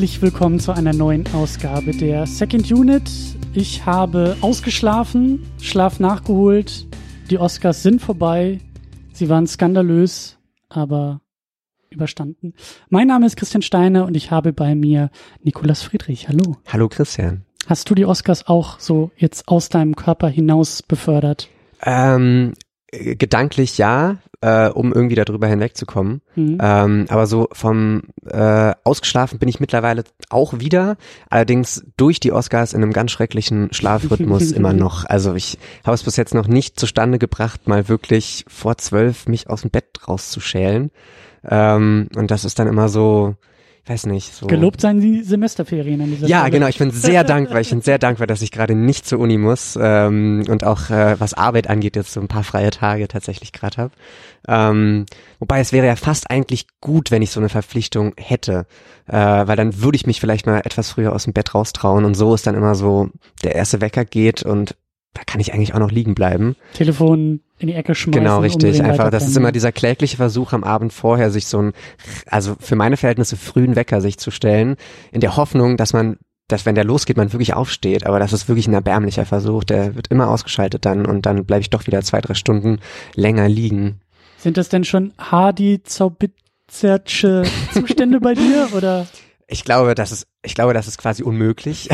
Herzlich willkommen zu einer neuen Ausgabe der Second Unit. Ich habe ausgeschlafen, Schlaf nachgeholt. Die Oscars sind vorbei. Sie waren skandalös, aber überstanden. Mein Name ist Christian Steiner und ich habe bei mir Nikolas Friedrich. Hallo. Hallo Christian. Hast du die Oscars auch so jetzt aus deinem Körper hinaus befördert? Ähm, äh, gedanklich ja, äh, um irgendwie darüber hinwegzukommen. Mhm. Ähm, aber so vom äh, ausgeschlafen bin ich mittlerweile auch wieder. Allerdings durch die Oscars in einem ganz schrecklichen Schlafrhythmus immer noch. Also ich habe es bis jetzt noch nicht zustande gebracht, mal wirklich vor zwölf mich aus dem Bett rauszuschälen. Ähm, und das ist dann immer so, weiß nicht. So. Gelobt seien die Semesterferien an dieser Ja, Stelle. genau. Ich bin sehr dankbar. Ich bin sehr dankbar, dass ich gerade nicht zur Uni muss ähm, und auch äh, was Arbeit angeht, jetzt so ein paar freie Tage tatsächlich gerade habe. Ähm, wobei es wäre ja fast eigentlich gut, wenn ich so eine Verpflichtung hätte, äh, weil dann würde ich mich vielleicht mal etwas früher aus dem Bett raustrauen und so ist dann immer so, der erste Wecker geht und da kann ich eigentlich auch noch liegen bleiben. Telefon in die Ecke schmeißen. Genau, richtig. Einfach, das ist immer dieser klägliche Versuch am Abend vorher, sich so ein, also für meine Verhältnisse frühen Wecker sich zu stellen, in der Hoffnung, dass man dass wenn der losgeht, man wirklich aufsteht, aber das ist wirklich ein erbärmlicher Versuch, der wird immer ausgeschaltet dann und dann bleibe ich doch wieder zwei, drei Stunden länger liegen. Sind das denn schon Hardy Zaubitzertsche Zustände bei dir oder? Ich glaube, das ist, ich glaube, das ist quasi unmöglich.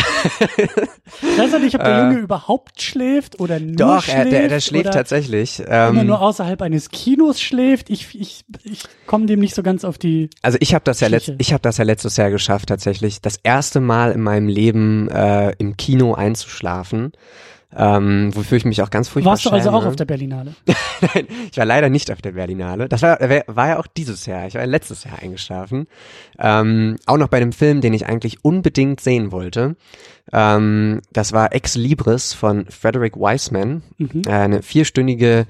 Ich weiß auch nicht, ob der Junge äh, überhaupt schläft oder nur Doch, schläft. Doch, der, der schläft tatsächlich. Ähm, immer nur außerhalb eines Kinos schläft. Ich, ich, ich komme dem nicht so ganz auf die. Also ich habe das ja letzt, ich habe das ja letztes Jahr geschafft tatsächlich, das erste Mal in meinem Leben äh, im Kino einzuschlafen ähm, wofür ich mich auch ganz furchtbar Warst du also auch auf der Berlinale? Nein, ich war leider nicht auf der Berlinale. Das war, war ja auch dieses Jahr. Ich war ja letztes Jahr eingeschlafen. Ähm, auch noch bei einem Film, den ich eigentlich unbedingt sehen wollte. Ähm, das war Ex Libris von Frederick Wiseman. Mhm. Äh, eine vierstündige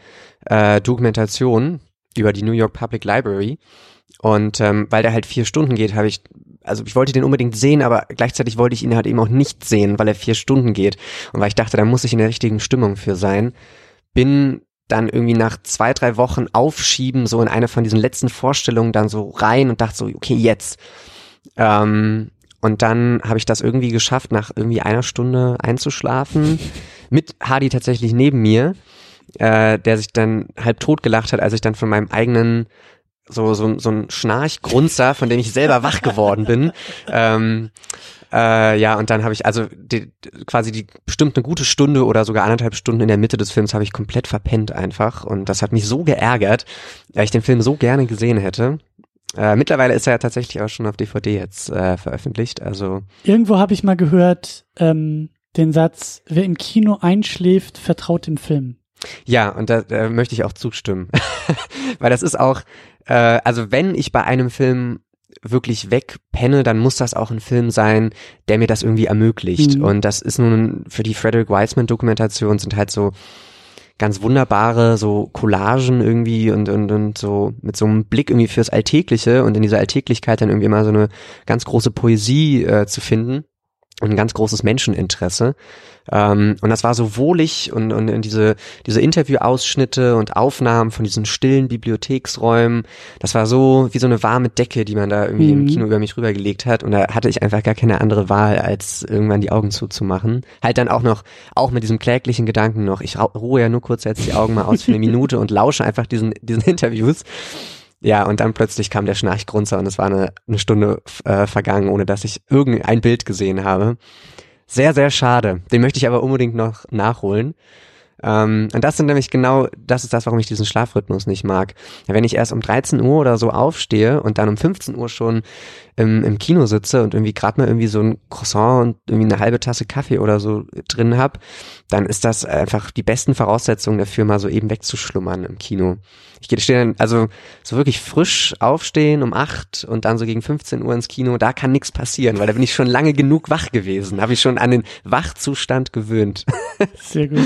äh, Dokumentation über die New York Public Library. Und ähm, weil der halt vier Stunden geht, habe ich also ich wollte den unbedingt sehen, aber gleichzeitig wollte ich ihn halt eben auch nicht sehen, weil er vier Stunden geht. Und weil ich dachte, da muss ich in der richtigen Stimmung für sein. Bin dann irgendwie nach zwei, drei Wochen aufschieben, so in eine von diesen letzten Vorstellungen dann so rein und dachte so, okay, jetzt. Ähm, und dann habe ich das irgendwie geschafft, nach irgendwie einer Stunde einzuschlafen. Mit Hardy tatsächlich neben mir, äh, der sich dann halb tot gelacht hat, als ich dann von meinem eigenen so, so, so ein Schnarchgrunzer, von dem ich selber wach geworden bin. Ähm, äh, ja, und dann habe ich also die, quasi die bestimmt eine gute Stunde oder sogar anderthalb Stunden in der Mitte des Films habe ich komplett verpennt einfach. Und das hat mich so geärgert, weil ich den Film so gerne gesehen hätte. Äh, mittlerweile ist er ja tatsächlich auch schon auf DVD jetzt äh, veröffentlicht. Also irgendwo habe ich mal gehört ähm, den Satz: Wer im Kino einschläft, vertraut dem Film. Ja, und da, da möchte ich auch zustimmen, weil das ist auch äh, also wenn ich bei einem Film wirklich wegpenne, dann muss das auch ein Film sein, der mir das irgendwie ermöglicht. Mhm. Und das ist nun für die Frederick Wiseman Dokumentation sind halt so ganz wunderbare so Collagen irgendwie und, und, und so mit so einem Blick irgendwie fürs Alltägliche und in dieser Alltäglichkeit dann irgendwie mal so eine ganz große Poesie äh, zu finden ein ganz großes Menscheninteresse. Ähm, und das war so wohlig und, und, und diese, diese Interviewausschnitte und Aufnahmen von diesen stillen Bibliotheksräumen, das war so wie so eine warme Decke, die man da irgendwie mhm. im Kino über mich rübergelegt hat. Und da hatte ich einfach gar keine andere Wahl, als irgendwann die Augen zuzumachen. Halt dann auch noch, auch mit diesem kläglichen Gedanken noch, ich ruhe ja nur kurz jetzt die Augen mal aus für eine Minute und lausche einfach diesen, diesen Interviews. Ja, und dann plötzlich kam der Schnarchgrunzer und es war eine, eine Stunde äh, vergangen, ohne dass ich irgendein Bild gesehen habe. Sehr, sehr schade. Den möchte ich aber unbedingt noch nachholen. Ähm, und das sind nämlich genau, das ist das, warum ich diesen Schlafrhythmus nicht mag. Wenn ich erst um 13 Uhr oder so aufstehe und dann um 15 Uhr schon im, im Kino sitze und irgendwie gerade mal irgendwie so ein Croissant und irgendwie eine halbe Tasse Kaffee oder so drin hab, dann ist das einfach die besten Voraussetzungen dafür, mal so eben wegzuschlummern im Kino. Ich stehe dann, also so wirklich frisch aufstehen um acht und dann so gegen 15 Uhr ins Kino, da kann nichts passieren, weil da bin ich schon lange genug wach gewesen, habe ich schon an den Wachzustand gewöhnt. Sehr gut.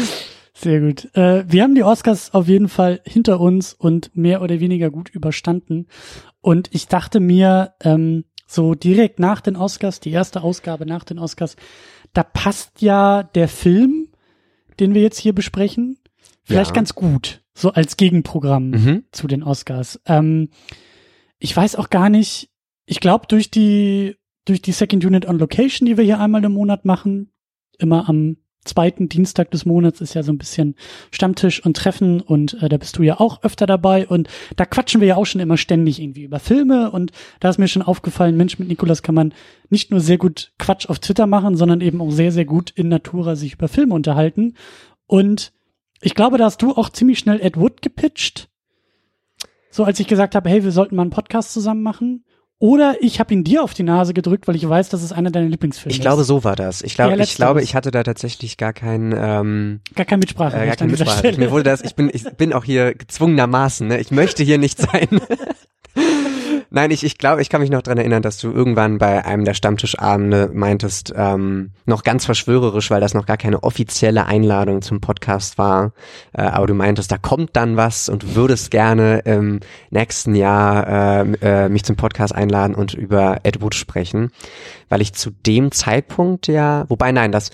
Sehr gut. Äh, wir haben die Oscars auf jeden Fall hinter uns und mehr oder weniger gut überstanden. Und ich dachte mir, ähm, so direkt nach den Oscars, die erste Ausgabe nach den Oscars, da passt ja der Film, den wir jetzt hier besprechen, vielleicht ja. ganz gut, so als Gegenprogramm mhm. zu den Oscars. Ähm, ich weiß auch gar nicht, ich glaube, durch die durch die Second Unit on Location, die wir hier einmal im Monat machen. Immer am zweiten Dienstag des Monats ist ja so ein bisschen Stammtisch und Treffen und äh, da bist du ja auch öfter dabei und da quatschen wir ja auch schon immer ständig irgendwie über Filme und da ist mir schon aufgefallen, Mensch, mit Nikolas kann man nicht nur sehr gut Quatsch auf Twitter machen, sondern eben auch sehr, sehr gut in Natura sich über Filme unterhalten und ich glaube, da hast du auch ziemlich schnell Ed Wood gepitcht. So als ich gesagt habe, hey, wir sollten mal einen Podcast zusammen machen. Oder ich habe ihn dir auf die Nase gedrückt, weil ich weiß, dass es einer deiner Lieblingsfilme ist. Ich glaube, so war das. Ich glaube, ja, ich glaube, ich hatte da tatsächlich gar kein ähm, gar kein Mitsprache. Äh, gar keine Mitsprache. Mir wurde das. Ich bin ich bin auch hier gezwungenermaßen. Ne? Ich möchte hier nicht sein. Nein, ich, ich glaube, ich kann mich noch dran erinnern, dass du irgendwann bei einem der Stammtischabende meintest, ähm, noch ganz verschwörerisch, weil das noch gar keine offizielle Einladung zum Podcast war, äh, aber du meintest, da kommt dann was und würdest gerne im nächsten Jahr äh, äh, mich zum Podcast einladen und über Ed Wood sprechen, weil ich zu dem Zeitpunkt ja, wobei nein, das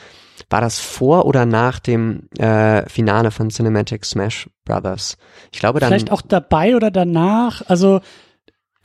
war das vor oder nach dem äh, Finale von Cinematic Smash Brothers? Ich glaube dann. Vielleicht auch dabei oder danach. Also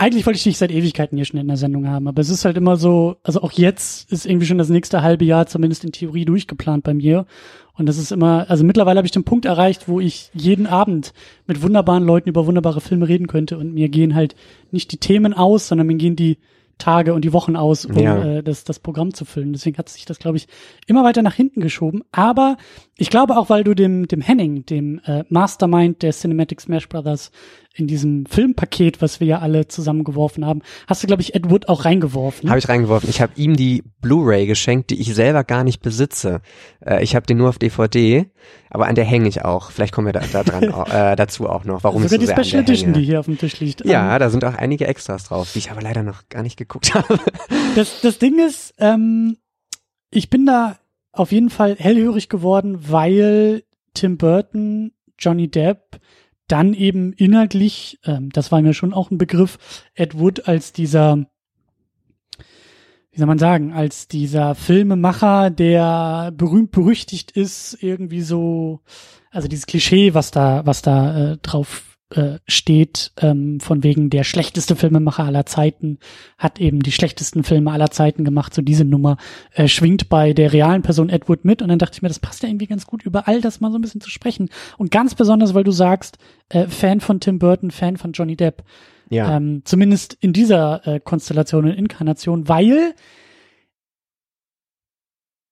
eigentlich wollte ich dich seit Ewigkeiten hier schon in der Sendung haben, aber es ist halt immer so, also auch jetzt ist irgendwie schon das nächste halbe Jahr zumindest in Theorie durchgeplant bei mir. Und das ist immer, also mittlerweile habe ich den Punkt erreicht, wo ich jeden Abend mit wunderbaren Leuten über wunderbare Filme reden könnte und mir gehen halt nicht die Themen aus, sondern mir gehen die Tage und die Wochen aus, um ja. äh, das, das Programm zu füllen. Deswegen hat sich das, glaube ich, immer weiter nach hinten geschoben. Aber ich glaube auch, weil du dem, dem Henning, dem äh, Mastermind der Cinematic Smash Brothers in diesem Filmpaket, was wir ja alle zusammengeworfen haben, hast du, glaube ich, Ed Wood auch reingeworfen. Habe ich reingeworfen. Ich habe ihm die Blu-ray geschenkt, die ich selber gar nicht besitze. Äh, ich habe den nur auf DVD, aber an der hänge ich auch. Vielleicht kommen wir da, da dran äh, dazu auch noch. Warum Sogar ich so die Special Edition, die hier auf dem Tisch liegt. Ja, um, da sind auch einige Extras drauf, die ich aber leider noch gar nicht geguckt habe. Das, das Ding ist, ähm, ich bin da auf jeden Fall hellhörig geworden, weil Tim Burton, Johnny Depp dann eben inhaltlich, ähm, das war mir schon auch ein Begriff, Ed Wood als dieser, wie soll man sagen, als dieser Filmemacher, der berühmt berüchtigt ist, irgendwie so, also dieses Klischee, was da, was da äh, drauf äh, steht, ähm, von wegen der schlechteste Filmemacher aller Zeiten, hat eben die schlechtesten Filme aller Zeiten gemacht. So diese Nummer äh, schwingt bei der realen Person Edward mit. Und dann dachte ich mir, das passt ja irgendwie ganz gut, über all das mal so ein bisschen zu sprechen. Und ganz besonders, weil du sagst, äh, Fan von Tim Burton, Fan von Johnny Depp. Ja. Ähm, zumindest in dieser äh, Konstellation und Inkarnation, weil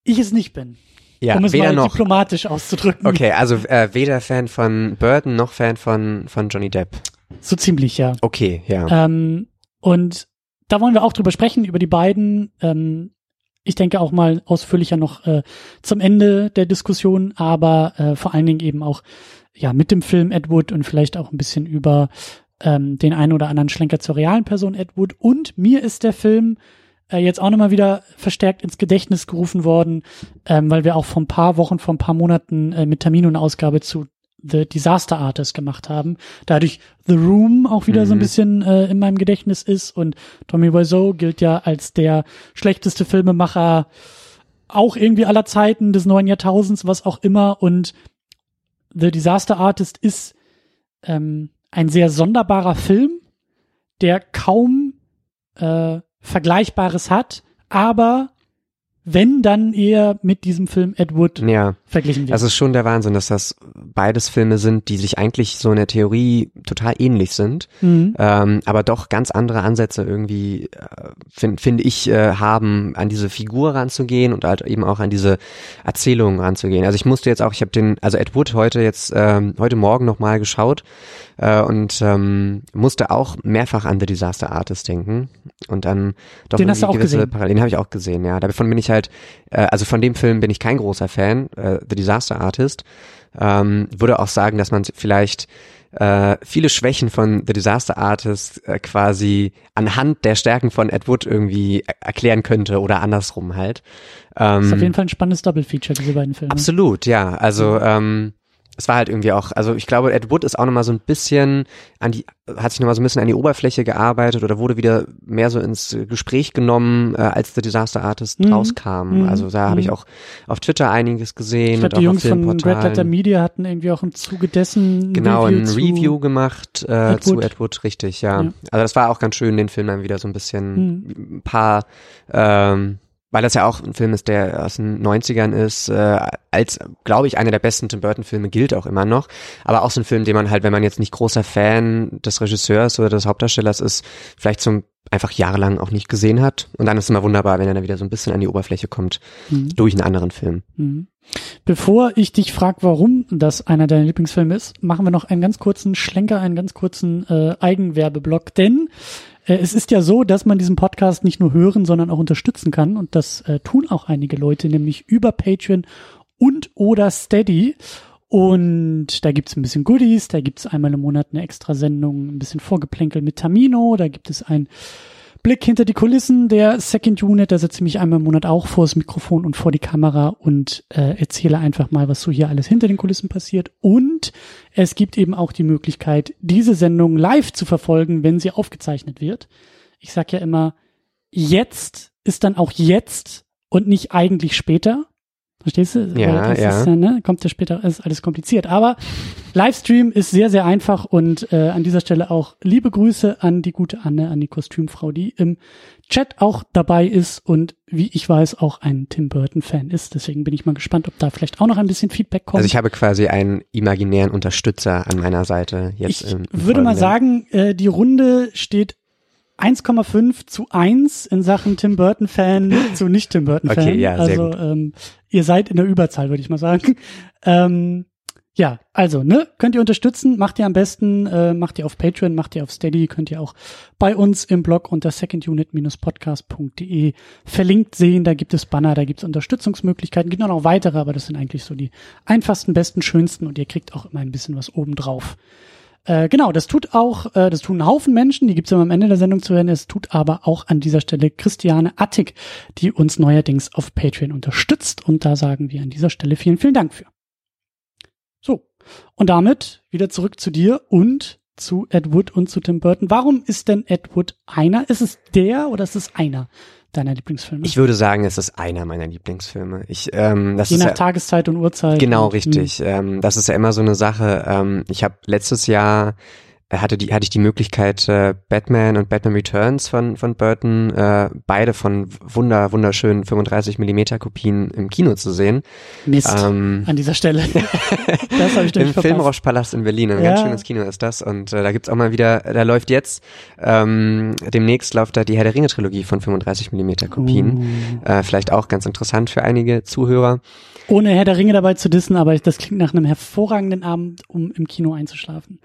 ich es nicht bin. Ja, um es weder mal noch, diplomatisch auszudrücken. Okay, also äh, weder Fan von Burton noch Fan von, von Johnny Depp. So ziemlich, ja. Okay, ja. Ähm, und da wollen wir auch drüber sprechen, über die beiden. Ähm, ich denke auch mal ausführlicher noch äh, zum Ende der Diskussion, aber äh, vor allen Dingen eben auch ja mit dem Film Edward und vielleicht auch ein bisschen über ähm, den einen oder anderen Schlenker zur realen Person Edward. Und mir ist der Film jetzt auch nochmal wieder verstärkt ins Gedächtnis gerufen worden, ähm, weil wir auch vor ein paar Wochen, vor ein paar Monaten äh, mit Termin und Ausgabe zu The Disaster Artist gemacht haben. Dadurch The Room auch wieder mhm. so ein mhm. bisschen äh, in meinem Gedächtnis ist und Tommy Wiseau gilt ja als der schlechteste Filmemacher auch irgendwie aller Zeiten des neuen Jahrtausends, was auch immer und The Disaster Artist ist ähm, ein sehr sonderbarer Film, der kaum äh, Vergleichbares hat, aber wenn dann eher mit diesem Film Ed Wood ja. Verglichen wird. Das ist schon der Wahnsinn, dass das beides Filme sind, die sich eigentlich so in der Theorie total ähnlich sind, mhm. ähm, aber doch ganz andere Ansätze irgendwie, äh, finde find ich, äh, haben, an diese Figur ranzugehen und halt eben auch an diese Erzählung ranzugehen. Also ich musste jetzt auch, ich habe den, also Ed Wood heute jetzt, ähm, heute Morgen nochmal geschaut äh, und ähm, musste auch mehrfach an The Disaster Artist denken und dann doch den hast du auch gesehen. Parallelen habe ich auch gesehen, ja. Davon bin ich halt, äh, also von dem Film bin ich kein großer Fan, äh, The Disaster Artist. Ähm, würde auch sagen, dass man vielleicht äh, viele Schwächen von The Disaster Artist äh, quasi anhand der Stärken von Ed Wood irgendwie erklären könnte oder andersrum halt. Ähm, das ist auf jeden Fall ein spannendes Double Feature, diese beiden Filme. Absolut, ja. Also ähm, es war halt irgendwie auch, also ich glaube, Ed Wood ist auch nochmal so ein bisschen an die, hat sich nochmal so ein bisschen an die Oberfläche gearbeitet oder wurde wieder mehr so ins Gespräch genommen, äh, als The Disaster Artist Mhm. rauskam. Mhm. Also da habe ich Mhm. auch auf Twitter einiges gesehen Ich auch die auf Jungs von Red Letter. Media hatten irgendwie auch im Zuge dessen Genau, ein Review gemacht äh, Ed zu. Ed Wood, richtig, ja. Ja. Also das war auch ganz schön, den Film dann wieder so ein bisschen Mhm. ein paar, ähm, weil das ja auch ein Film ist, der aus den 90ern ist, äh, als, glaube ich, einer der besten Tim Burton-Filme gilt auch immer noch. Aber auch so ein Film, den man halt, wenn man jetzt nicht großer Fan des Regisseurs oder des Hauptdarstellers ist, vielleicht zum einfach jahrelang auch nicht gesehen hat. Und dann ist es immer wunderbar, wenn er dann wieder so ein bisschen an die Oberfläche kommt Mhm. durch einen anderen Film. Mhm. Bevor ich dich frage, warum das einer deiner Lieblingsfilme ist, machen wir noch einen ganz kurzen Schlenker, einen ganz kurzen äh, Eigenwerbeblock. Denn es ist ja so, dass man diesen Podcast nicht nur hören, sondern auch unterstützen kann. Und das äh, tun auch einige Leute, nämlich über Patreon und oder Steady. Und da gibt's ein bisschen Goodies, da gibt's einmal im Monat eine extra Sendung, ein bisschen Vorgeplänkel mit Tamino, da gibt es ein Blick hinter die Kulissen der Second Unit. Da setze ich mich einmal im Monat auch vor das Mikrofon und vor die Kamera und äh, erzähle einfach mal, was so hier alles hinter den Kulissen passiert. Und es gibt eben auch die Möglichkeit, diese Sendung live zu verfolgen, wenn sie aufgezeichnet wird. Ich sag ja immer, jetzt ist dann auch jetzt und nicht eigentlich später. Verstehst du? Ja, ja. Ist, ja ne, kommt ja später, ist alles kompliziert. Aber Livestream ist sehr, sehr einfach und äh, an dieser Stelle auch liebe Grüße an die gute Anne, an die Kostümfrau, die im Chat auch dabei ist und wie ich weiß auch ein Tim Burton-Fan ist. Deswegen bin ich mal gespannt, ob da vielleicht auch noch ein bisschen Feedback kommt. Also ich habe quasi einen imaginären Unterstützer an meiner Seite jetzt. ich im, im würde mal sagen, äh, die Runde steht 1,5 zu 1 in Sachen Tim Burton-Fan zu Nicht-Tim Burton-Fan. Okay, ja, sehr also. Ähm, ihr seid in der Überzahl, würde ich mal sagen. Ähm, ja, also, ne, könnt ihr unterstützen, macht ihr am besten, äh, macht ihr auf Patreon, macht ihr auf Steady, könnt ihr auch bei uns im Blog unter secondunit-podcast.de verlinkt sehen, da gibt es Banner, da gibt es Unterstützungsmöglichkeiten, gibt auch noch weitere, aber das sind eigentlich so die einfachsten, besten, schönsten und ihr kriegt auch immer ein bisschen was obendrauf. Äh, genau, das tut auch, äh, das tun ein Haufen Menschen, die gibt's immer am Ende der Sendung zu hören. Es tut aber auch an dieser Stelle Christiane Attig, die uns neuerdings auf Patreon unterstützt. Und da sagen wir an dieser Stelle vielen, vielen Dank für. So, und damit wieder zurück zu dir und zu Ed Wood und zu Tim Burton. Warum ist denn Ed Wood einer? Ist es der oder ist es einer deiner Lieblingsfilme? Ich würde sagen, es ist einer meiner Lieblingsfilme. Ich, ähm, das Je ist nach ja, Tageszeit und Uhrzeit. Genau, und, hm, richtig. Ähm, das ist ja immer so eine Sache. Ähm, ich habe letztes Jahr hatte die hatte ich die Möglichkeit äh, Batman und Batman Returns von von Burton äh, beide von wunder wunderschönen 35 Millimeter Kopien im Kino zu sehen. Mist. Ähm, an dieser Stelle. das habe ich Im verpasst. Filmrauschpalast in Berlin, ein Ja. ganz schönes Kino ist das. Und äh, da gibt's auch mal wieder, da läuft jetzt, ähm, demnächst läuft da die Herr der Ringe Trilogie von 35 Millimeter Kopien. Oh. Äh, vielleicht auch ganz interessant für einige Zuhörer. Ohne Herr der Ringe dabei zu dissen, aber das klingt nach einem hervorragenden Abend, um im Kino einzuschlafen.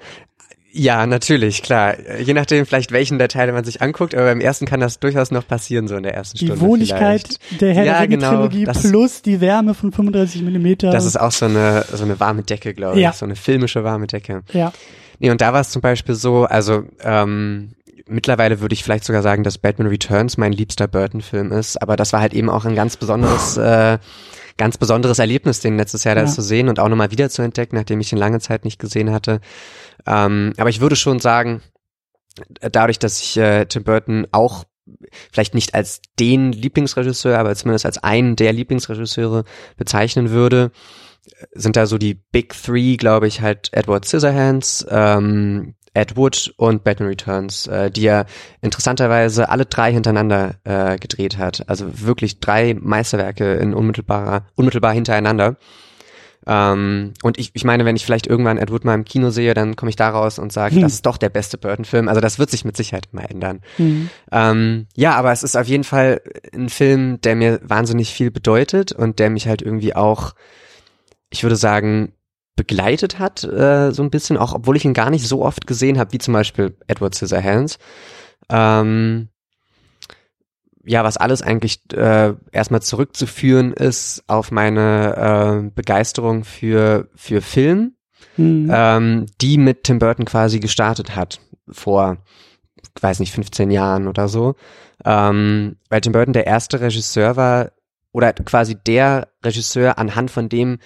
Ja, natürlich, klar. Je nachdem vielleicht welchen der Teile man sich anguckt, aber beim ersten kann das durchaus noch passieren, so in der ersten Die Stunde Wohligkeit vielleicht. der Herr Ja, der genau, Trilogie plus die Wärme von 35 Millimeter. Das ist auch so eine, so eine warme Decke, glaube ich. Ja. So eine filmische warme Decke. ja. Nee, und da war es zum Beispiel so, also ähm, mittlerweile würde ich vielleicht sogar sagen, dass Batman Returns mein liebster Burton-Film ist, aber das war halt eben auch ein ganz besonderes, äh, ganz besonderes Erlebnis, den letztes Jahr da Ja. zu sehen und auch nochmal wieder zu entdecken, nachdem ich ihn lange Zeit nicht gesehen hatte. Ähm, aber ich würde schon sagen, dadurch, dass ich äh, Tim Burton auch vielleicht nicht als den Lieblingsregisseur, aber zumindest als einen der Lieblingsregisseure bezeichnen würde, sind da so die Big Three, glaube ich, halt Edward Scissorhands, ähm, Ed Wood und Batman Returns, äh, die er interessanterweise alle drei hintereinander äh, gedreht hat. Also wirklich drei Meisterwerke in unmittelbarer, unmittelbar hintereinander. Ähm, und ich, ich meine, wenn ich vielleicht irgendwann Ed Wood mal im Kino sehe, dann komme ich da raus und sage, Hm. das ist doch der beste Burton-Film. Also das wird sich mit Sicherheit immer ändern. Mhm. Ähm, ja, aber es ist auf jeden Fall ein Film, der mir wahnsinnig viel bedeutet und der mich halt irgendwie auch, ich würde sagen, begleitet hat, äh, so ein bisschen, auch obwohl ich ihn gar nicht so oft gesehen habe, wie zum Beispiel Edward Scissorhands. Ähm, ja, was alles eigentlich äh, erstmal zurückzuführen ist auf meine äh, Begeisterung für, für Film Mhm. ähm, die mit Tim Burton quasi gestartet hat vor, ich weiß nicht, 15 Jahren oder so. Ähm, weil Tim Burton der erste Regisseur war oder quasi der Regisseur, anhand von dem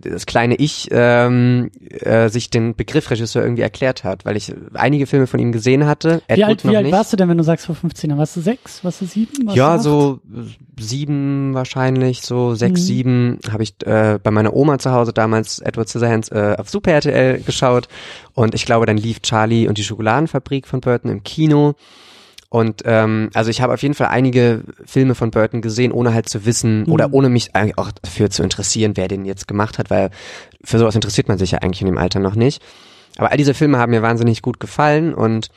das kleine Ich ähm, äh, sich den Begriff Regisseur irgendwie erklärt hat, weil ich einige Filme von ihm gesehen hatte. Edward wie alt, wie alt warst du denn, wenn du sagst vor 15 Jahren? Warst du sechs? Warst du sieben? Warst ja, so sieben wahrscheinlich, so sechs, mhm. sieben habe ich äh, bei meiner Oma zu Hause damals Edward Scissorhands äh, auf Super RTL geschaut und ich glaube, dann lief Charlie und die Schokoladenfabrik von Burton im Kino. Und ähm, also ich habe auf jeden Fall einige Filme von Burton gesehen, ohne halt zu wissen mhm. oder ohne mich eigentlich auch dafür zu interessieren, wer den jetzt gemacht hat, weil für sowas interessiert man sich ja eigentlich in dem Alter noch nicht. Aber all diese Filme haben mir wahnsinnig gut gefallen und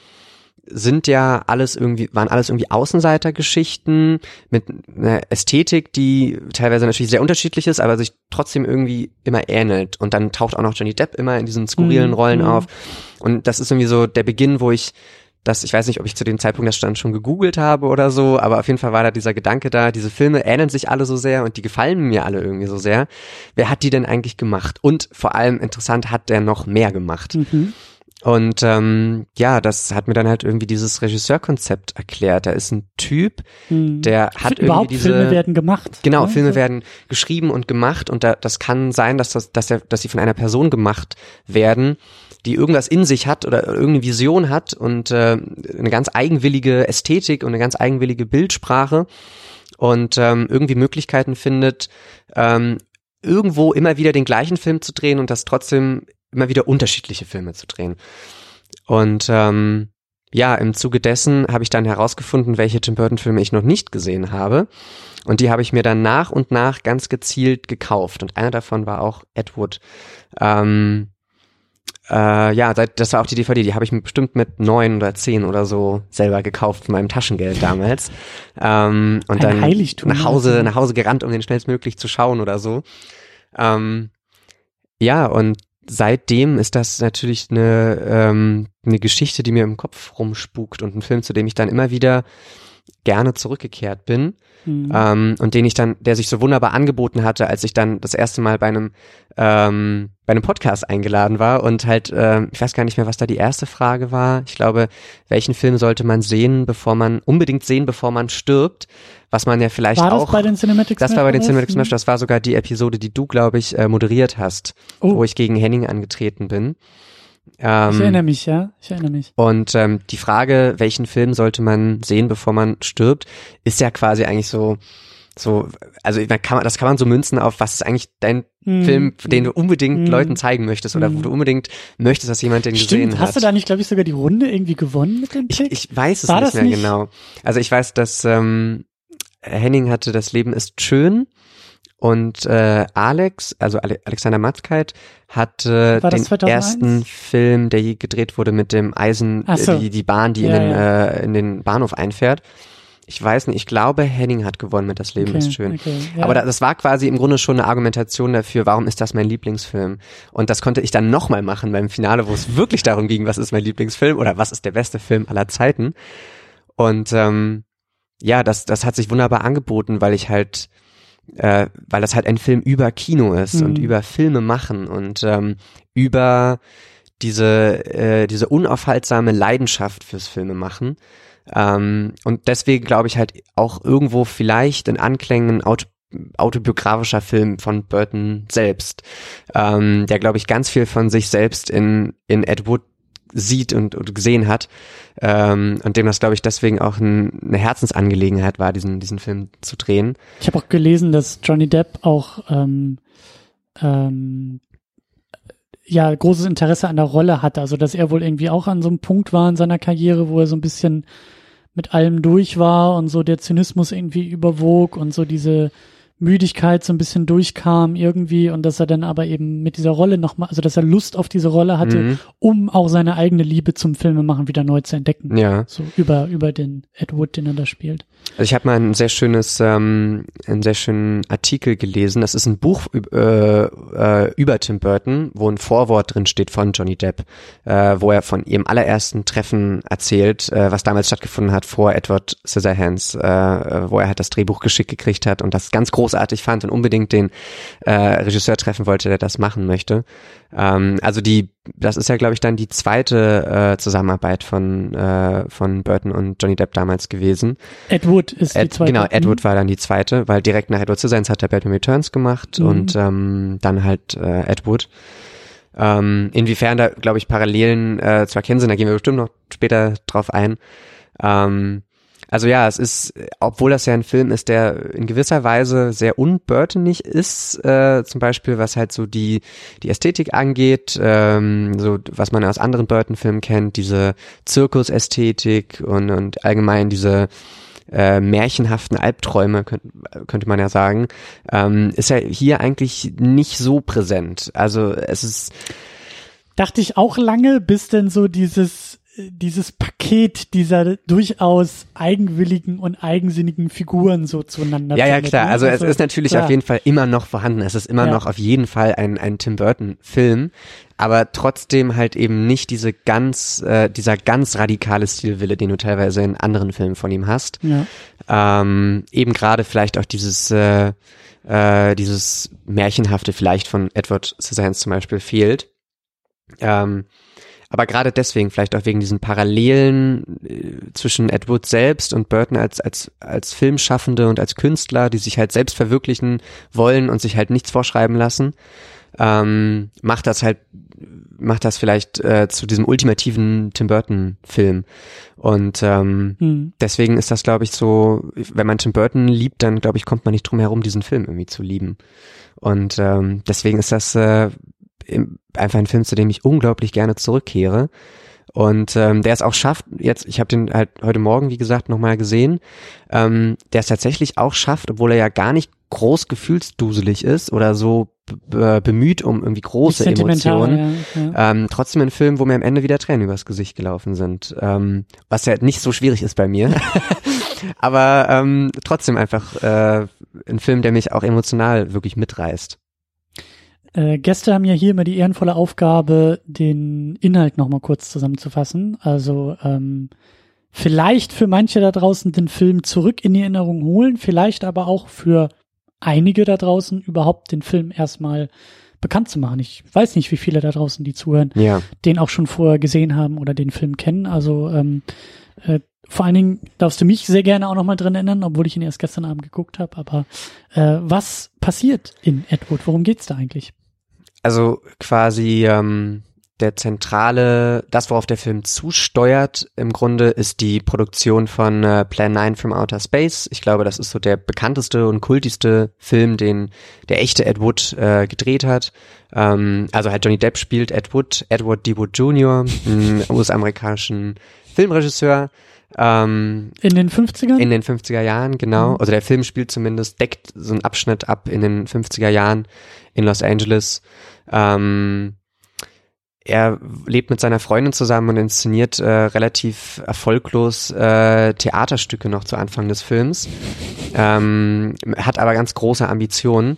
sind ja alles irgendwie, waren alles irgendwie Außenseitergeschichten mit einer Ästhetik, die teilweise natürlich sehr unterschiedlich ist, aber sich trotzdem irgendwie immer ähnelt. Und dann taucht auch noch Johnny Depp immer in diesen skurrilen mhm. Rollen mhm. auf. Und das ist irgendwie so der Beginn, wo ich dass ich weiß nicht, ob ich zu dem Zeitpunkt das stand schon gegoogelt habe oder so, aber auf jeden Fall war da dieser Gedanke da, diese Filme ähneln sich alle so sehr und die gefallen mir alle irgendwie so sehr. Wer hat die denn eigentlich gemacht? Und vor allem interessant, hat der noch mehr gemacht? Mhm. Und ähm, ja, das hat mir dann halt irgendwie dieses Regisseurkonzept erklärt. Da ist ein Typ, hm. der hat Überhaupt irgendwie diese Filme werden gemacht. Genau, ne? Filme werden geschrieben und gemacht und da, das kann sein, dass das, dass, der, dass sie von einer Person gemacht werden, die irgendwas in sich hat oder irgendeine Vision hat und äh, eine ganz eigenwillige Ästhetik und eine ganz eigenwillige Bildsprache und ähm, irgendwie Möglichkeiten findet, ähm, irgendwo immer wieder den gleichen Film zu drehen und das trotzdem immer wieder unterschiedliche Filme zu drehen. Und ähm, ja, im Zuge dessen habe ich dann herausgefunden, welche Tim Burton Filme ich noch nicht gesehen habe. Und die habe ich mir dann nach und nach ganz gezielt gekauft. Und einer davon war auch Ed Wood. Ähm, äh, ja, das war auch die DVD, die habe ich bestimmt mit neun oder zehn oder so selber gekauft von meinem Taschengeld damals. Ähm, und Ein dann Heiligtum, nach Hause, nach Hause gerannt, um den schnellstmöglich zu schauen oder so. Ähm, ja, und seitdem ist das natürlich eine, ähm, eine Geschichte, die mir im Kopf rumspukt und ein Film, zu dem ich dann immer wieder gerne zurückgekehrt bin mhm. ähm, und den ich dann, der sich so wunderbar angeboten hatte, als ich dann das erste Mal bei einem ähm, bei einem Podcast eingeladen war und halt, ähm, ich weiß gar nicht mehr, was da die erste Frage war. Ich glaube, welchen Film sollte man sehen, bevor man unbedingt sehen, bevor man stirbt? Was man ja vielleicht war auch. Das bei den Cinematic Das war bei den Cinematic Smash. Das war sogar die Episode, die du, glaube ich, äh, moderiert hast, oh. wo ich gegen Henning angetreten bin. Ähm, ich erinnere mich, ja. Ich erinnere mich. Und ähm, die Frage, welchen Film sollte man sehen, bevor man stirbt, ist ja quasi eigentlich so, so, also kann man, das kann man so münzen auf, was ist eigentlich dein mm. Film, den du unbedingt mm. Leuten zeigen möchtest oder wo hm. du unbedingt möchtest, dass jemand den Stimmt, gesehen hat. Hast du da nicht, glaube ich, sogar die Runde irgendwie gewonnen mit dem Pick? Ich, ich weiß es War nicht mehr nicht? genau. Also ich weiß, dass ähm, Henning hatte Das Leben ist schön und äh, Alex, also Ale Alexander Matzkeit, hat äh, den 2001? ersten Film, der je gedreht wurde mit dem Eisen, so. äh, die, die Bahn, die ja, in, den, ja. äh, in den Bahnhof einfährt. Ich weiß nicht, ich glaube, Henning hat gewonnen mit Das Leben okay, ist schön. Okay, ja. Aber das war quasi im Grunde schon eine Argumentation dafür, warum ist das mein Lieblingsfilm? Und das konnte ich dann nochmal machen beim Finale, wo es wirklich darum ging, was ist mein Lieblingsfilm oder was ist der beste Film aller Zeiten. Und ähm, ja, das, das hat sich wunderbar angeboten, weil ich halt äh, weil das halt ein Film über Kino ist mhm. und über Filme machen und ähm, über diese, äh, diese unaufhaltsame Leidenschaft fürs Filme machen. Ähm, und deswegen glaube ich halt auch irgendwo vielleicht in Anklängen Auto autobiografischer Film von Burton selbst, ähm, der glaube ich ganz viel von sich selbst in, in Ed Wood sieht und, und gesehen hat ähm, und dem das glaube ich deswegen auch ein, eine Herzensangelegenheit war, diesen diesen Film zu drehen. Ich habe auch gelesen, dass Johnny Depp auch ähm, ähm, ja großes Interesse an der Rolle hatte, also dass er wohl irgendwie auch an so einem Punkt war in seiner Karriere, wo er so ein bisschen mit allem durch war und so der Zynismus irgendwie überwog und so diese Müdigkeit so ein bisschen durchkam irgendwie und dass er dann aber eben mit dieser Rolle nochmal, also dass er Lust auf diese Rolle hatte, mhm. um auch seine eigene Liebe zum Filmemachen wieder neu zu entdecken. Ja. So über, über den Ed Wood, den er da spielt. Also ich habe mal ein sehr schönes, ähm, einen sehr schönen Artikel gelesen. Das ist ein Buch äh, äh, über Tim Burton, wo ein Vorwort drin steht von Johnny Depp, äh, wo er von ihrem allerersten Treffen erzählt, äh, was damals stattgefunden hat vor Edward Scissorhands, äh, wo er halt das Drehbuch geschickt gekriegt hat und das ganz groß großartig fand und unbedingt den äh, Regisseur treffen wollte, der das machen möchte. Ähm, also die, das ist ja, glaube ich, dann die zweite äh, Zusammenarbeit von äh, von Burton und Johnny Depp damals gewesen. Ed Wood ist Ed, die zweite. Genau, Ed Wood mhm. war dann die zweite, weil direkt nach Edward Scissorhands hat er Batman Returns gemacht mhm. und ähm, dann halt äh, Ed Wood. Ähm, inwiefern da, glaube ich, Parallelen äh, zu erkennen sind, da gehen wir bestimmt noch später drauf ein. Ähm, also ja, es ist, obwohl das ja ein Film ist, der in gewisser Weise sehr unburtonig ist, äh, zum Beispiel was halt so die die Ästhetik angeht, ähm, so was man aus anderen Burton-Filmen kennt, diese Zirkusästhetik und und allgemein diese äh, märchenhaften Albträume, könnt, könnte man ja sagen, ähm, ist ja hier eigentlich nicht so präsent. Also es ist Dachte ich auch lange, bis denn so dieses dieses Paket dieser durchaus eigenwilligen und eigensinnigen Figuren so zueinander. Ja, ja, klar. Also, also es ist natürlich klar. auf jeden Fall immer noch vorhanden. Es ist immer ja. noch auf jeden Fall ein, ein Tim Burton Film, aber trotzdem halt eben nicht diese ganz, äh, dieser ganz radikale Stilwille, den du teilweise in anderen Filmen von ihm hast. Ja. Ähm, eben gerade vielleicht auch dieses, äh, äh, dieses Märchenhafte vielleicht von Edward Scissorhands zum Beispiel fehlt. Ähm, aber gerade deswegen, vielleicht auch wegen diesen Parallelen äh, zwischen Edward selbst und Burton als, als, als Filmschaffende und als Künstler, die sich halt selbst verwirklichen wollen und sich halt nichts vorschreiben lassen, ähm, macht das halt, macht das vielleicht äh, zu diesem ultimativen Tim Burton Film. Und ähm, mhm. deswegen ist das, glaube ich, so, wenn man Tim Burton liebt, dann glaube ich, kommt man nicht drum herum, diesen Film irgendwie zu lieben. Und ähm, deswegen ist das äh, einfach ein Film, zu dem ich unglaublich gerne zurückkehre. Und ähm, der es auch schafft, jetzt, ich habe den halt heute Morgen, wie gesagt, nochmal gesehen, ähm, der es tatsächlich auch schafft, obwohl er ja gar nicht groß gefühlsduselig ist oder so bemüht um irgendwie große Emotionen. Ja, ja. Ähm, trotzdem ein Film, wo mir am Ende wieder Tränen übers Gesicht gelaufen sind. Ähm, was ja nicht so schwierig ist bei mir. Aber ähm, trotzdem einfach äh, ein Film, der mich auch emotional wirklich mitreißt. Äh, Gäste haben ja hier immer die ehrenvolle Aufgabe, den Inhalt nochmal kurz zusammenzufassen. Also ähm, vielleicht für manche da draußen den Film zurück in die Erinnerung holen, vielleicht aber auch für einige da draußen überhaupt den Film erstmal bekannt zu machen. Ich weiß nicht, wie viele da draußen, die zuhören, ja. den auch schon vorher gesehen haben oder den Film kennen. Also ähm, äh, vor allen Dingen darfst du mich sehr gerne auch nochmal drin erinnern, obwohl ich ihn erst gestern Abend geguckt habe. Aber äh, was passiert in Edward? Worum geht's da eigentlich? Also quasi ähm, der zentrale, das worauf der Film zusteuert, im Grunde ist die Produktion von äh, Plan 9 from Outer Space. Ich glaube, das ist so der bekannteste und kultigste Film, den der echte Ed Wood äh, gedreht hat. Ähm, also halt Johnny Depp spielt Ed Wood, Edward D. Wood Jr., einen US-amerikanischen Filmregisseur. Ähm, in den 50ern? In den 50er Jahren, genau. Mhm. Also der Film spielt zumindest, deckt so einen Abschnitt ab in den 50er Jahren in Los Angeles. Ähm, er lebt mit seiner Freundin zusammen und inszeniert äh, relativ erfolglos äh, Theaterstücke noch zu Anfang des Films, ähm, hat aber ganz große Ambitionen.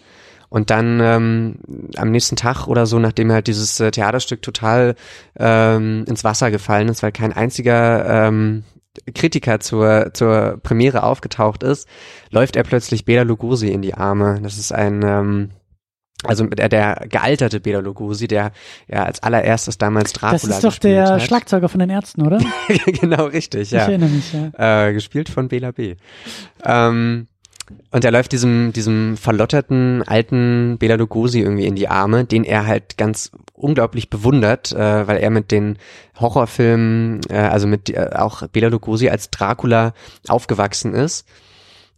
Und dann ähm, am nächsten Tag oder so, nachdem halt dieses äh, Theaterstück total ähm, ins Wasser gefallen ist, weil kein einziger ähm, Kritiker zur, zur Premiere aufgetaucht ist, läuft er plötzlich Bela Lugosi in die Arme. Das ist ein ähm, also der, der gealterte Bela Lugosi, der ja als allererstes damals Dracula Das ist doch der hat. Schlagzeuger von den Ärzten, oder? genau, richtig, ja. Ich erinnere mich, ja. Äh, gespielt von Bela B. Ähm, und er läuft diesem, diesem verlotterten alten Bela Lugosi irgendwie in die Arme, den er halt ganz unglaublich bewundert, äh, weil er mit den Horrorfilmen, äh, also mit äh, auch Bela Lugosi als Dracula aufgewachsen ist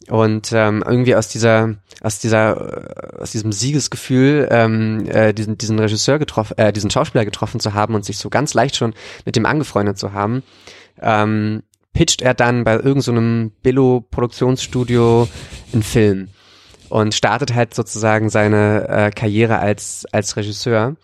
und ähm, irgendwie aus dieser aus dieser aus diesem Siegesgefühl ähm, äh, diesen diesen Regisseur getroffen äh, diesen Schauspieler getroffen zu haben und sich so ganz leicht schon mit dem angefreundet zu haben ähm, pitcht er dann bei irgendeinem so Billo Produktionsstudio einen Film und startet halt sozusagen seine äh, Karriere als als Regisseur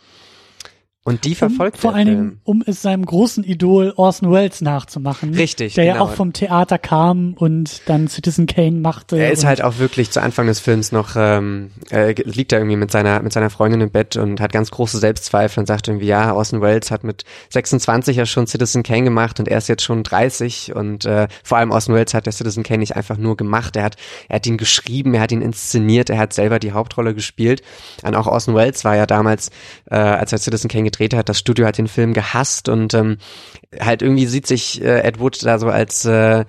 Und die verfolgt um, vor allen Dingen, um es seinem großen Idol Orson Welles nachzumachen. Richtig, Der genau. ja auch vom Theater kam und dann Citizen Kane machte. Er ist halt auch wirklich zu Anfang des Films noch, ähm, äh, liegt da irgendwie mit seiner, mit seiner Freundin im Bett und hat ganz große Selbstzweifel und sagt irgendwie, ja, Orson Welles hat mit 26 ja schon Citizen Kane gemacht und er ist jetzt schon 30 und äh, vor allem Orson Welles hat der Citizen Kane nicht einfach nur gemacht, er hat, er hat ihn geschrieben, er hat ihn inszeniert, er hat selber die Hauptrolle gespielt. Und auch Orson Welles war ja damals, äh, als er Citizen Kane gedreht hat, das Studio hat den Film gehasst und ähm, halt irgendwie sieht sich äh, Ed Wood da so als äh,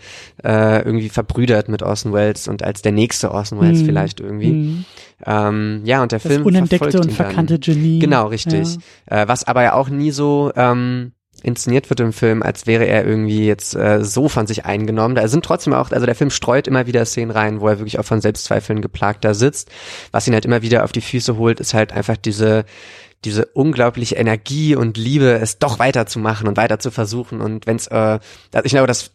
äh, irgendwie verbrüdert mit Orson Welles und als der nächste Orson Welles Mhm. vielleicht irgendwie. Mhm. Ähm, ja, und der das Film unentdeckte und ihn dann. verkannte Genie. Genau, richtig. Äh, was aber ja auch nie so ähm, inszeniert wird im Film, als wäre er irgendwie jetzt äh, so von sich eingenommen. Da sind trotzdem auch, also der Film streut immer wieder Szenen rein, wo er wirklich auch von Selbstzweifeln geplagt da sitzt. Was ihn halt immer wieder auf die Füße holt, ist halt einfach diese diese unglaubliche Energie und Liebe, es doch weiterzumachen und weiter zu versuchen. Und wenn's, äh, also ich glaube, das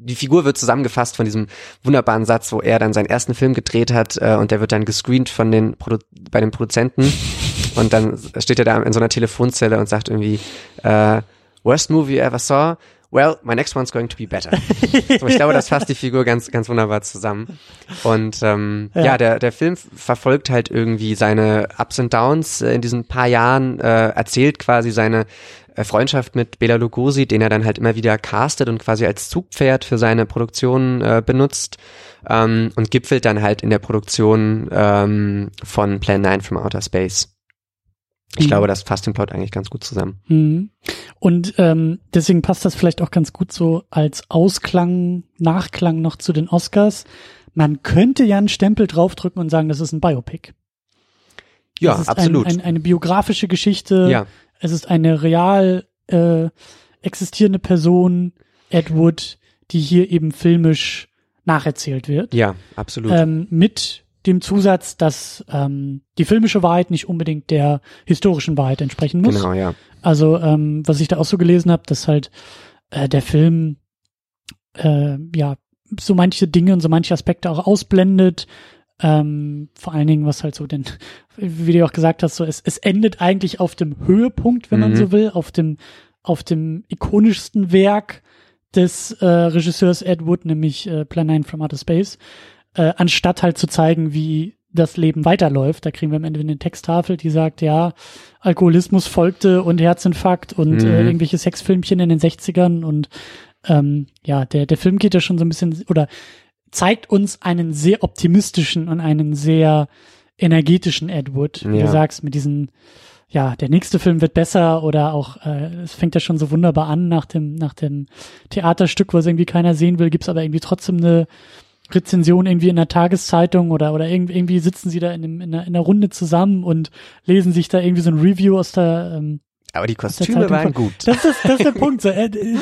die Figur wird zusammengefasst von diesem wunderbaren Satz, wo er dann seinen ersten Film gedreht hat äh, und der wird dann gescreent von den Produ bei den Produzenten und dann steht er da in so einer Telefonzelle und sagt irgendwie äh, Worst movie you ever saw? Well, my next one's going to be better. so, ich glaube, das fasst die Figur ganz, ganz wunderbar zusammen. Und ähm, ja. Ja. der, der Film verfolgt halt irgendwie seine Ups und Downs äh, in diesen paar Jahren, äh, erzählt quasi seine äh, Freundschaft mit Bela Lugosi, den er dann halt immer wieder castet und quasi als Zugpferd für seine Produktion äh, benutzt ähm, und gipfelt dann halt in der Produktion ähm, von Plan 9 from Outer Space. Ich Mhm. glaube, das fasst den Plot eigentlich ganz gut zusammen. Mhm. Und ähm, deswegen passt das vielleicht auch ganz gut so als Ausklang, Nachklang noch zu den Oscars. Man könnte ja einen Stempel draufdrücken und sagen, das ist ein Biopic. Ja, es ist absolut. Ein, ein, eine biografische Geschichte. ja, Es ist eine real äh, existierende Person, Ed Wood, die hier eben filmisch nacherzählt wird. ja, absolut. Ähm, mit dem Zusatz, dass ähm, die filmische Wahrheit nicht unbedingt der historischen Wahrheit entsprechen muss. genau, ja. Also, ähm, was ich da auch so gelesen habe, dass halt äh, der Film äh, ja so manche Dinge und so manche Aspekte auch ausblendet. Ähm, vor allen Dingen, was halt so denn, wie du auch gesagt hast, so es, es endet eigentlich auf dem Höhepunkt, wenn man Mhm. so will, auf dem, auf dem ikonischsten Werk des äh, Regisseurs Ed Wood, nämlich äh, Plan 9 from Outer Space, äh, anstatt halt zu zeigen, wie das Leben weiterläuft. Da kriegen wir am Ende eine Texttafel, die sagt, ja, Alkoholismus folgte und Herzinfarkt und Mhm. äh, irgendwelche Sexfilmchen in den 60ern und ähm, ja, der, der Film geht ja schon so ein bisschen oder zeigt uns einen sehr optimistischen und einen sehr energetischen Ed Wood, wie Ja. du sagst, mit diesen, ja, der nächste Film wird besser oder auch, äh, es fängt ja schon so wunderbar an nach dem, nach dem Theaterstück, was irgendwie keiner sehen will, gibt's aber irgendwie trotzdem eine Rezension irgendwie in der Tageszeitung oder, oder irgendwie, sitzen sie da in, dem, in, einer, in einer Runde zusammen und lesen sich da irgendwie so ein Review aus der, ähm, Aber die der Kostüme waren gut. das ist, das ist der Punkt. So, äh, äh,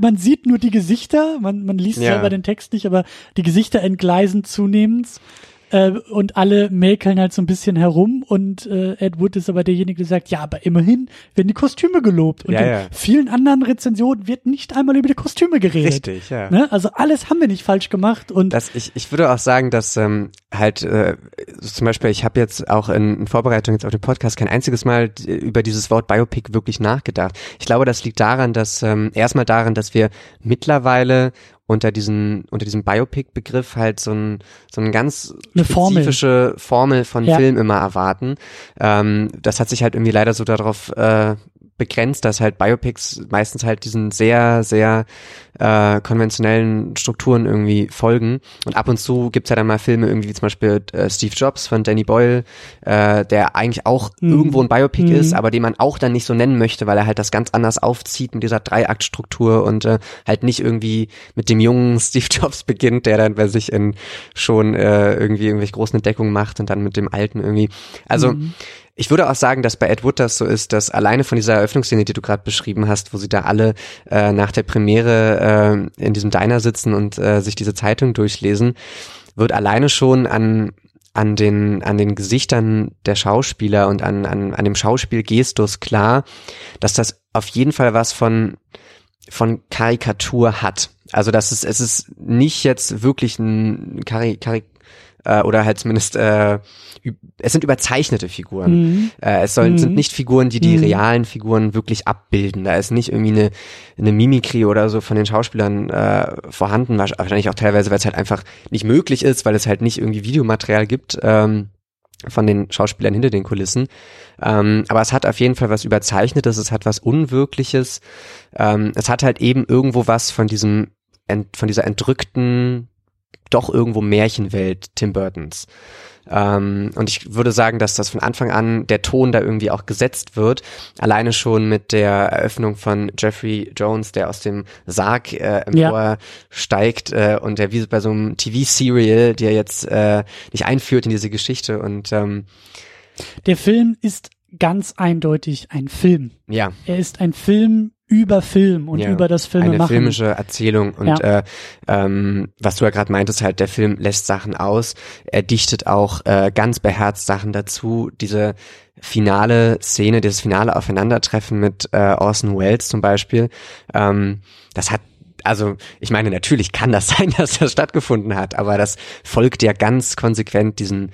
man sieht nur die Gesichter, man, man liest Ja. selber den Text nicht, aber die Gesichter entgleisen zunehmend. Äh, und alle mäkeln halt so ein bisschen herum und äh, Ed Wood ist aber derjenige, der sagt, ja, aber immerhin werden die Kostüme gelobt. Und Ja, in ja. vielen anderen Rezensionen wird nicht einmal über die Kostüme geredet. Richtig, ja. Ne? Also alles haben wir nicht falsch gemacht und Das, ich, ich würde auch sagen, dass ähm, halt äh, zum Beispiel, ich habe jetzt auch in, in Vorbereitung jetzt auf den Podcast kein einziges Mal d- über dieses Wort Biopic wirklich nachgedacht. Ich glaube, das liegt daran, dass ähm, erstmal daran, dass wir mittlerweile unter diesen unter diesem Biopic-Begriff halt so ein so ein ganz Eine Formel. spezifische Formel von Ja. Film immer erwarten. Ähm, das hat sich halt irgendwie leider so darauf äh, begrenzt, dass halt Biopics meistens halt diesen sehr, sehr äh, konventionellen Strukturen irgendwie folgen. Und ab und zu gibt's ja dann mal Filme irgendwie wie zum Beispiel äh, Steve Jobs von Danny Boyle, äh, der eigentlich auch Mhm. irgendwo ein Biopic Mhm. ist, aber den man auch dann nicht so nennen möchte, weil er halt das ganz anders aufzieht mit dieser Dreiaktstruktur und äh, halt nicht irgendwie mit dem jungen Steve Jobs beginnt, der dann bei sich in schon äh, irgendwie irgendwelche großen Entdeckungen macht und dann mit dem alten irgendwie. Also Mhm. Ich würde auch sagen, dass bei Ed Wood das so ist, dass alleine von dieser Eröffnungsszene, die du gerade beschrieben hast, wo sie da alle äh, nach der Premiere äh, in diesem Diner sitzen und äh, sich diese Zeitung durchlesen, wird alleine schon an an den an den Gesichtern der Schauspieler und an an an dem Schauspielgestus klar, dass das auf jeden Fall was von von Karikatur hat. Also das ist es ist nicht jetzt wirklich ein Kari, Kari, äh, oder halt zumindest äh, es sind überzeichnete Figuren. Mhm. Äh, es sollen, Mhm. sind nicht Figuren, die die Mhm. realen Figuren wirklich abbilden. Da ist nicht irgendwie eine, eine Mimikrie oder so von den Schauspielern äh, vorhanden. Wahrsch- Wahrscheinlich auch teilweise, weil es halt einfach nicht möglich ist, weil es halt nicht irgendwie Videomaterial gibt. Ähm, von den Schauspielern hinter den Kulissen. Ähm, aber es hat auf jeden Fall was Überzeichnetes, es hat was Unwirkliches. Ähm, es hat halt eben irgendwo was von diesem, ent, von dieser entrückten, doch irgendwo Märchenwelt Tim Burtons. Ähm, und ich würde sagen, dass das von Anfang an der Ton da irgendwie auch gesetzt wird. Alleine schon mit der Eröffnung von Jeffrey Jones, der aus dem Sarg äh, empor steigt äh, und der wie bei so einem TV-Serial, der jetzt äh, dich einführt in diese Geschichte und ähm, Der Film ist ganz eindeutig ein Film. ja, Er ist ein Film über Film und Ja, über das Filme eine machen. filmische Erzählung und Ja. äh, ähm, was du ja gerade meintest, halt der Film lässt Sachen aus, er dichtet auch äh, ganz beherzt Sachen dazu. Diese finale Szene, dieses finale Aufeinandertreffen mit äh, Orson Welles zum Beispiel, ähm, das hat also ich meine, natürlich kann das sein, dass das stattgefunden hat, aber das folgt ja ganz konsequent diesen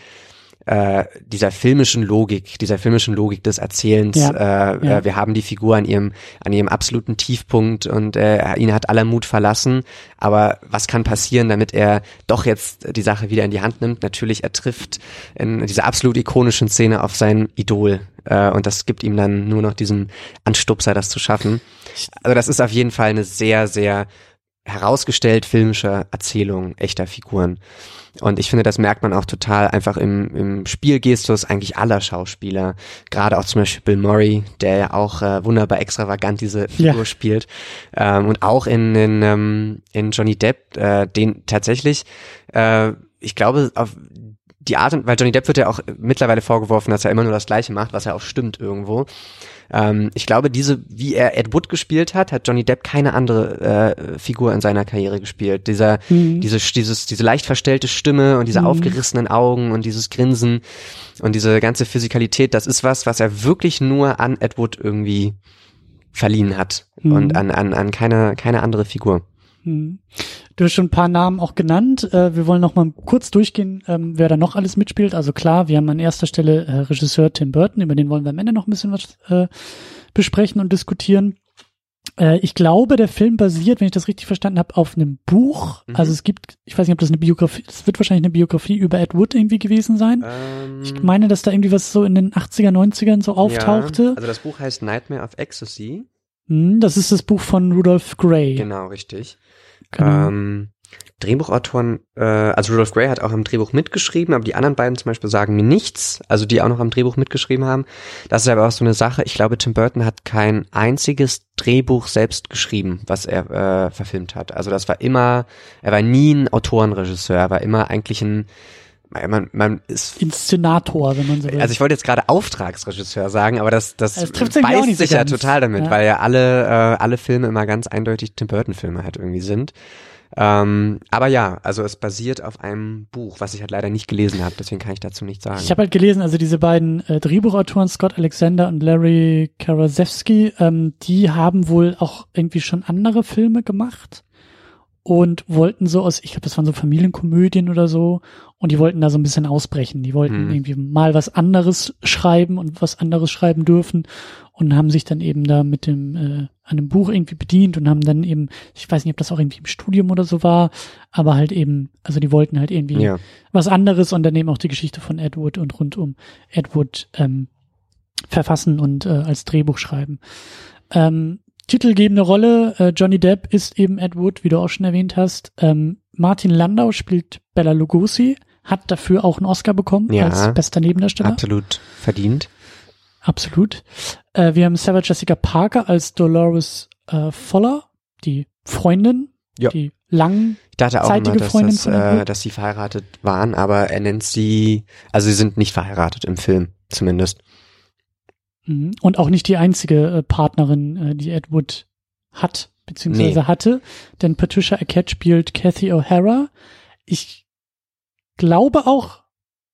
äh, dieser filmischen Logik, dieser filmischen Logik des Erzählens. Ja, äh, ja. äh, wir haben die Figur an ihrem an ihrem absoluten Tiefpunkt und äh, ihn hat aller Mut verlassen. Aber was kann passieren, damit er doch jetzt die Sache wieder in die Hand nimmt? Natürlich, er trifft in dieser absolut ikonischen Szene auf sein Idol äh, und das gibt ihm dann nur noch diesen Anstupser, das zu schaffen. Also das ist auf jeden Fall eine sehr, sehr herausgestellt filmische Erzählung echter Figuren. Und ich finde, das merkt man auch total einfach im, im Spielgestus eigentlich aller Schauspieler. Gerade auch zum Beispiel Bill Murray, der ja auch äh, wunderbar extravagant diese Figur Ja. spielt. Ähm, und auch in, in, ähm, in Johnny Depp, äh, den tatsächlich, äh, ich glaube, auf die Art, und- weil Johnny Depp wird ja auch mittlerweile vorgeworfen, dass er immer nur das Gleiche macht, was ja auch stimmt irgendwo. Ähm, ich glaube, diese, wie er Ed Wood gespielt hat, hat Johnny Depp keine andere äh, Figur in seiner Karriere gespielt. Dieser, Mhm. diese, dieses, diese leicht verstellte Stimme und diese Mhm. aufgerissenen Augen und dieses Grinsen und diese ganze Physikalität, das ist was, was er wirklich nur an Ed Wood irgendwie verliehen hat Mhm. und an, an, an keine, keine andere Figur. Du hast schon ein paar Namen auch genannt. Äh, wir wollen noch mal kurz durchgehen, ähm, wer da noch alles mitspielt. Also klar, wir haben an erster Stelle äh, Regisseur Tim Burton, über den wollen wir am Ende noch ein bisschen was äh, besprechen und diskutieren. Äh, ich glaube, der Film basiert, wenn ich das richtig verstanden habe, auf einem Buch. Mhm. Also es gibt, ich weiß nicht, ob das eine Biografie, es wird wahrscheinlich eine Biografie über Ed Wood irgendwie gewesen sein. Ähm, Ich meine, dass da irgendwie was so in den 80er, 90ern so auftauchte. Ja, also das Buch heißt Nightmare of Ecstasy. Hm, das ist das Buch von Rudolph Gray. Genau, richtig. Genau. Ähm, Drehbuchautoren, äh, also Rudolph Gray hat auch am Drehbuch mitgeschrieben, aber die anderen beiden zum Beispiel sagen mir nichts, also die auch noch am Drehbuch mitgeschrieben haben. Das ist aber auch so eine Sache, ich glaube, Tim Burton hat kein einziges Drehbuch selbst geschrieben, was er äh, verfilmt hat. Also das war immer, er war nie ein Autorenregisseur, er war immer eigentlich ein, man, man ist Inszenator, wenn man so will. also ich wollte jetzt gerade Auftragsregisseur sagen, aber das, das, Das trifft's irgendwie auch beißt nicht so sich ja ganz. total damit, Ja. weil ja alle, äh, alle Filme immer ganz eindeutig Tim Burton Filme halt irgendwie sind. Ähm, aber ja, also es basiert auf einem Buch, was ich halt leider nicht gelesen habe, deswegen kann ich dazu nichts sagen. Ich habe halt gelesen, also diese beiden äh, Drehbuchautoren, Scott Alexander und Larry Karaszewski, ähm, die haben wohl auch irgendwie schon andere Filme gemacht und wollten so aus, ich glaube, das waren so Familienkomödien oder so, und die wollten da so ein bisschen ausbrechen. Die wollten Hm. irgendwie mal was anderes schreiben und was anderes schreiben dürfen und haben sich dann eben da mit dem äh, an dem Buch irgendwie bedient und haben dann eben, ich weiß nicht, ob das auch irgendwie im Studium oder so war, aber halt eben, also die wollten halt irgendwie ja. was anderes und dann eben auch die Geschichte von Edward und rund um Edward ähm, verfassen und äh, als Drehbuch schreiben. Ähm, titelgebende Rolle, äh, Johnny Depp ist eben Edward, wie du auch schon erwähnt hast. Ähm, Martin Landau spielt Bella Lugosi, hat dafür auch einen Oscar bekommen Ja. als bester Nebendarsteller. absolut verdient. Absolut. Äh, wir haben Sarah Jessica Parker als Dolores äh, Fuller, die Freundin, Ja. die lang Ich dachte auch immer, dass, Freundin das, äh, dass sie verheiratet waren, aber er nennt sie, also sie sind nicht verheiratet im Film, zumindest. Mhm. Und auch nicht die einzige äh, Partnerin, äh, die Edward hat, beziehungsweise Nee. hatte. Denn Patricia Arquette spielt Kathy O'Hara. Ich glaube auch,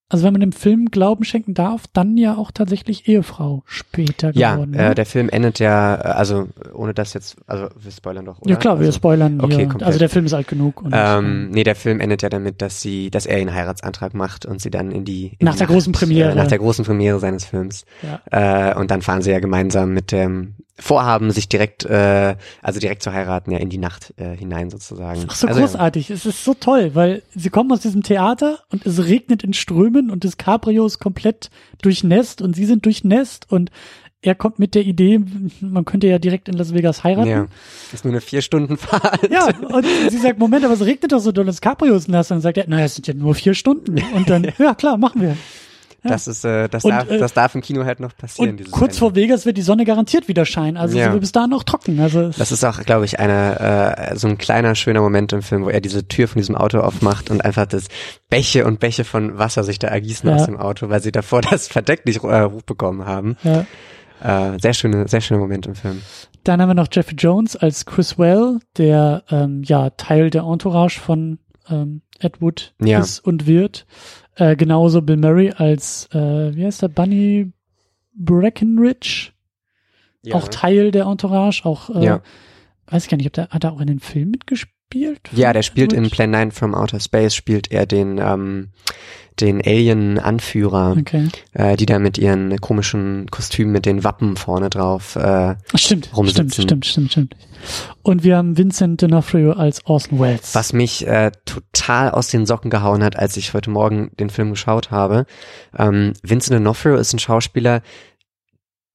also wenn man dem Film Glauben schenken darf, dann ja auch tatsächlich Ehefrau später geworden. Ja, ne? äh, der Film endet ja, äh, also ohne das jetzt, also wir spoilern doch, oder? ja klar, wir also, spoilern okay, komplett. Also der Film ist alt genug. Und, Ähm, nee, der Film endet ja damit, dass sie, dass er ihren Heiratsantrag macht und sie dann in die in Nach die der großen Premiere. äh, nach der großen Premiere seines Films. ja. Äh, und dann fahren sie ja gemeinsam mit dem Vorhaben, sich direkt, äh, also direkt zu heiraten, ja in die Nacht äh, hinein sozusagen. Ach so also, ja. großartig. Es ist so toll, weil sie kommen aus diesem Theater und es regnet in Strömen und das Cabrio ist komplett durchnässt und sie sind durchnässt und er kommt mit der Idee, man könnte ja direkt in Las Vegas heiraten. Ja, ist nur eine vier Stunden Fahrt. Ja, und sie sagt, Moment, aber es regnet doch so doll, das Cabrio ist nass. Und dann sagt er, naja, es sind ja nur vier Stunden. Und dann, ja klar, machen wir. Das ist, äh, das Und, darf, äh, das darf im Kino halt noch passieren. Und kurz Ende. vor Vegas wird die Sonne garantiert wieder scheinen. Also Ja. wird bis dahin auch trocken. Also Das ist auch, glaube ich, eine, äh, so ein kleiner, schöner Moment im Film, wo er diese Tür von diesem Auto aufmacht und einfach das Bäche und Bäche von Wasser sich da ergießen Ja. aus dem Auto, weil sie davor das Verdeck nicht äh, hochbekommen haben. ja. Äh, sehr schöne, sehr schöner Moment im Film. Dann haben wir noch Jeffrey Jones als Chris Well, der ähm, ja Teil der Entourage von ähm, Ed Wood Ja. ist und wird. Äh, genauso Bill Murray als, äh, wie heißt der, Bunny Breckenridge, auch Teil der Entourage, auch, äh, Ja. weiß ich gar nicht, ob der, hat er auch in den Film mitgespielt? Ja, der spielt in? Plan 9 from Outer Space, spielt er den, ähm, den Alien-Anführer, Okay. äh, die da mit ihren komischen Kostümen mit den Wappen vorne drauf. Äh, stimmt, rumsitzen. stimmt, stimmt, stimmt, stimmt. Und wir haben Vincent D'Onofrio als Orson Welles. was mich äh, total aus den Socken gehauen hat, als ich heute Morgen den Film geschaut habe. Ähm, Vincent D'Onofrio ist ein Schauspieler,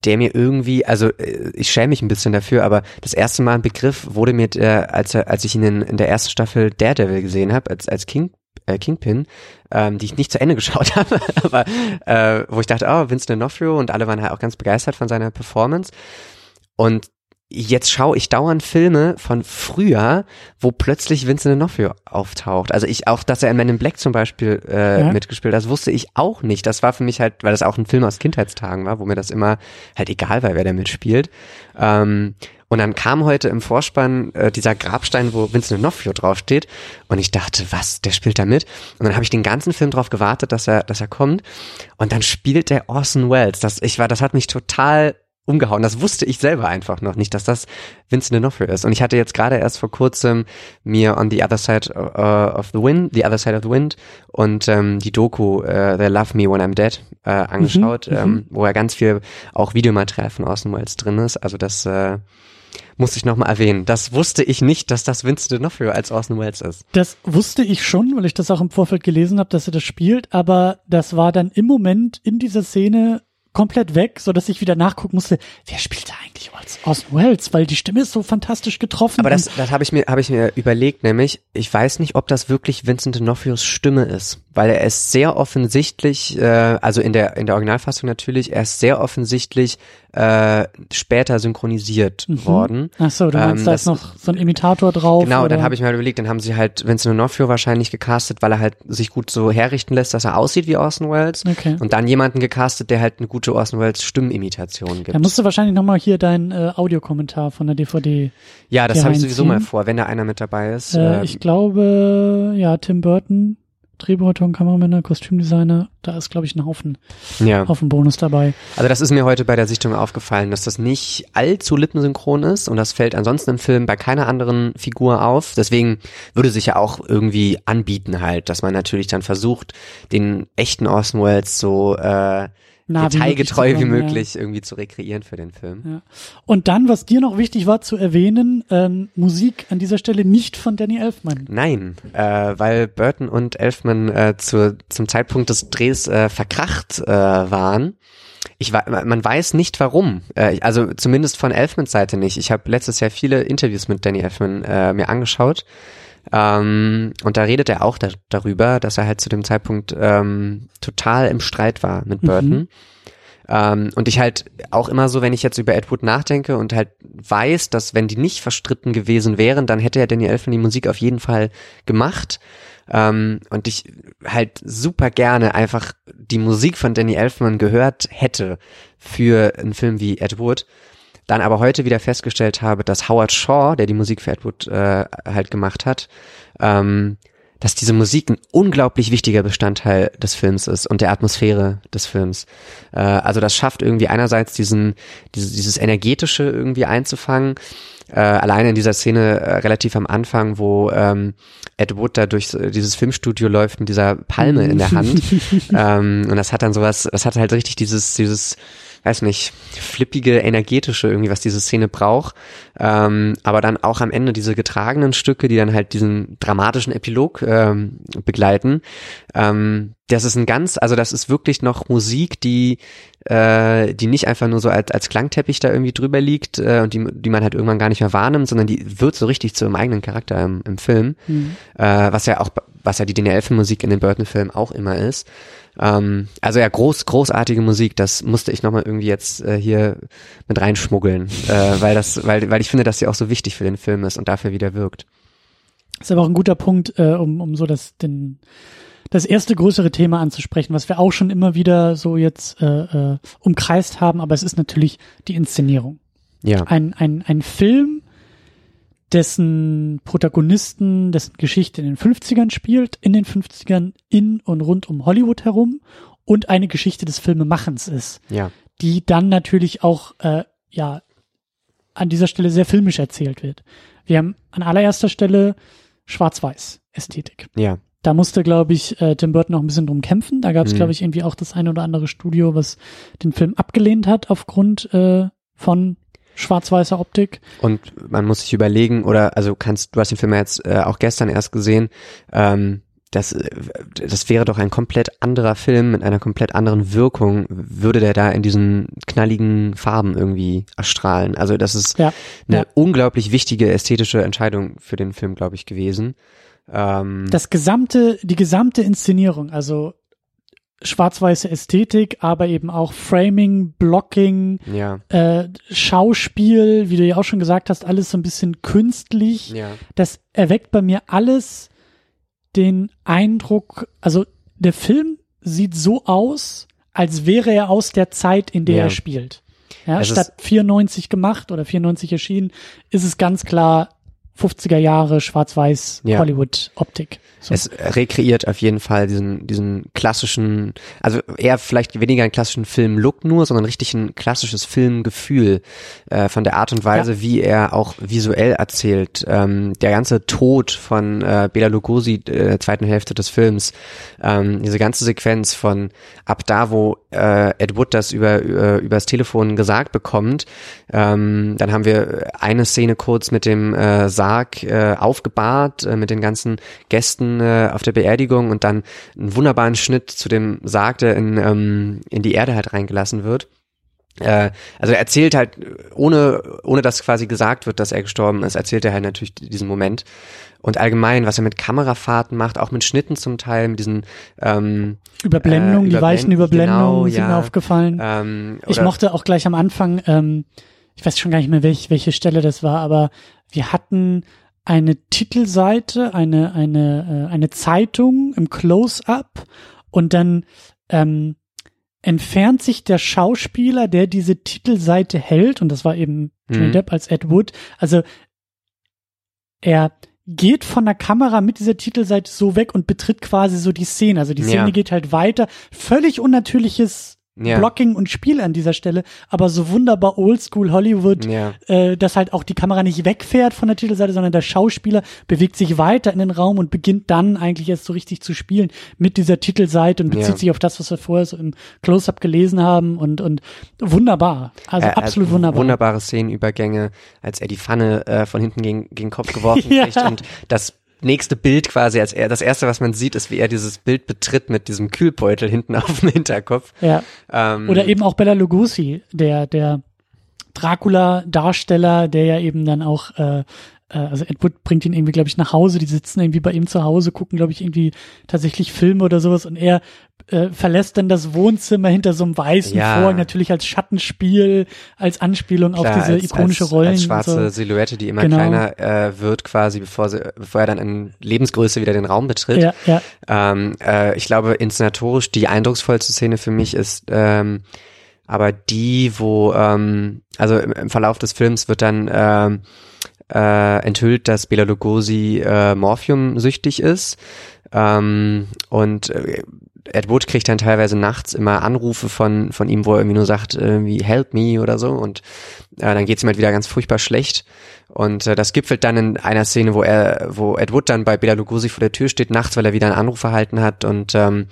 der mir irgendwie, also äh, ich schäme mich ein bisschen dafür, aber das erste Mal ein Begriff wurde mir, äh, als, als ich ihn in, in der ersten Staffel Daredevil gesehen habe, als, als King, äh, Kingpin, ähm, die ich nicht zu Ende geschaut habe, aber äh, wo ich dachte, oh, Vincent D'Onofrio und alle waren halt auch ganz begeistert von seiner Performance. Und jetzt schaue ich dauernd Filme von früher, wo plötzlich Vincent D'Onofrio auftaucht. Also ich auch, dass er in Men in Black zum Beispiel äh, Ja. mitgespielt, hat, das wusste ich auch nicht. Das war für mich halt, weil das auch ein Film aus Kindheitstagen war, wo mir das immer halt egal war, wer da mitspielt. Ähm, und dann kam heute im Vorspann äh, dieser Grabstein, wo Vincent D'Onofrio draufsteht. Und ich dachte, was, der spielt da mit? Und dann habe ich den ganzen Film drauf gewartet, dass er, dass er kommt. Und dann spielt der Orson Welles. Das, ich war, das hat mich total umgehauen. Das wusste ich selber einfach noch nicht, dass das Vincent D'Onofrio ist. Und ich hatte jetzt gerade erst vor kurzem mir On the Other Side uh, of the Wind, The Other Side of the Wind und ähm, die Doku äh, They Love Me When I'm Dead äh, angeschaut, Mhm, ähm, wo ja ganz viel auch Videomaterial von Orson Welles drin ist. Also das äh, musste ich nochmal erwähnen. Das wusste ich nicht, dass das Vincent D'Onofrio als Orson Welles ist. Das wusste ich schon, weil ich das auch im Vorfeld gelesen habe, dass er das spielt, aber das war dann im Moment in dieser Szene komplett weg, so dass ich wieder nachgucken musste, wer spielt da eigentlich als Orson Welles, weil die Stimme ist so fantastisch getroffen. Aber das, das habe ich mir, habe ich mir überlegt, nämlich ich weiß nicht, ob das wirklich Vincent D'Onofrios Stimme ist, weil er ist sehr offensichtlich, äh, also in der in der Originalfassung natürlich, er ist sehr offensichtlich äh, später synchronisiert Mhm. worden. Ach so, du meinst, Ähm, da ist noch so ein Imitator drauf. Genau, oder? dann habe ich mir halt überlegt, dann haben sie halt Vincent D'Onofrio wahrscheinlich gecastet, weil er halt sich gut so herrichten lässt, dass er aussieht wie Orson Welles. Okay. Und dann jemanden gecastet, der halt eine gute Orson Welles Stimmimitation gibt. Da musst du wahrscheinlich nochmal hier deinen äh, Audiokommentar von der DVD. ja, das habe ich sowieso mal vor, wenn da einer mit dabei ist. Äh, ähm, ich glaube, ja, Tim Burton, Drehbuchautor, Kameramänner, Kostümdesigner, da ist, glaube ich, ein Haufen, ja. Haufen Bonus dabei. Also das ist mir heute bei der Sichtung aufgefallen, dass das nicht allzu lippensynchron ist und das fällt ansonsten im Film bei keiner anderen Figur auf. Deswegen würde sich ja auch irgendwie anbieten halt, dass man natürlich dann versucht, den echten Orson Welles so äh, Nah wie detailgetreu möglich wie kommen, ja. möglich irgendwie zu rekreieren für den Film. Ja. Und dann, was dir noch wichtig war zu erwähnen, ähm, Musik an dieser Stelle nicht von Danny Elfman. Nein, äh, weil Burton und Elfman äh, zu, zum Zeitpunkt des Drehs äh, verkracht äh, waren. Ich man weiß nicht warum. Äh, also zumindest von Elfmans Seite nicht. Ich habe letztes Jahr viele Interviews mit Danny Elfman äh, mir angeschaut. Ähm, und da redet er auch da, darüber, dass er halt zu dem Zeitpunkt ähm, total im Streit war mit Burton. Mhm. Ähm, und ich halt auch immer so, wenn ich jetzt über Ed Wood nachdenke und halt weiß, dass wenn die nicht verstritten gewesen wären, dann hätte ja Danny Elfman die Musik auf jeden Fall gemacht. Ähm, und ich halt super gerne einfach die Musik von Danny Elfman gehört hätte für einen Film wie Ed Wood. Dann aber heute wieder festgestellt habe, dass Howard Shaw, der die Musik für Ed Wood äh, halt gemacht hat, ähm, dass diese Musik ein unglaublich wichtiger Bestandteil des Films ist und der Atmosphäre des Films. Äh, also das schafft irgendwie einerseits diesen, dieses, dieses energetische irgendwie einzufangen. Äh, alleine in dieser Szene äh, relativ am Anfang, wo ähm, Ed Wood da durch dieses Filmstudio läuft mit dieser Palme in der Hand. ähm, und das hat dann sowas, das hat halt richtig dieses, dieses weiß nicht, flippige, energetische irgendwie, was diese Szene braucht. Ähm, aber dann auch am Ende diese getragenen Stücke, die dann halt diesen dramatischen Epilog ähm, begleiten. Ähm, das ist ein ganz, also das ist wirklich noch Musik, die äh, die nicht einfach nur so als, als Klangteppich da irgendwie drüber liegt äh, und die, die man halt irgendwann gar nicht mehr wahrnimmt, sondern die wird so richtig zu einem eigenen Charakter im, im Film, mhm. äh, was ja auch, was ja die DNL-Filmmusik in den Burton-Filmen auch immer ist. Ähm, also ja, groß, großartige Musik, das musste ich nochmal irgendwie jetzt äh, hier mit reinschmuggeln, äh, weil das, weil, weil ich finde, dass sie auch so wichtig für den Film ist und dafür wieder wirkt. Das ist aber auch ein guter Punkt, äh, um, um so das, den, das erste größere Thema anzusprechen, was wir auch schon immer wieder so jetzt äh, äh, umkreist haben, aber es ist natürlich die Inszenierung. Ja. Ein, ein, ein Film, dessen Protagonisten, dessen Geschichte in den 50ern spielt, in den 50ern in und rund um Hollywood herum und eine Geschichte des Filmemachens ist. Ja. Die dann natürlich auch, äh, ja, an dieser Stelle sehr filmisch erzählt wird. Wir haben an allererster Stelle Schwarz-Weiß-Ästhetik. Ja. Da musste, glaube ich, äh, Tim Burton auch ein bisschen drum kämpfen. Da gab es, mhm. glaube ich, irgendwie auch das eine oder andere Studio, was den Film abgelehnt hat aufgrund äh, von schwarz-weißer Optik. Und man muss sich überlegen, oder also kannst, du hast den Film ja jetzt äh, auch gestern erst gesehen, ähm, das, äh, das wäre doch ein komplett anderer Film mit einer komplett anderen Wirkung, würde der da in diesen knalligen Farben irgendwie erstrahlen. Also das ist ja, eine ja. unglaublich wichtige ästhetische Entscheidung für den Film, glaube ich, gewesen. Ähm, das gesamte, die gesamte Inszenierung, also schwarz-weiße Ästhetik, aber eben auch Framing, Blocking, ja. äh, Schauspiel, wie du ja auch schon gesagt hast, alles so ein bisschen künstlich. Ja. Das erweckt bei mir alles den Eindruck, also der Film sieht so aus, als wäre er aus der Zeit, in der ja. er spielt. Ja, statt 94 gemacht oder 94 erschienen, ist es ganz klar 50er Jahre schwarz-weiß ja. Hollywood-Optik. So. Es rekreiert auf jeden Fall diesen, diesen klassischen, also eher vielleicht weniger einen klassischen Film-Look nur, sondern richtig ein klassisches Filmgefühl äh, von der Art und Weise, ja. wie er auch visuell erzählt. Ähm, der ganze Tod von äh, Bela Lugosi äh, der zweiten Hälfte des Films, ähm, diese ganze Sequenz von ab da, wo äh, Ed Wood das über, über übers Telefon gesagt bekommt, ähm, dann haben wir eine Szene kurz mit dem äh, Sarg äh, aufgebahrt, äh, mit den ganzen Gästen äh, auf der Beerdigung und dann einen wunderbaren Schnitt zu dem Sarg, der in, ähm, in die Erde halt reingelassen wird. Äh, also er erzählt halt, ohne, ohne dass quasi gesagt wird, dass er gestorben ist, erzählt er halt natürlich diesen Moment. Und allgemein, was er mit Kamerafahrten macht, auch mit Schnitten zum Teil, mit diesen ähm, Überblendungen, äh, die weichen Überblendungen genau, sind ja, mir aufgefallen. Ähm, ich mochte auch gleich am Anfang, ähm, ich weiß schon gar nicht mehr, welch, welche Stelle das war, aber wir hatten eine Titelseite, eine, eine, äh, eine Zeitung im Close-up und dann ähm, entfernt sich der Schauspieler, der diese Titelseite hält, und das war eben Johnny mhm. Depp als Ed Wood, also er geht von der Kamera mit dieser Titelseite so weg und betritt quasi so die Szene. Also die Szene ja. geht halt weiter. Völlig unnatürliches ja. Blocking und Spiel an dieser Stelle, aber so wunderbar Oldschool Hollywood, ja. äh, dass halt auch die Kamera nicht wegfährt von der Titelseite, sondern der Schauspieler bewegt sich weiter in den Raum und beginnt dann eigentlich erst so richtig zu spielen mit dieser Titelseite und bezieht ja. sich auf das, was wir vorher so im Close-Up gelesen haben und und wunderbar, also äh, absolut äh, wunderbar. Wunderbare Szenenübergänge, als er die Pfanne äh, von hinten gegen, gegen den Kopf geworfen kriegt und das nächste Bild quasi, als er, das erste, was man sieht, ist, wie er dieses Bild betritt mit diesem Kühlbeutel hinten auf dem Hinterkopf. Ja. Ähm, Oder eben auch Bella Lugosi, der, der Dracula-Darsteller, der ja eben dann auch äh, äh, also Edward bringt ihn irgendwie, glaube ich, nach Hause. Die sitzen irgendwie bei ihm zu Hause, gucken, glaube ich, irgendwie tatsächlich Filme oder sowas und er äh, verlässt dann das Wohnzimmer hinter so einem weißen ja. Vorhang, natürlich als Schattenspiel, als Anspielung Klar, auf diese als, ikonische als, Rollen. Als schwarze so. Silhouette, die immer genau. kleiner äh, wird quasi, bevor, sie, bevor er dann in Lebensgröße wieder den Raum betritt. Ja, ja. Ähm, äh, ich glaube, inszenatorisch die eindrucksvollste Szene für mich ist ähm, aber die, wo, ähm, also im, im Verlauf des Films wird dann ähm, äh, enthüllt, dass Bela Lugosi äh, Morphium-süchtig ist. Ähm, und äh, Ed Wood kriegt dann teilweise nachts immer Anrufe von, von ihm, wo er irgendwie nur sagt, irgendwie help me oder so. Und äh, dann geht's ihm halt wieder ganz furchtbar schlecht. Und äh, das gipfelt dann in einer Szene, wo er, wo Ed Wood dann bei Bela Lugosi vor der Tür steht nachts, weil er wieder einen Anruf erhalten hat und ähm,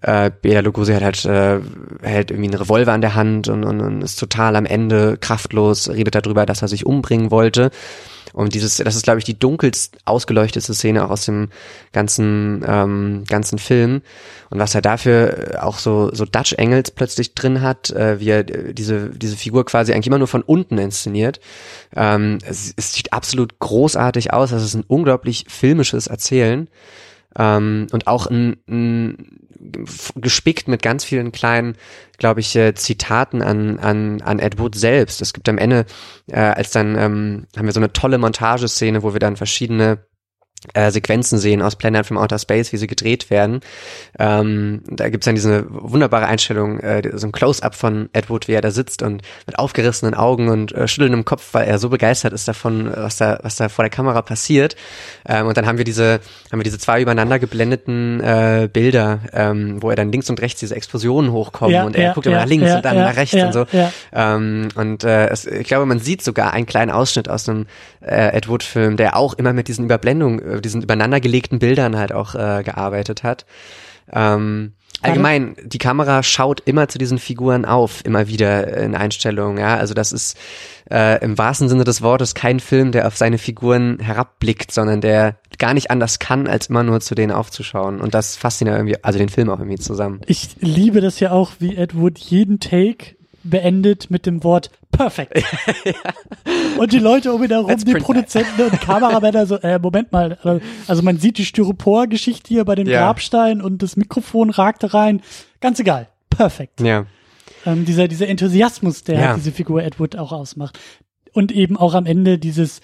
äh, Bela Lugosi hat halt äh, hält irgendwie einen Revolver an der Hand und, und, und ist total am Ende kraftlos, redet darüber, dass er sich umbringen wollte. Und dieses, das ist, glaube ich, die dunkelst ausgeleuchtete Szene auch aus dem ganzen, ähm, ganzen Film. Und was er dafür auch so, so Dutch Engels plötzlich drin hat, äh, wie er diese, diese Figur quasi eigentlich immer nur von unten inszeniert. Ähm, es, es sieht absolut großartig aus. Das ist ein unglaublich filmisches Erzählen. Ähm, und auch ein, ein gespickt mit ganz vielen kleinen, glaube ich, äh, Zitaten an, an, an Ed Wood selbst. Es gibt am Ende, äh, als dann ähm, haben wir so eine tolle Montageszene, wo wir dann verschiedene äh, Sequenzen sehen aus Planet from Outer Space, wie sie gedreht werden. Ähm, da gibt's dann diese wunderbare Einstellung, äh, so ein Close-up von Ed Wood, wie er da sitzt und mit aufgerissenen Augen und äh, schüttelndem Kopf, weil er so begeistert ist davon, was da, was da vor der Kamera passiert. Ähm, und dann haben wir diese, haben wir diese zwei übereinander geblendeten äh, Bilder, ähm, wo er dann links und rechts diese Explosionen hochkommen ja, und er ja, guckt immer ja, nach links und dann nach rechts und so. Ähm, und äh, es, ich glaube, man sieht sogar einen kleinen Ausschnitt aus einem äh, Ed Wood-Film, der auch immer mit diesen Überblendungen äh, diesen übereinandergelegten Bildern halt auch äh, gearbeitet hat. Ähm, allgemein, die Kamera schaut immer zu diesen Figuren auf, immer wieder in Einstellungen, ja. Also das ist äh, im wahrsten Sinne des Wortes kein Film, der auf seine Figuren herabblickt, sondern der gar nicht anders kann, als immer nur zu denen aufzuschauen. Und das fasst ihn ja irgendwie, also den Film auch irgendwie zusammen. Ich liebe das ja auch, wie Ed Wood jeden Take beendet mit dem Wort perfekt. ja. Und die Leute um ihn herum, die Produzenten und Kameramänner so, äh, Moment mal, also man sieht die Styropor-Geschichte hier bei dem ja. Grabstein und das Mikrofon ragte rein. Ganz egal. Perfekt. Ja. Ähm, dieser, dieser Enthusiasmus, der ja. diese Figur Edward auch ausmacht. Und eben auch am Ende dieses,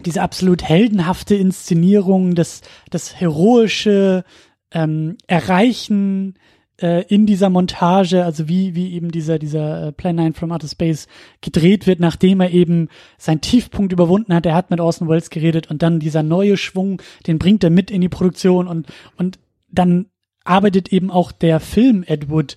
diese absolut heldenhafte Inszenierung, das, das heroische ähm, Erreichen äh, in dieser Montage, also wie, wie eben dieser, dieser äh, Plan 9 from Outer Space gedreht wird, nachdem er eben seinen Tiefpunkt überwunden hat. Er hat mit Orson Welles geredet und dann dieser neue Schwung, den bringt er mit in die Produktion und, und dann arbeitet eben auch der Film Ed Wood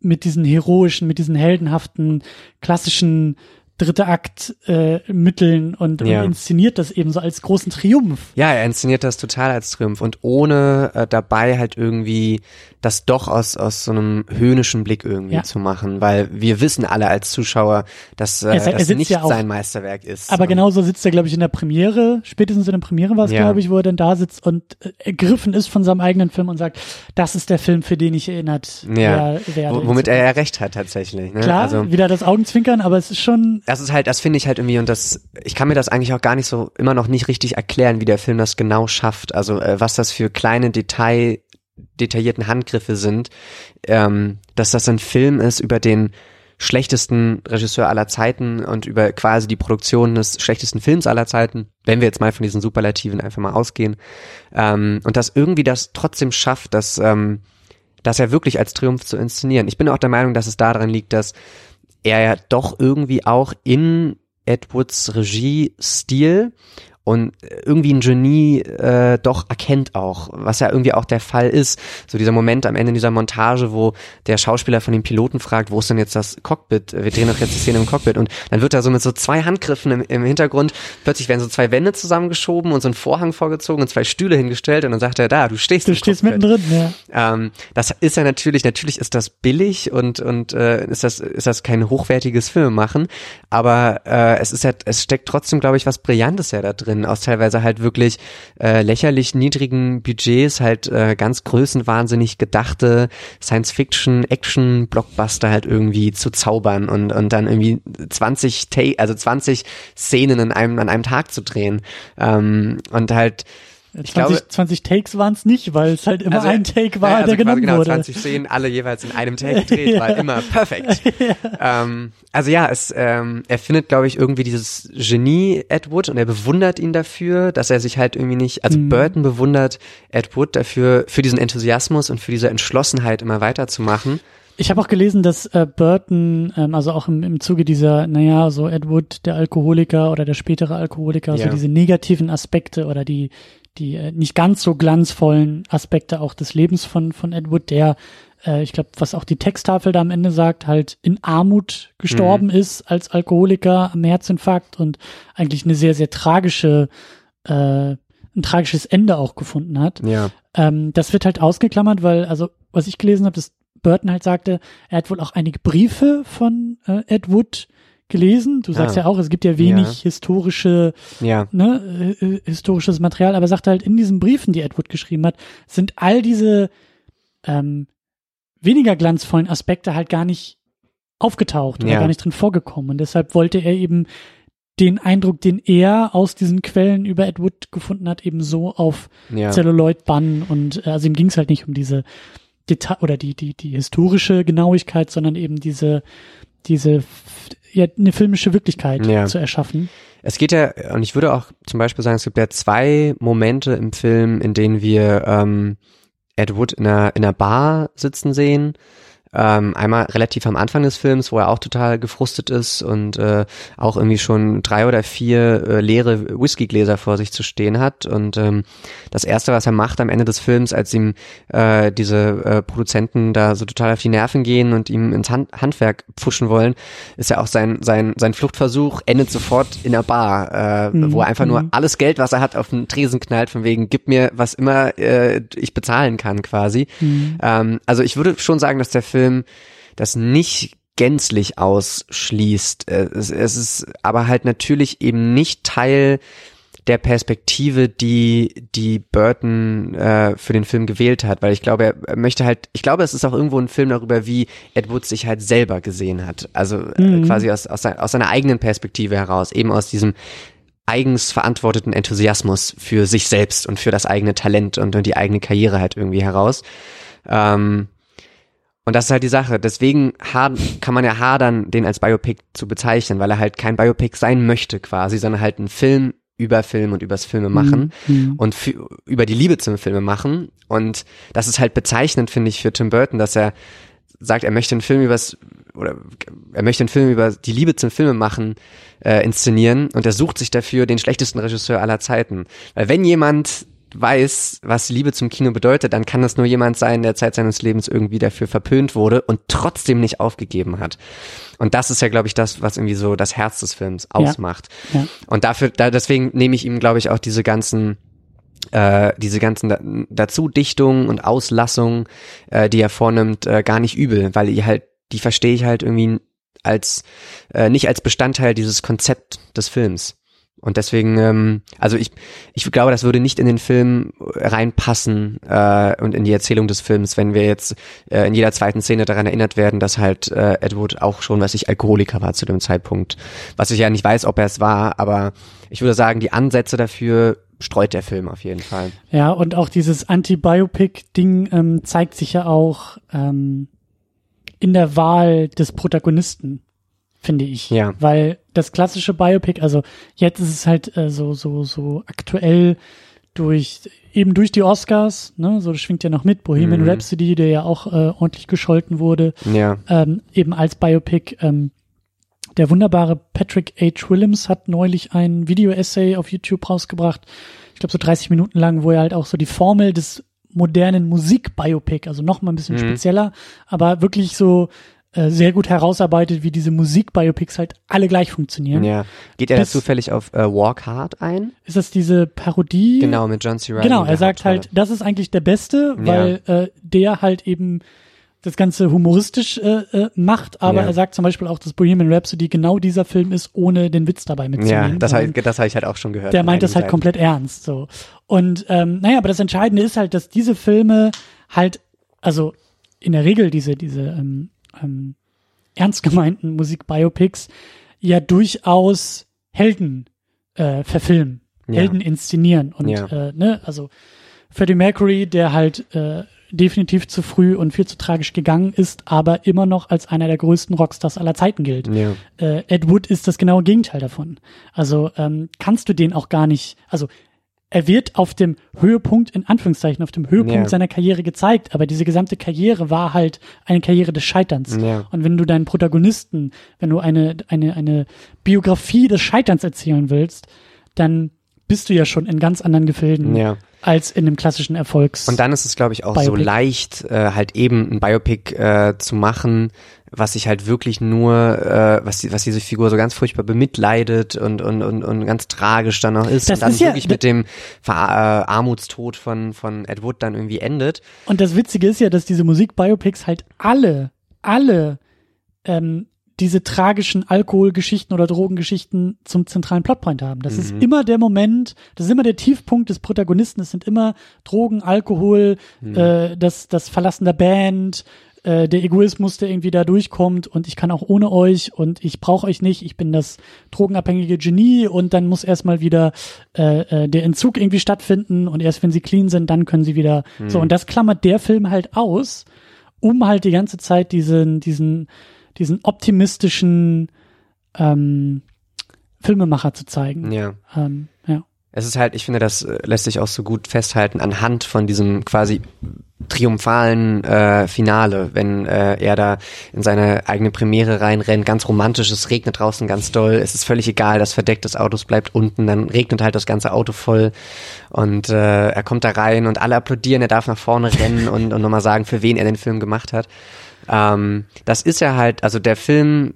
mit diesen heroischen, mit diesen heldenhaften, klassischen dritte Akt äh, Mitteln und, ja. und inszeniert das eben so als großen Triumph. Ja, er inszeniert das total als Triumph und ohne äh, dabei halt irgendwie das doch aus aus so einem höhnischen Blick irgendwie ja. zu machen, weil wir wissen alle als Zuschauer, dass äh, das nicht ja sein Meisterwerk ist. Aber genauso sitzt er glaube ich in der Premiere, spätestens in der Premiere war es ja. glaube ich, wo er dann da sitzt und äh, ergriffen ist von seinem eigenen Film und sagt, das ist der Film, für den ich erinnert ja. werde. Womit er ja recht hat tatsächlich. Ne? Klar, also, wieder das Augenzwinkern, aber es ist schon das ist halt, das finde ich halt irgendwie und das, ich kann mir das eigentlich auch gar nicht so immer noch nicht richtig erklären, wie der Film das genau schafft. Also äh, was das für kleine Detail, detaillierten Handgriffe sind, ähm, dass das ein Film ist über den schlechtesten Regisseur aller Zeiten und über quasi die Produktion des schlechtesten Films aller Zeiten, wenn wir jetzt mal von diesen Superlativen einfach mal ausgehen, ähm, und dass irgendwie das trotzdem schafft, dass, ähm, dass er wirklich als Triumph zu inszenieren. Ich bin auch der Meinung, dass es daran liegt, dass er ja doch irgendwie auch in Edwards Regie-Stil und irgendwie ein Genie äh, doch erkennt auch, was ja irgendwie auch der Fall ist. So dieser Moment am Ende dieser Montage, wo der Schauspieler von dem Piloten fragt, wo ist denn jetzt das Cockpit? Wir drehen doch jetzt die Szene im Cockpit und dann wird da so mit so zwei Handgriffen im, im Hintergrund, plötzlich werden so zwei Wände zusammengeschoben und so ein Vorhang vorgezogen und zwei Stühle hingestellt und dann sagt er, da, du stehst Du stehst Cockpit. mittendrin, ja. Ähm, das ist ja natürlich, natürlich ist das billig und, und äh, ist das, ist das kein hochwertiges Film machen, aber äh, es ist ja, es steckt trotzdem, glaube ich, was Brillantes ja da drin drin, aus teilweise halt wirklich äh, lächerlich niedrigen Budgets, halt äh, ganz größenwahnsinnig gedachte Science-Fiction, Action-Blockbuster halt irgendwie zu zaubern und, und dann irgendwie 20 Take, also 20 Szenen in einem, an einem Tag zu drehen. Ähm, und halt 20, glaube, 20 Takes waren es nicht, weil es halt immer also, ein Take war, ja, also der genommen genau, wurde. 20 Szenen, alle jeweils in einem Take gedreht, ja. war immer perfekt. ja. Ähm, also ja, es, ähm, er findet, glaube ich, irgendwie dieses Genie Ed Wood und er bewundert ihn dafür, dass er sich halt irgendwie nicht, also mhm. Burton bewundert Ed Wood dafür, für diesen Enthusiasmus und für diese Entschlossenheit immer weiterzumachen. Ich habe auch gelesen, dass äh, Burton, ähm, also auch im, im Zuge dieser, naja, so Ed Wood, der Alkoholiker oder der spätere Alkoholiker, Ja. so diese negativen Aspekte oder die, die äh, nicht ganz so glanzvollen Aspekte auch des Lebens von, von Ed Wood, der, äh, ich glaube, was auch die Texttafel da am Ende sagt, halt in Armut gestorben ist als Alkoholiker am Herzinfarkt und eigentlich eine sehr, sehr tragische, äh, ein tragisches Ende auch gefunden hat. Ja. Ähm, das wird halt ausgeklammert, weil, also, was ich gelesen habe, dass Burton halt sagte, er hat wohl auch einige Briefe von äh, Ed Wood gelesen. Du sagst Ah. ja auch, es gibt ja wenig Ja. historische, Ja. ne, äh, äh, historisches Material, aber er sagt halt, in diesen Briefen, die Ed Wood geschrieben hat, sind all diese ähm, weniger glanzvollen Aspekte halt gar nicht aufgetaucht oder Ja. gar nicht drin vorgekommen. Und deshalb wollte er eben den Eindruck, den er aus diesen Quellen über Ed Wood gefunden hat, eben so auf Ja. Celluloid bannen und äh, also ihm ging es halt nicht um diese Detail oder die die die historische Genauigkeit, sondern eben diese diese ja eine filmische Wirklichkeit Ja. zu erschaffen. Es geht ja, und ich würde auch zum Beispiel sagen, es gibt ja zwei Momente im Film, in denen wir ähm, Ed Wood in einer, in einer Bar sitzen sehen. Ähm, einmal relativ am Anfang des Films, wo er auch total gefrustet ist und äh, auch irgendwie schon drei oder vier äh, leere Whiskygläser vor sich zu stehen hat. Und ähm, das Erste, was er macht am Ende des Films, als ihm äh, diese äh, Produzenten da so total auf die Nerven gehen und ihm ins Hand Handwerk pfuschen wollen, ist ja auch sein, sein, sein Fluchtversuch endet sofort in der Bar, äh, Mhm, wo er einfach nur mhm. alles Geld, was er hat, auf den Tresen knallt, von wegen, gib mir was immer äh, ich bezahlen kann quasi. Mhm. Ähm, also ich würde schon sagen, dass der Film das nicht gänzlich ausschließt. Äh, Es, es ist aber halt natürlich eben nicht Teil der Perspektive, die die Burton äh, für den Film gewählt hat, weil ich glaube, er- er möchte halt, ich glaube, es ist auch irgendwo ein Film darüber, wie Ed Wood sich halt selber gesehen hat, also äh, Mhm. quasi aus, aus, sein- aus seiner eigenen Perspektive heraus, eben aus diesem eigens verantworteten Enthusiasmus für sich selbst und für das eigene Talent und, und die eigene Karriere halt irgendwie heraus. Ähm, und das ist halt die Sache. Deswegen kann man ja hadern, den als Biopic zu bezeichnen, weil er halt kein Biopic sein möchte quasi, sondern halt ein Film über Film und übers Filme machen Mhm. und über die Liebe zum Filme machen. Und das ist halt bezeichnend, finde ich, für Tim Burton, dass er sagt, er möchte einen Film übers oder er möchte einen Film über die Liebe zum Filme machen, äh, inszenieren und er sucht sich dafür den schlechtesten Regisseur aller Zeiten. Weil wenn jemand weiß, was Liebe zum Kino bedeutet, dann kann das nur jemand sein, der Zeit seines Lebens irgendwie dafür verpönt wurde und trotzdem nicht aufgegeben hat. Und das ist ja, glaube ich, das, was irgendwie so das Herz des Films ausmacht. Ja. Und dafür, da, deswegen nehme ich ihm, glaube ich, auch diese ganzen äh, diese ganzen da Dazudichtungen und Auslassungen, äh, die er vornimmt, äh, gar nicht übel, weil die halt, die verstehe ich halt irgendwie als äh, nicht als Bestandteil dieses Konzept des Films. Und deswegen, ähm, also ich, ich glaube, das würde nicht in den Film reinpassen äh, und in die Erzählung des Films, wenn wir jetzt äh, in jeder zweiten Szene daran erinnert werden, dass halt äh, Edward auch schon, was ich, Alkoholiker war zu dem Zeitpunkt. Was ich ja nicht weiß, ob er es war, aber ich würde sagen, die Ansätze dafür streut der Film auf jeden Fall. Ja, und auch dieses Anti-Biopic-Ding ähm, zeigt sich ja auch ähm, in der Wahl des Protagonisten, finde ich. Ja. Weil das klassische Biopic, also jetzt ist es halt äh, so, so, so aktuell durch, eben durch die Oscars, ne, so das schwingt ja noch mit, Bohemian Mhm. Rhapsody, der ja auch äh, ordentlich gescholten wurde, Ja, ähm, eben als Biopic. Ähm, der wunderbare Patrick H. Willems hat neulich ein Video-Essay auf YouTube rausgebracht, ich glaube so 30 Minuten lang, wo er halt auch so die Formel des modernen Musik-Biopic, also noch mal ein bisschen Mhm. spezieller, aber wirklich so äh, sehr gut herausarbeitet, wie diese Musik-Biopics halt alle gleich funktionieren. ja. Geht er da zufällig auf äh, Walk Hard ein? Ist das diese Parodie? Genau, mit John C. Reilly. Genau, er sagt Hauptrolle. halt, das ist eigentlich der Beste, Ja. weil äh, der halt eben das Ganze humoristisch äh, äh, macht, aber Ja. er sagt zum Beispiel auch, dass Bohemian Rhapsody genau dieser Film ist, ohne den Witz dabei mitzunehmen. Ja, das habe ich, das hab ich halt auch schon gehört. der meint das halt einigen komplett ernst so. Und ähm, naja, aber das Entscheidende ist halt, dass diese Filme halt, also in der Regel diese, diese ähm, ähm, ernst gemeinten Musik-Biopics ja durchaus Helden äh, verfilmen, Ja. Helden inszenieren. Und Ja. äh, ne, also Freddie Mercury, der halt äh, definitiv zu früh und viel zu tragisch gegangen ist, aber immer noch als einer der größten Rockstars aller Zeiten gilt. Ja. äh, Ed Wood ist das genaue Gegenteil davon. Also ähm, kannst du den auch gar nicht, also er wird auf dem Höhepunkt, in Anführungszeichen, auf dem Höhepunkt Ja. seiner Karriere gezeigt, aber diese gesamte Karriere war halt eine Karriere des Scheiterns. Ja. Und wenn du deinen Protagonisten, wenn du eine, eine, eine Biografie des Scheiterns erzählen willst, dann bist du ja schon in ganz anderen Gefilden Ja. als in dem klassischen Erfolgs. Und dann ist es, glaube ich, auch so Biopic. leicht, äh, halt eben ein Biopic äh, zu machen, was sich halt wirklich nur, äh, was, die, was diese Figur so ganz furchtbar bemitleidet und, und, und, und ganz tragisch dann auch ist Das und dann ist ja- wirklich mit dem Ver äh, Armutstod von, von Ed Wood dann irgendwie endet. Und das Witzige ist ja, dass diese Musikbiopics halt alle, alle ähm, diese tragischen Alkoholgeschichten oder Drogengeschichten zum zentralen Plotpoint haben. Das ist immer der Moment, das ist immer der Tiefpunkt des Protagonisten. Es sind immer Drogen, Alkohol, äh, das, das Verlassen der Band, äh, der Egoismus, der irgendwie da durchkommt und ich kann auch ohne euch und ich brauche euch nicht, ich bin das drogenabhängige Genie und dann muss erstmal wieder äh, äh, der Entzug irgendwie stattfinden und erst wenn sie clean sind, dann können sie wieder so und das klammert der Film halt aus, um halt die ganze Zeit diesen diesen diesen optimistischen ähm, Filmemacher zu zeigen. Ja. Ähm. Es ist halt, ich finde, das äh, lässt sich auch so gut festhalten anhand von diesem quasi triumphalen äh, Finale, wenn äh, er da in seine eigene Premiere reinrennt, ganz romantisch, es regnet draußen ganz doll, es ist völlig egal, das Verdeck des Autos bleibt unten, dann regnet halt das ganze Auto voll. Und äh, er kommt da rein und alle applaudieren, er darf nach vorne rennen und, und nochmal sagen, für wen er den Film gemacht hat. Ähm, das ist ja halt, also der Film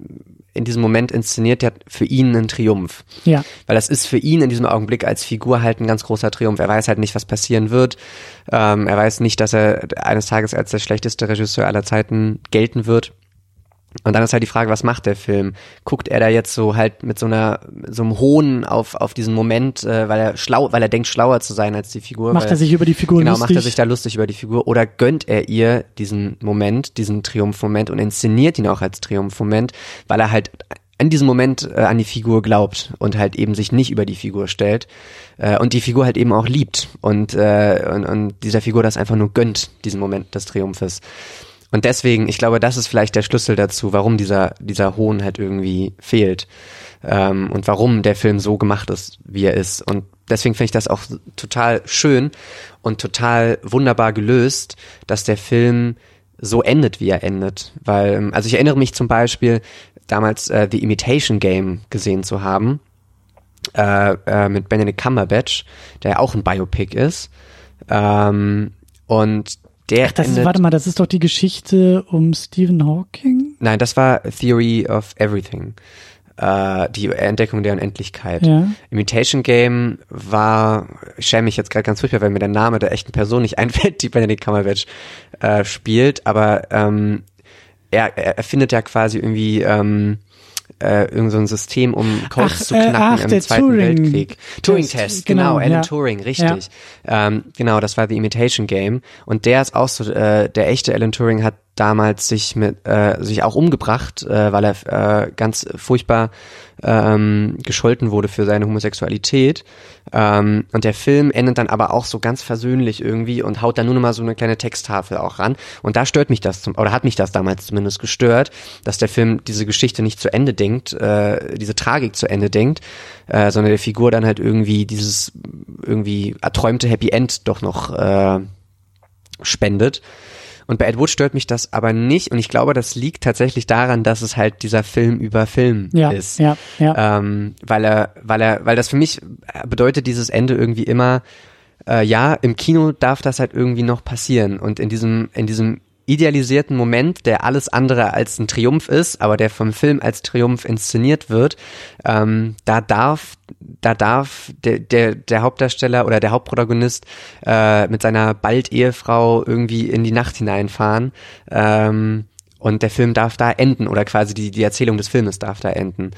in diesem Moment inszeniert ja für ihn einen Triumph. Ja. Weil das ist für ihn in diesem Augenblick als Figur halt ein ganz großer Triumph. Er weiß halt nicht, was passieren wird. Ähm, er weiß nicht, dass er eines Tages als der schlechteste Regisseur aller Zeiten gelten wird. Und dann ist halt die Frage, was macht der Film? Guckt er da jetzt so halt mit so einer so einem Hohn auf auf diesen Moment, äh, weil er schlau, weil er denkt schlauer zu sein als die Figur? Macht weil, er sich über die Figur genau, lustig? macht er sich da lustig über die Figur oder gönnt er ihr diesen Moment, diesen Triumphmoment und inszeniert ihn auch als Triumphmoment, weil er halt in diesem Moment äh, an die Figur glaubt und halt eben sich nicht über die Figur stellt äh, und die Figur halt eben auch liebt und, äh, und, und dieser Figur das einfach nur gönnt, diesen Moment des Triumphes. Und deswegen, ich glaube, das ist vielleicht der Schlüssel dazu, warum dieser, dieser Hohn halt irgendwie fehlt. Ähm, und warum der Film so gemacht ist, wie er ist. Und deswegen finde ich das auch total schön und total wunderbar gelöst, dass der Film so endet, wie er endet. Weil, ähm, also ich erinnere mich zum Beispiel, damals äh, The Imitation Game gesehen zu haben, äh, äh, mit Benedict Cumberbatch, der ja auch ein Biopic ist. Ähm, und der Ach, das ist, warte mal, das ist doch die Geschichte um Stephen Hawking? Nein, das war Theory of Everything. Äh, die Entdeckung der Unendlichkeit. Ja. Imitation Game war, ich schäme mich jetzt gerade ganz furchtbar, weil mir der Name der echten Person nicht einfällt, die Benedict Cumberbatch äh, spielt, aber ähm, er, er erfindet ja quasi irgendwie ähm, äh, irgend so ein System, um Codes Ach, zu äh, knacken ach, im Zweiten Turing- Weltkrieg. Turing-Test, Test, genau, genau, Alan ja. Turing, richtig. Ähm, genau, das war The Imitation Game. Und der ist auch so, äh, der echte Alan Turing hat damals sich mit äh, sich auch umgebracht, äh, weil er äh, ganz furchtbar ähm, gescholten wurde für seine Homosexualität. Ähm, und der Film endet dann aber auch so ganz versöhnlich irgendwie und haut dann nur noch mal so eine kleine Texttafel auch ran. Und da stört mich das zum, oder hat mich das damals zumindest gestört, dass der Film diese Geschichte nicht zu Ende denkt, äh, diese Tragik zu Ende denkt, äh, sondern der Figur dann halt irgendwie dieses irgendwie erträumte Happy End doch noch äh, spendet. Und bei Ed Wood stört mich das aber nicht. Und ich glaube, das liegt tatsächlich daran, dass es halt dieser Film über Film Ja, ist. ja, ja. Ähm, weil er, weil er, weil das für mich bedeutet dieses Ende irgendwie immer, äh, ja, im Kino darf das halt irgendwie noch passieren. Und in diesem, in diesem idealisierten Moment, der alles andere als ein Triumph ist, aber der vom Film als Triumph inszeniert wird, ähm, da darf, da darf der, der, der Hauptdarsteller oder der Hauptprotagonist äh, mit seiner bald Ehefrau irgendwie in die Nacht hineinfahren. Ähm, und der Film darf da enden oder quasi die, die Erzählung des Filmes darf da enden.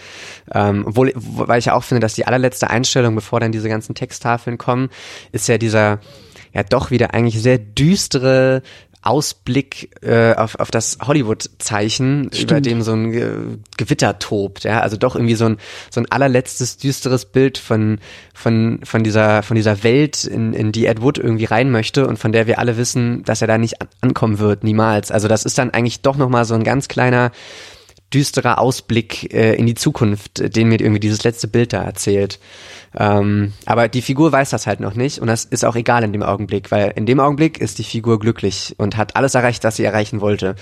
Ähm, obwohl, wo- weil ich ja auch finde, dass die allerletzte Einstellung, bevor dann diese ganzen Texttafeln kommen, ist ja dieser, ja doch wieder eigentlich sehr düstere Ausblick äh, auf, auf das Hollywood-Zeichen, über dem so ein Ge Gewitter tobt, ja, also doch irgendwie so ein so ein allerletztes düsteres Bild von von von dieser von dieser Welt, in, in die Ed Wood irgendwie rein möchte und von der wir alle wissen, dass er da nicht an ankommen wird, niemals. Also das ist dann eigentlich doch noch mal so ein ganz kleiner düsterer Ausblick äh, in die Zukunft, den mir irgendwie dieses letzte Bild da erzählt. Ähm, aber die Figur weiß das halt noch nicht und das ist auch egal in dem Augenblick, weil in dem Augenblick ist die Figur glücklich und hat alles erreicht, was sie erreichen wollte.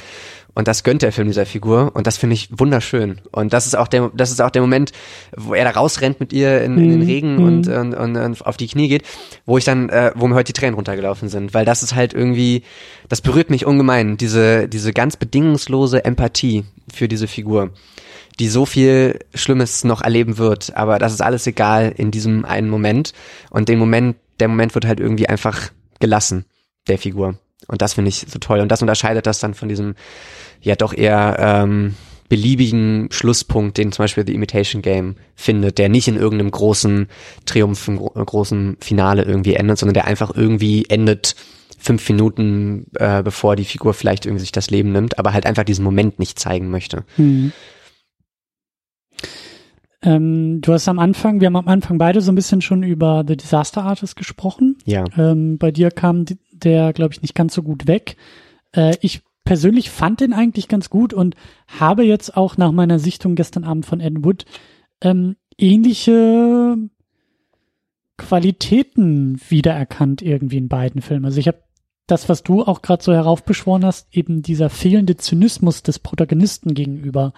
Und das gönnt der Film dieser Figur und das finde ich wunderschön. Und das ist auch der, das ist auch der Moment, wo er da rausrennt mit ihr in, in den mhm. Regen mhm. und, und, und, und, auf die Knie geht, wo ich dann, äh, wo mir heute die Tränen runtergelaufen sind, weil das ist halt irgendwie, das berührt mich ungemein, diese, diese ganz bedingungslose Empathie für diese Figur die so viel Schlimmes noch erleben wird, aber das ist alles egal in diesem einen Moment und den Moment, der Moment wird halt irgendwie einfach gelassen, der Figur. Und das finde ich so toll. Und das unterscheidet das dann von diesem ja doch eher ähm, beliebigen Schlusspunkt, den zum Beispiel The Imitation Game findet, der nicht in irgendeinem großen Triumph, im großen Finale irgendwie endet, sondern der einfach irgendwie endet fünf Minuten, äh, bevor die Figur vielleicht irgendwie sich das Leben nimmt, aber halt einfach diesen Moment nicht zeigen möchte. Hm. Ähm, du hast am Anfang, wir haben am Anfang beide so ein bisschen schon über The Disaster Artist gesprochen. Ja. Ähm, bei dir kam der, glaube ich, nicht ganz so gut weg. Äh, ich persönlich fand den eigentlich ganz gut und habe jetzt auch nach meiner Sichtung gestern Abend von Ed Wood ähm, ähnliche Qualitäten wiedererkannt irgendwie in beiden Filmen. Also ich habe das, was du auch gerade so heraufbeschworen hast, eben dieser fehlende Zynismus des Protagonisten gegenüber,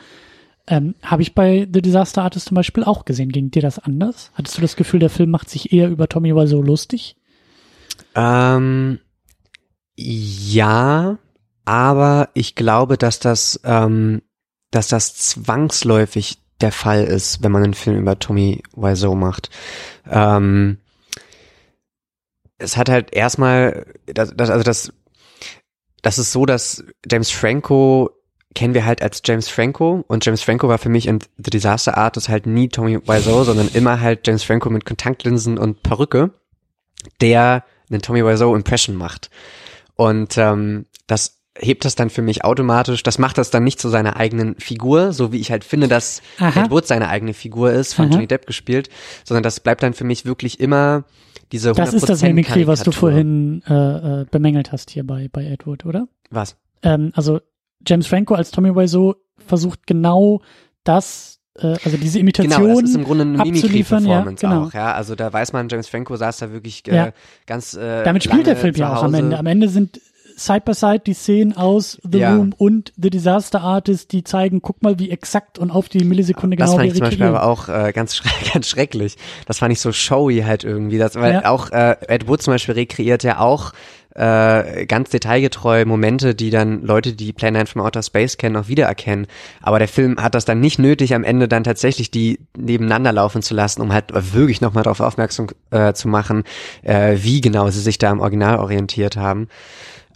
ähm, Habe ich bei The Disaster Artist zum Beispiel auch gesehen. Ging dir das anders? Hattest du das Gefühl, der Film macht sich eher über Tommy Wiseau lustig? Ähm, ja, aber ich glaube, dass das, ähm, dass das zwangsläufig der Fall ist, wenn man einen Film über Tommy Wiseau macht. Ähm, es hat halt erstmal, das, das, also das, das ist so, dass James Franco kennen wir halt als James Franco und James Franco war für mich in The Disaster Artist halt nie Tommy Wiseau, sondern immer halt James Franco mit Kontaktlinsen und Perücke, der einen Tommy Wiseau Impression macht. Und ähm, das hebt das dann für mich automatisch, das macht das dann nicht zu seiner eigenen Figur, so wie ich halt finde, dass. Ed Wood seine eigene Figur ist, von Aha. Johnny Depp gespielt, sondern das bleibt dann für mich wirklich immer diese 100% Das ist das Mimikry, was du vorhin äh, äh, bemängelt hast hier bei, bei Ed Wood, oder? Was? Ähm, also James Franco als Tommy Wiseau versucht genau das, äh, also diese Imitation Genau, das ist im Grunde eine Mimikry-Performance ja, genau. auch, ja. Also da weiß man, James Franco saß da wirklich äh, ja. ganz äh, Damit spielt der Film ja auch am Ende. Am Ende sind Side by Side die Szenen aus The ja. Room und The Disaster Artist, die zeigen, guck mal, wie exakt und auf die Millisekunde genau Das fand ich zum Beispiel aber auch äh, ganz, schre ganz schrecklich. Das fand ich so showy halt irgendwie. Das, weil ja. auch äh, Ed Wood zum Beispiel rekreiert ja auch äh, ganz detailgetreu Momente, die dann Leute, die Plan 9 from Outer Space kennen, auch wiedererkennen. Aber der Film hat das dann nicht nötig, am Ende dann tatsächlich die nebeneinander laufen zu lassen, um halt wirklich nochmal darauf aufmerksam äh, zu machen, äh, wie genau sie sich da im Original orientiert haben.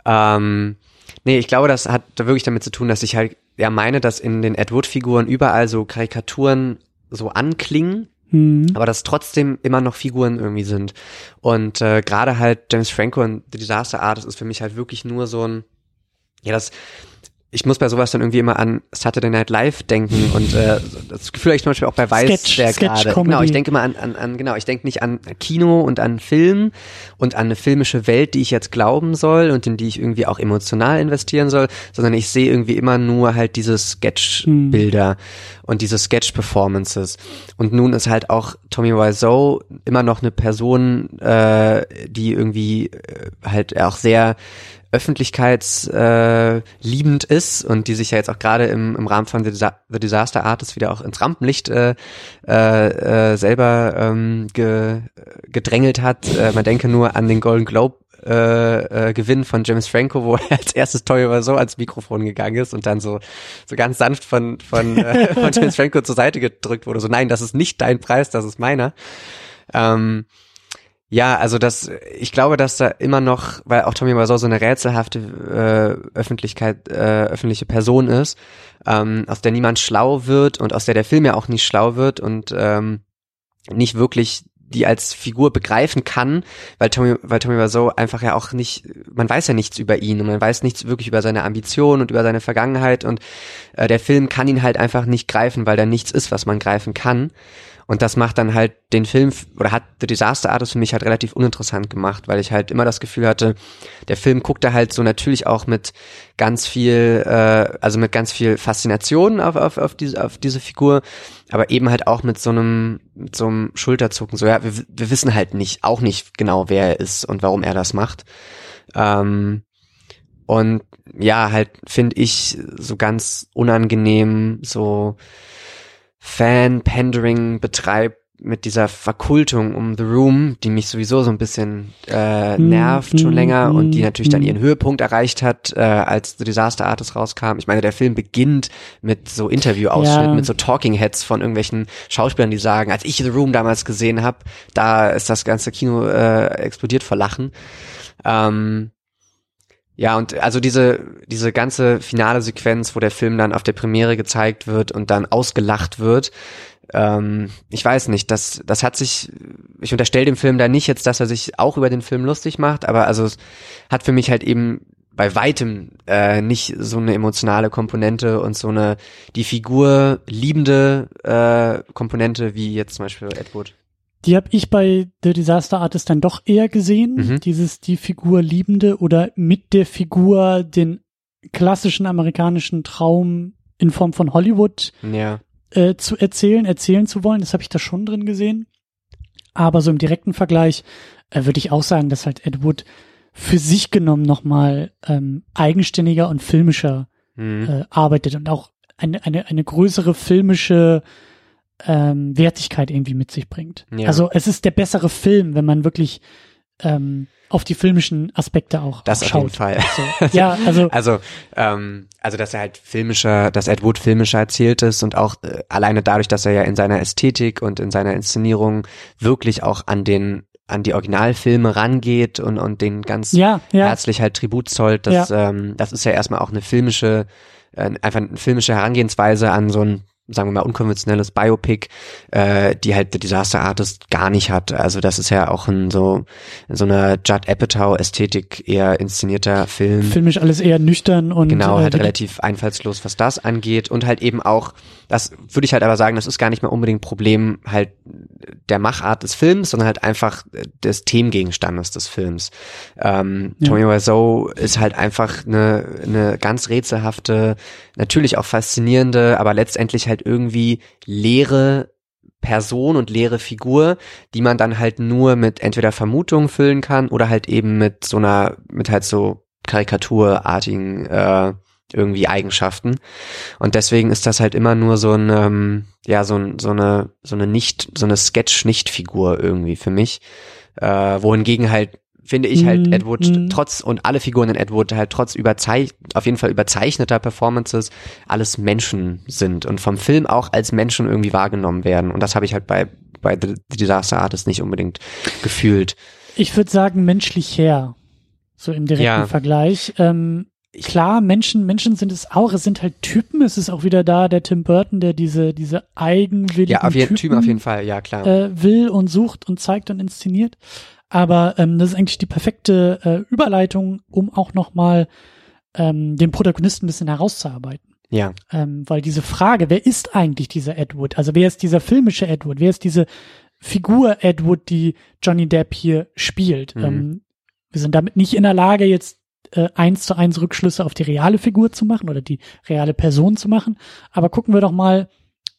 Ähm, nee, ich glaube, das hat wirklich damit zu tun, dass ich halt ja meine, dass in den Ed Wood-Figuren überall so Karikaturen so anklingen, mhm. aber dass trotzdem immer noch Figuren irgendwie sind. Und äh, gerade halt James Franco und The Disaster Artist ist für mich halt wirklich nur so ein, ja, das ich muss bei sowas dann irgendwie immer an Saturday Night Live denken und äh, das Gefühl habe ich zum Beispiel auch bei Weiß Sketch, der gerade. Genau, ich denke immer an, an, an, genau, ich denke nicht an Kino und an Film und an eine filmische Welt, die ich jetzt glauben soll und in die ich irgendwie auch emotional investieren soll, sondern ich sehe irgendwie immer nur halt diese Sketch-Bilder hm. und diese Sketch-Performances. Und nun ist halt auch Tommy Wiseau immer noch eine Person, äh, die irgendwie äh, halt auch sehr öffentlichkeitsliebend äh, ist und die sich ja jetzt auch gerade im, im Rahmen von The, The Disaster Artist wieder auch ins Rampenlicht äh, äh, äh, selber ähm, ge, gedrängelt hat. Äh, man denke nur an den Golden Globe äh, äh, Gewinn von James Franco, wo er als erstes Toy so ans Mikrofon gegangen ist und dann so so ganz sanft von von, äh, von James Franco zur Seite gedrückt wurde. So nein, das ist nicht dein Preis, das ist meiner. Ähm, ja, also das, ich glaube, dass da immer noch, weil auch Tommy Wiseau so eine rätselhafte äh, Öffentlichkeit, äh, öffentliche Person ist, ähm, aus der niemand schlau wird und aus der der Film ja auch nicht schlau wird und ähm, nicht wirklich die als Figur begreifen kann, weil Tommy, weil Tommy Wiseau einfach ja auch nicht, man weiß ja nichts über ihn und man weiß nichts wirklich über seine Ambition und über seine Vergangenheit und äh, der Film kann ihn halt einfach nicht greifen, weil da nichts ist, was man greifen kann. Und das macht dann halt den Film oder hat The Disaster Artist für mich halt relativ uninteressant gemacht, weil ich halt immer das Gefühl hatte, der Film guckt da halt so natürlich auch mit ganz viel, äh, also mit ganz viel Faszination auf, auf, auf, diese, auf diese Figur, aber eben halt auch mit so einem, mit so einem Schulterzucken. So, ja, wir, wir wissen halt nicht, auch nicht genau, wer er ist und warum er das macht. Ähm, und ja, halt finde ich so ganz unangenehm, so Fan-Pandering betreibt mit dieser Verkultung um The Room, die mich sowieso so ein bisschen äh, hm, nervt schon mm, länger und die natürlich mm. dann ihren Höhepunkt erreicht hat, äh, als The Disaster Artist rauskam. Ich meine, der Film beginnt mit so Interview-Ausschnitten, ja. mit so Talking Heads von irgendwelchen Schauspielern, die sagen, als ich The Room damals gesehen habe, da ist das ganze Kino äh, explodiert vor Lachen. Ähm, ja, und also diese, diese ganze finale Sequenz, wo der Film dann auf der Premiere gezeigt wird und dann ausgelacht wird, ähm, ich weiß nicht, das, das hat sich, ich unterstelle dem Film da nicht jetzt, dass er sich auch über den Film lustig macht, aber also es hat für mich halt eben bei weitem äh, nicht so eine emotionale Komponente und so eine die Figur liebende äh, Komponente wie jetzt zum Beispiel Ed Wood. Die habe ich bei The Disaster Artist dann doch eher gesehen. Mhm. Dieses die Figur liebende oder mit der Figur den klassischen amerikanischen Traum in Form von Hollywood ja. äh, zu erzählen, erzählen zu wollen. Das habe ich da schon drin gesehen. Aber so im direkten Vergleich äh, würde ich auch sagen, dass halt Ed Wood für sich genommen nochmal ähm, eigenständiger und filmischer mhm. äh, arbeitet und auch eine, eine, eine größere filmische ähm, Wertigkeit irgendwie mit sich bringt. Ja. Also es ist der bessere Film, wenn man wirklich ähm, auf die filmischen Aspekte auch, das schaut. auf jeden Fall. So. Ja, also also ähm, also dass er halt filmischer, dass Ed Wood filmischer erzählt ist und auch äh, alleine dadurch, dass er ja in seiner Ästhetik und in seiner Inszenierung wirklich auch an den an die Originalfilme rangeht und und den ganz ja, ja. herzlich halt Tribut zollt. Das ähm, das ist ja erstmal auch eine filmische äh, einfach eine filmische Herangehensweise an so ein sagen wir mal, unkonventionelles Biopic, äh, die halt The Disaster Artist gar nicht hat. Also das ist ja auch ein so, so eine Judd Apatow-Ästhetik eher inszenierter Film. Filmisch alles eher nüchtern und genau, halt äh, relativ einfallslos, was das angeht. Und halt eben auch, das würde ich halt aber sagen, das ist gar nicht mehr unbedingt Problem halt der Machart des Films, sondern halt einfach des Themengegenstandes des Films. Ähm, ja. Tommy Wiseau ist halt einfach eine, eine ganz rätselhafte, natürlich auch faszinierende, aber letztendlich halt irgendwie leere Person und leere Figur, die man dann halt nur mit entweder Vermutungen füllen kann oder halt eben mit so einer, mit halt so Karikaturartigen äh, irgendwie Eigenschaften. Und deswegen ist das halt immer nur so ein, ähm, ja, so, so eine, so eine nicht, so eine Sketch-Nicht-Figur irgendwie für mich. Äh, wohingegen halt finde ich halt mm, Edward mm. trotz und alle Figuren in Edward halt trotz überzeich auf jeden Fall überzeichneter Performances alles Menschen sind und vom Film auch als Menschen irgendwie wahrgenommen werden und das habe ich halt bei bei The Disaster Artist nicht unbedingt gefühlt. Ich würde sagen menschlich her, so im direkten ja. Vergleich. Ähm, klar, Menschen, Menschen sind es auch. Es sind halt Typen. Es ist auch wieder da der Tim Burton, der diese, diese eigenwilligen ja, auf jeden, Typen, auf jeden Fall, ja klar. Äh, will und sucht und zeigt und inszeniert. Aber ähm, das ist eigentlich die perfekte äh, Überleitung, um auch nochmal ähm, den Protagonisten ein bisschen herauszuarbeiten. Ja. Ähm, weil diese Frage, wer ist eigentlich dieser Edward? Also wer ist dieser filmische Edward? Wer ist diese Figur Edward, die Johnny Depp hier spielt? Mhm. Ähm, wir sind damit nicht in der Lage, jetzt äh, eins zu eins Rückschlüsse auf die reale Figur zu machen oder die reale Person zu machen. Aber gucken wir doch mal,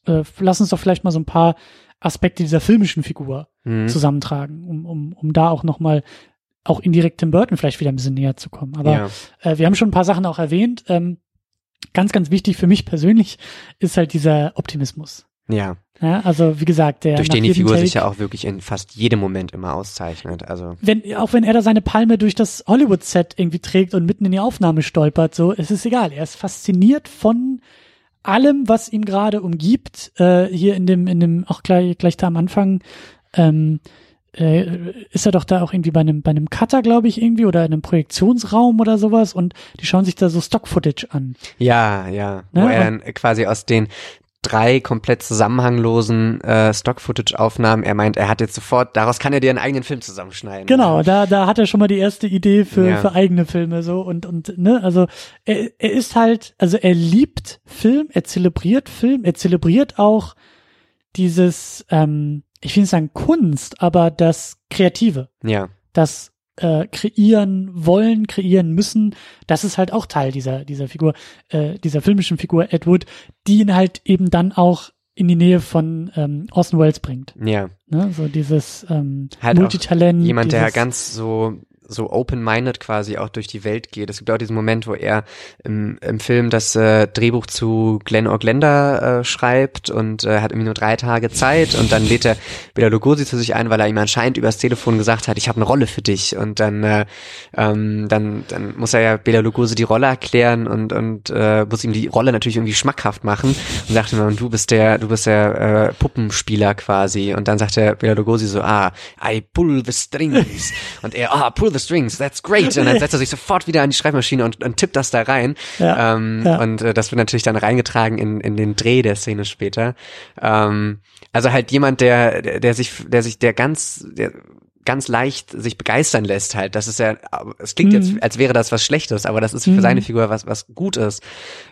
äh, lass uns doch vielleicht mal so ein paar Aspekte dieser filmischen Figur mhm. zusammentragen, um, um, um da auch nochmal auch indirekt Tim Burton vielleicht wieder ein bisschen näher zu kommen. Aber ja. äh, wir haben schon ein paar Sachen auch erwähnt. Ähm, ganz, ganz wichtig für mich persönlich ist halt dieser Optimismus. Ja. Ja, also wie gesagt, der durch den die Figur Take, sich ja auch wirklich in fast jedem Moment immer auszeichnet. Also wenn auch wenn er da seine Palme durch das Hollywood-Set irgendwie trägt und mitten in die Aufnahme stolpert, so es ist egal. Er ist fasziniert von allem, was ihn gerade umgibt. Äh, hier in dem in dem auch gleich gleich da am Anfang ähm, äh, ist er doch da auch irgendwie bei einem bei einem Cutter, glaube ich, irgendwie oder in einem Projektionsraum oder sowas und die schauen sich da so Stock-Footage an. Ja, ja, ne? wo er dann quasi aus den drei komplett zusammenhanglosen äh, Stock-Footage-Aufnahmen. Er meint, er hat jetzt sofort, daraus kann er dir einen eigenen Film zusammenschneiden. Genau, da, da hat er schon mal die erste Idee für, ja. für eigene Filme so und, und, ne, also er, er ist halt, also er liebt Film, er zelebriert Film, er zelebriert auch dieses, ähm, ich will nicht sagen Kunst, aber das Kreative. Ja. Das äh, kreieren wollen, kreieren müssen, das ist halt auch Teil dieser, dieser Figur, äh, dieser filmischen Figur Edward, die ihn halt eben dann auch in die Nähe von ähm, Orson Welles bringt. Ja. Ne? So dieses ähm, Halt Multitalent. Jemand, der ganz so so open-minded quasi auch durch die Welt geht. Es gibt auch diesen Moment, wo er im, im Film das äh, Drehbuch zu Glenn O'Glender äh, schreibt und äh, hat irgendwie nur drei Tage Zeit und dann lädt er Bela Lugosi zu sich ein, weil er ihm anscheinend übers Telefon gesagt hat, ich habe eine Rolle für dich. Und dann äh, ähm, dann dann muss er ja Bela Lugosi die Rolle erklären und und äh, muss ihm die Rolle natürlich irgendwie schmackhaft machen und sagt ihm, du bist der du bist der äh, Puppenspieler quasi. Und dann sagt der Bela Lugosi so, ah, I pull the strings. Und er, ah, pull the strings, that's great und dann setzt er sich sofort wieder an die Schreibmaschine und, und tippt das da rein Ja, ähm, ja. und äh, das wird natürlich dann reingetragen in, in den Dreh der Szene später. Ähm, also halt jemand, der, der, der sich, der sich, der ganz, der ganz leicht sich begeistern lässt halt. Das ist ja, es klingt Mhm. jetzt, als wäre das was Schlechtes, aber das ist für Mhm. seine Figur was, was gut ist.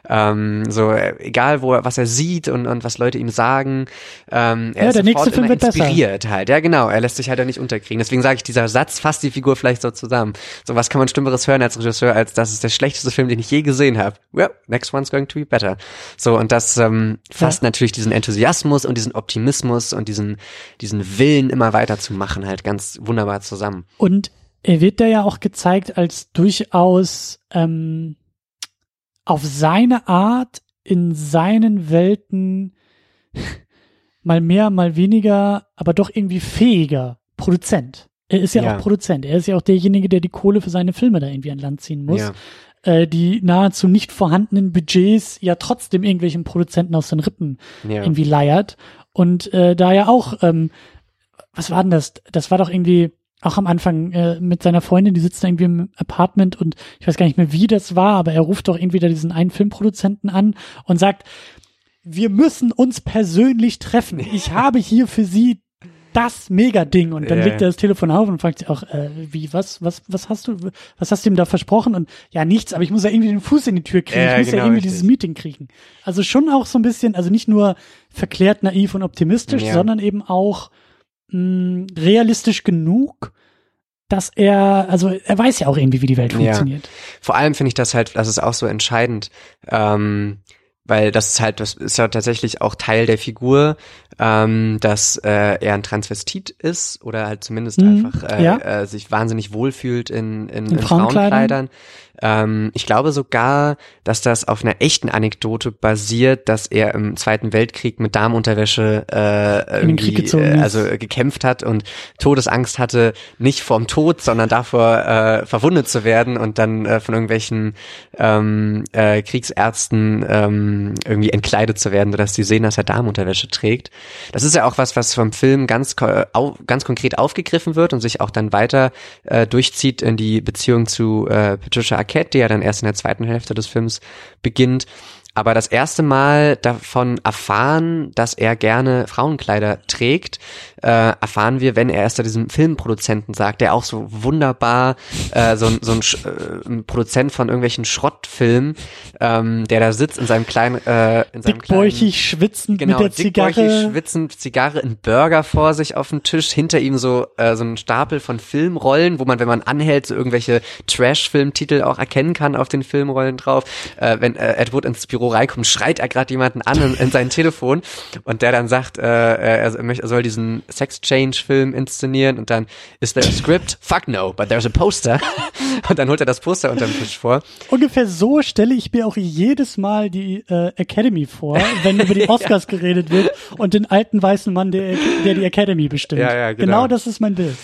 Ähm, so, äh, egal wo er, was er sieht und, und was Leute ihm sagen, ähm, er Ja, ist der nächste Film wird besser. inspiriert halt. Ja, genau, er lässt sich halt da nicht unterkriegen. Deswegen sage ich, dieser Satz fasst die Figur vielleicht so zusammen. So, was kann man Schlimmeres hören als Regisseur, als das ist der schlechteste Film, den ich je gesehen habe. Well, next one's going to be better. So, und das ähm, fasst natürlich diesen Enthusiasmus und diesen Optimismus und diesen, diesen Willen, immer weiterzumachen, halt ganz wunderbar zusammen. Und er wird da ja auch gezeigt als durchaus ähm, auf seine Art in seinen Welten mal mehr, mal weniger, aber doch irgendwie fähiger Produzent. Er ist ja, Ja. auch Produzent. Er ist ja auch derjenige, der die Kohle für seine Filme da irgendwie an Land ziehen muss. Ja. Äh, die nahezu nicht vorhandenen Budgets ja trotzdem irgendwelchen Produzenten aus den Rippen Ja. irgendwie leiert. Und äh, da ja auch, ähm, was war denn das? Das war doch irgendwie auch am Anfang äh, mit seiner Freundin, die sitzt da irgendwie im Apartment und ich weiß gar nicht mehr, wie das war, aber er ruft doch irgendwie da diesen einen Filmproduzenten an und sagt, wir müssen uns persönlich treffen. Ich habe hier für Sie das Mega-Ding. Und dann Ja, legt ja. er das Telefon auf und fragt sich auch, äh, wie, was, was, was hast du, was hast du ihm da versprochen? Und ja, nichts, aber ich muss ja irgendwie den Fuß in die Tür kriegen. Ja, ich muss ja genau, irgendwie richtig. dieses Meeting kriegen. Also schon auch so ein bisschen, also nicht nur verklärt, naiv und optimistisch, Ja. sondern eben auch mh, realistisch genug, dass er, also er weiß ja auch irgendwie, wie die Welt Ja. funktioniert. Vor allem finde ich das halt, das ist auch so entscheidend, ähm, weil das ist halt, das ist ja tatsächlich auch Teil der Figur, ähm, dass äh, er ein Transvestit ist oder halt zumindest Mhm, einfach äh, ja. äh, sich wahnsinnig wohlfühlt in, in, In in Frauenkleidern. Frauenkleidern. Ähm, ich glaube sogar, dass das auf einer echten Anekdote basiert, dass er im Zweiten Weltkrieg mit Damenunterwäsche äh, irgendwie, äh, also äh, gekämpft hat und Todesangst hatte, nicht vorm Tod, sondern davor äh, verwundet zu werden und dann äh, von irgendwelchen ähm, äh, Kriegsärzten ähm, irgendwie entkleidet zu werden, sodass die sehen, dass er Damenunterwäsche trägt. Das ist ja auch was, was vom Film ganz, au, ganz konkret aufgegriffen wird und sich auch dann weiter äh, durchzieht in die Beziehung zu äh, Patricia Arquette, die ja dann erst in der zweiten Hälfte des Films beginnt. Aber das erste Mal davon erfahren, dass er gerne Frauenkleider trägt, äh, erfahren wir, wenn er erst da diesem Filmproduzenten sagt, der auch so wunderbar, äh, so, ein- so ein, äh, ein Produzent von irgendwelchen Schrottfilmen, ähm, der da sitzt in seinem kleinen, äh, in seinem kleinen, Dickbäuchig, schwitzend genau, mit der dickbäuchig, Zigarre. schwitzend, Zigarre, ein Burger vor sich auf dem Tisch, hinter ihm so äh, so ein Stapel von Filmrollen, wo man, wenn man anhält, so irgendwelche Trash-Filmtitel auch erkennen kann auf den Filmrollen drauf. Äh, wenn äh, Edward ins Büro reinkommt, schreit er gerade jemanden an in, in sein Telefon und der dann sagt, äh, er, er soll diesen Sex-Change-Film inszenieren und dann ist there a script? Fuck no, but there's a poster. und dann holt er das Poster unterm Tisch vor. Ungefähr so stelle ich mir auch jedes Mal die äh, Academy vor, wenn über die Oscars geredet wird und den alten weißen Mann, der, der die Academy bestimmt. Ja, ja, genau. genau das ist mein Bild.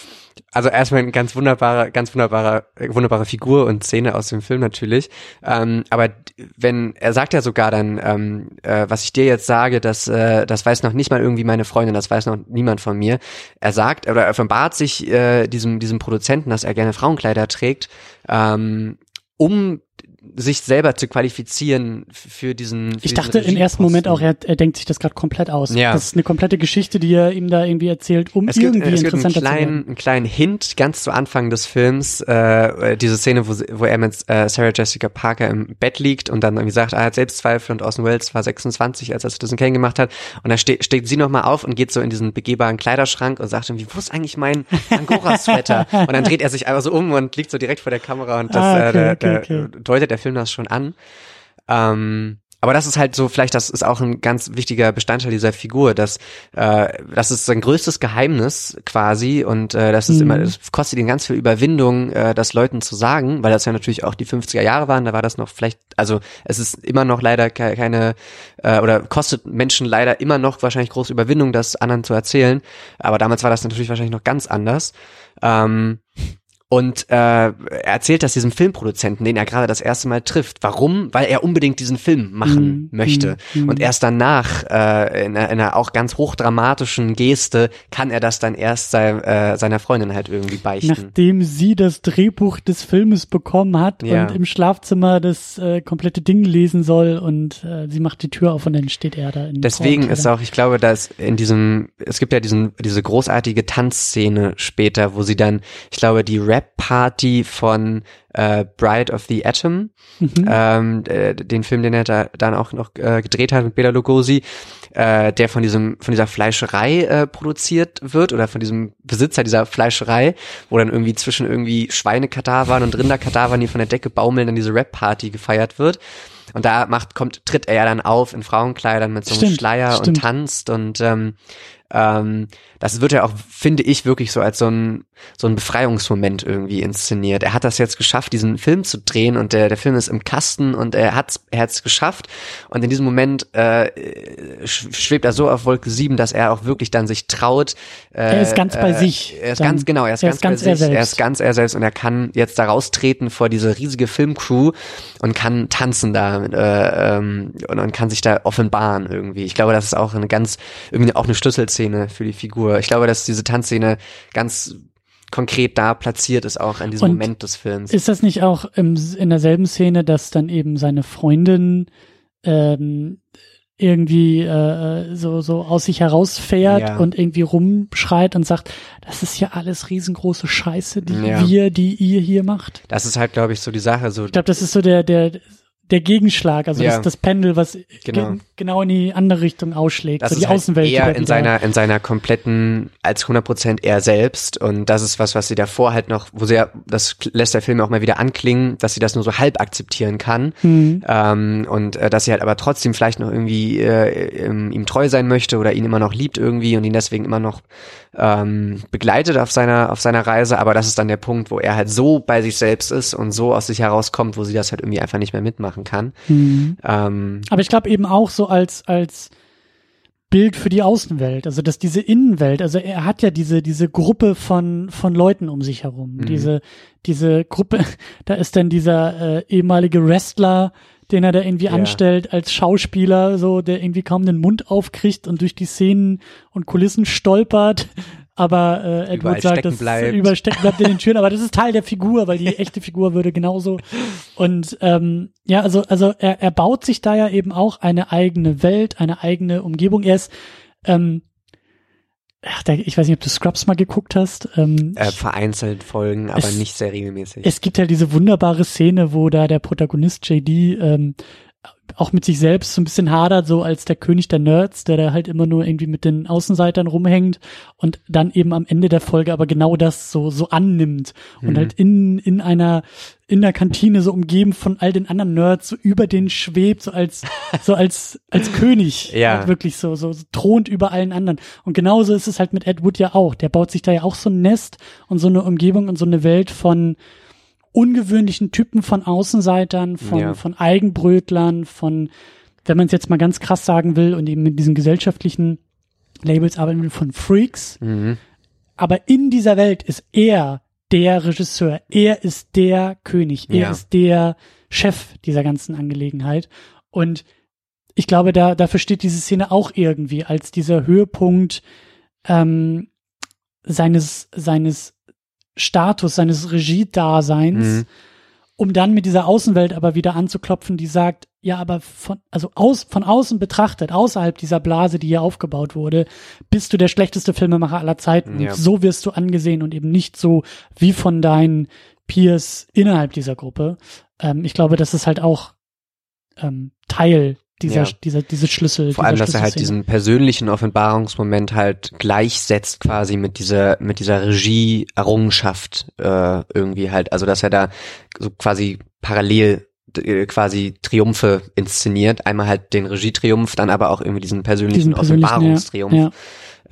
Also erstmal eine ganz wunderbare, ganz wunderbare, äh, wunderbare Figur und Szene aus dem Film natürlich. Ähm, aber wenn er sagt ja sogar dann, ähm, äh, was ich dir jetzt sage, das, äh, das weiß noch nicht mal irgendwie meine Freundin, das weiß noch niemand von mir. Er sagt oder er offenbart sich äh, diesem diesem Produzenten, dass er gerne Frauenkleider trägt, ähm, um sich selber zu qualifizieren für diesen. Für ich dachte im ersten Moment auch, er, er denkt sich das gerade komplett aus. Ja. Das ist eine komplette Geschichte, die er ihm da irgendwie erzählt, um es irgendwie gibt, es interessanter gibt einen kleinen, zu werden. einen kleinen Hint ganz zu Anfang des Films, äh, diese Szene, wo, wo er mit äh, Sarah Jessica Parker im Bett liegt und dann irgendwie sagt, er hat Selbstzweifel und Orson Welles war 26, als er Citizen Kane gemacht hat. Und da ste steht sie nochmal auf und geht so in diesen begehbaren Kleiderschrank und sagt irgendwie, wo ist eigentlich mein Angora-Sweater? und dann dreht er sich einfach so um und liegt so direkt vor der Kamera und das Ah, okay, äh, okay, der, okay. der deutet der Film das schon an. Ähm, aber das ist halt so, vielleicht das ist auch ein ganz wichtiger Bestandteil dieser Figur, dass äh, das ist sein größtes Geheimnis quasi und äh, das ist Mhm. immer, das kostet ihn ganz viel Überwindung, äh, das Leuten zu sagen, weil das ja natürlich auch die 50er Jahre waren, da war das noch vielleicht, also es ist immer noch leider ke keine äh, oder kostet Menschen leider immer noch wahrscheinlich große Überwindung, das anderen zu erzählen, aber damals war das natürlich wahrscheinlich noch ganz anders. Ähm, und äh, er erzählt das diesem Filmproduzenten, den er gerade das erste Mal trifft. Warum? Weil er unbedingt diesen Film machen Mhm, möchte. mhm. Und erst danach, äh, in, einer, in einer auch ganz hochdramatischen Geste, kann er das dann erst sei, äh, seiner Freundin halt irgendwie beichten. Nachdem sie das Drehbuch des Filmes bekommen hat Ja. und im Schlafzimmer das äh, komplette Ding lesen soll und äh, sie macht die Tür auf und dann steht er da. In Deswegen ist auch, ich glaube, dass in diesem, es gibt ja diesen, diese großartige Tanzszene später, wo sie dann, ich glaube, die Rap-Party von äh, Bride of the Atom, Mhm. ähm, äh, den Film, den er da dann auch noch äh, gedreht hat mit Bela Lugosi, äh, der von diesem, von dieser Fleischerei äh, produziert wird oder von diesem Besitzer dieser Fleischerei, wo dann irgendwie zwischen irgendwie Schweinekadavern und Rinderkadavern, die von der Decke baumeln, dann diese Rap-Party gefeiert wird. Und da macht, kommt, tritt er ja dann auf in Frauenkleidern mit so einem Stimmt, Schleier und stimmt. tanzt und ähm, ähm, das wird ja auch, finde ich, wirklich so als so ein, so ein Befreiungsmoment irgendwie inszeniert. Er hat das jetzt geschafft, diesen Film zu drehen und der, der Film ist im Kasten und er hat's, er hat's geschafft. Und in diesem Moment äh, sch- schwebt er so auf Wolke 7, dass er auch wirklich dann sich traut. Äh, Er ist ganz bei sich Er ist dann. ganz, genau, er ist Er ganz, ist ganz bei er sich. Er selbst. ist ganz er selbst und er kann jetzt da raustreten vor diese riesige Filmcrew und kann tanzen da äh, ähm, und, und kann sich da offenbaren irgendwie. Ich glaube, das ist auch eine ganz, irgendwie auch eine Schlüsselszene für die Figur. Ich glaube, dass diese Tanzszene ganz konkret da platziert ist, auch in diesem Und Moment des Films. Ist das nicht auch im, in derselben Szene, dass dann eben seine Freundin ähm, irgendwie äh, so so aus sich herausfährt Ja. und irgendwie rumschreit und sagt, das ist ja alles riesengroße Scheiße, die Ja. wir, die ihr hier macht. Das ist halt, glaube ich, so die Sache. So, Ich glaube, das ist so der der der Gegenschlag, also Ja. das, das Pendel, was Genau. ge genau in die andere Richtung ausschlägt, das so die halt Außenwelt. eher in seiner in seiner kompletten als 100% er selbst und das ist was was sie davor halt noch wo sie ja das lässt der Film auch mal wieder anklingen dass sie das nur so halb akzeptieren kann Mhm. ähm, und äh, dass sie halt aber trotzdem vielleicht noch irgendwie äh, ihm treu sein möchte oder ihn immer noch liebt irgendwie und ihn deswegen immer noch ähm, begleitet auf seiner auf seiner Reise aber das ist dann der Punkt wo er halt so bei sich selbst ist und so aus sich herauskommt wo sie das halt irgendwie einfach nicht mehr mitmachen kann Mhm. ähm, Aber ich glaube eben auch so als, als Bild für die Außenwelt, also dass diese Innenwelt, also er hat ja diese, diese Gruppe von, von Leuten um sich herum, Mhm. diese, diese Gruppe, da ist dann dieser äh, ehemalige Wrestler, den er da irgendwie Ja. anstellt als Schauspieler, so, der irgendwie kaum den Mund aufkriegt und durch die Szenen und Kulissen stolpert. Aber äh, Überall Edward sagt, stecken dass bleibt. überall stecken bleibt in den Türen, aber das ist Teil der Figur, weil die echte Figur würde genauso. Und ähm, ja, also, also er, er baut sich da ja eben auch eine eigene Welt, eine eigene Umgebung. Er ist, ähm, ach, da, ich weiß nicht, ob du Scrubs mal geguckt hast. Ähm, äh, vereinzelt Folgen aber Es- nicht sehr regelmäßig es gibt ja diese wunderbare Szene, wo da der Protagonist JD ähm, auch mit sich selbst so ein bisschen hadert, so als der König der Nerds, der da halt immer nur irgendwie mit den Außenseitern rumhängt und dann eben am Ende der Folge aber genau das so so annimmt und Mhm. halt in in einer in der Kantine so umgeben von all den anderen Nerds so über den schwebt so als so als als König Ja. halt wirklich so, so so thront über allen anderen und genauso ist es halt mit Ed Wood ja auch der baut sich da ja auch so ein Nest und so eine Umgebung und so eine Welt von ungewöhnlichen Typen von Außenseitern, von, Ja. von Eigenbrötlern, von, wenn man es jetzt mal ganz krass sagen will und eben mit diesen gesellschaftlichen Labels arbeiten will, von Freaks. Mhm. Aber in dieser Welt ist er der Regisseur, er ist der König, er Ja. ist der Chef dieser ganzen Angelegenheit. Und ich glaube, da, dafür steht diese Szene auch irgendwie als dieser Höhepunkt ähm, seines, seines Status, seines Regiedaseins. Mhm. um dann mit dieser Außenwelt aber wieder anzuklopfen, die sagt, ja, aber von, also aus, von außen betrachtet, außerhalb dieser Blase, die hier aufgebaut wurde, bist du der schlechteste Filmemacher aller Zeiten. Ja. Und so wirst du angesehen und eben nicht so wie von deinen Peers innerhalb dieser Gruppe. Ähm, ich glaube, das ist halt auch ähm, Teil dieser, Ja. dieser, dieses Schlüssel. Vor allem, dass er halt diesen persönlichen Offenbarungsmoment halt gleichsetzt quasi mit dieser, mit dieser Regie-Errungenschaft äh, irgendwie halt. Also, dass er da so quasi parallel äh, quasi Triumphe inszeniert. Einmal halt den Regietriumph, dann aber auch irgendwie diesen persönlichen diesen persönlichen, Offenbarungstriumph. ja,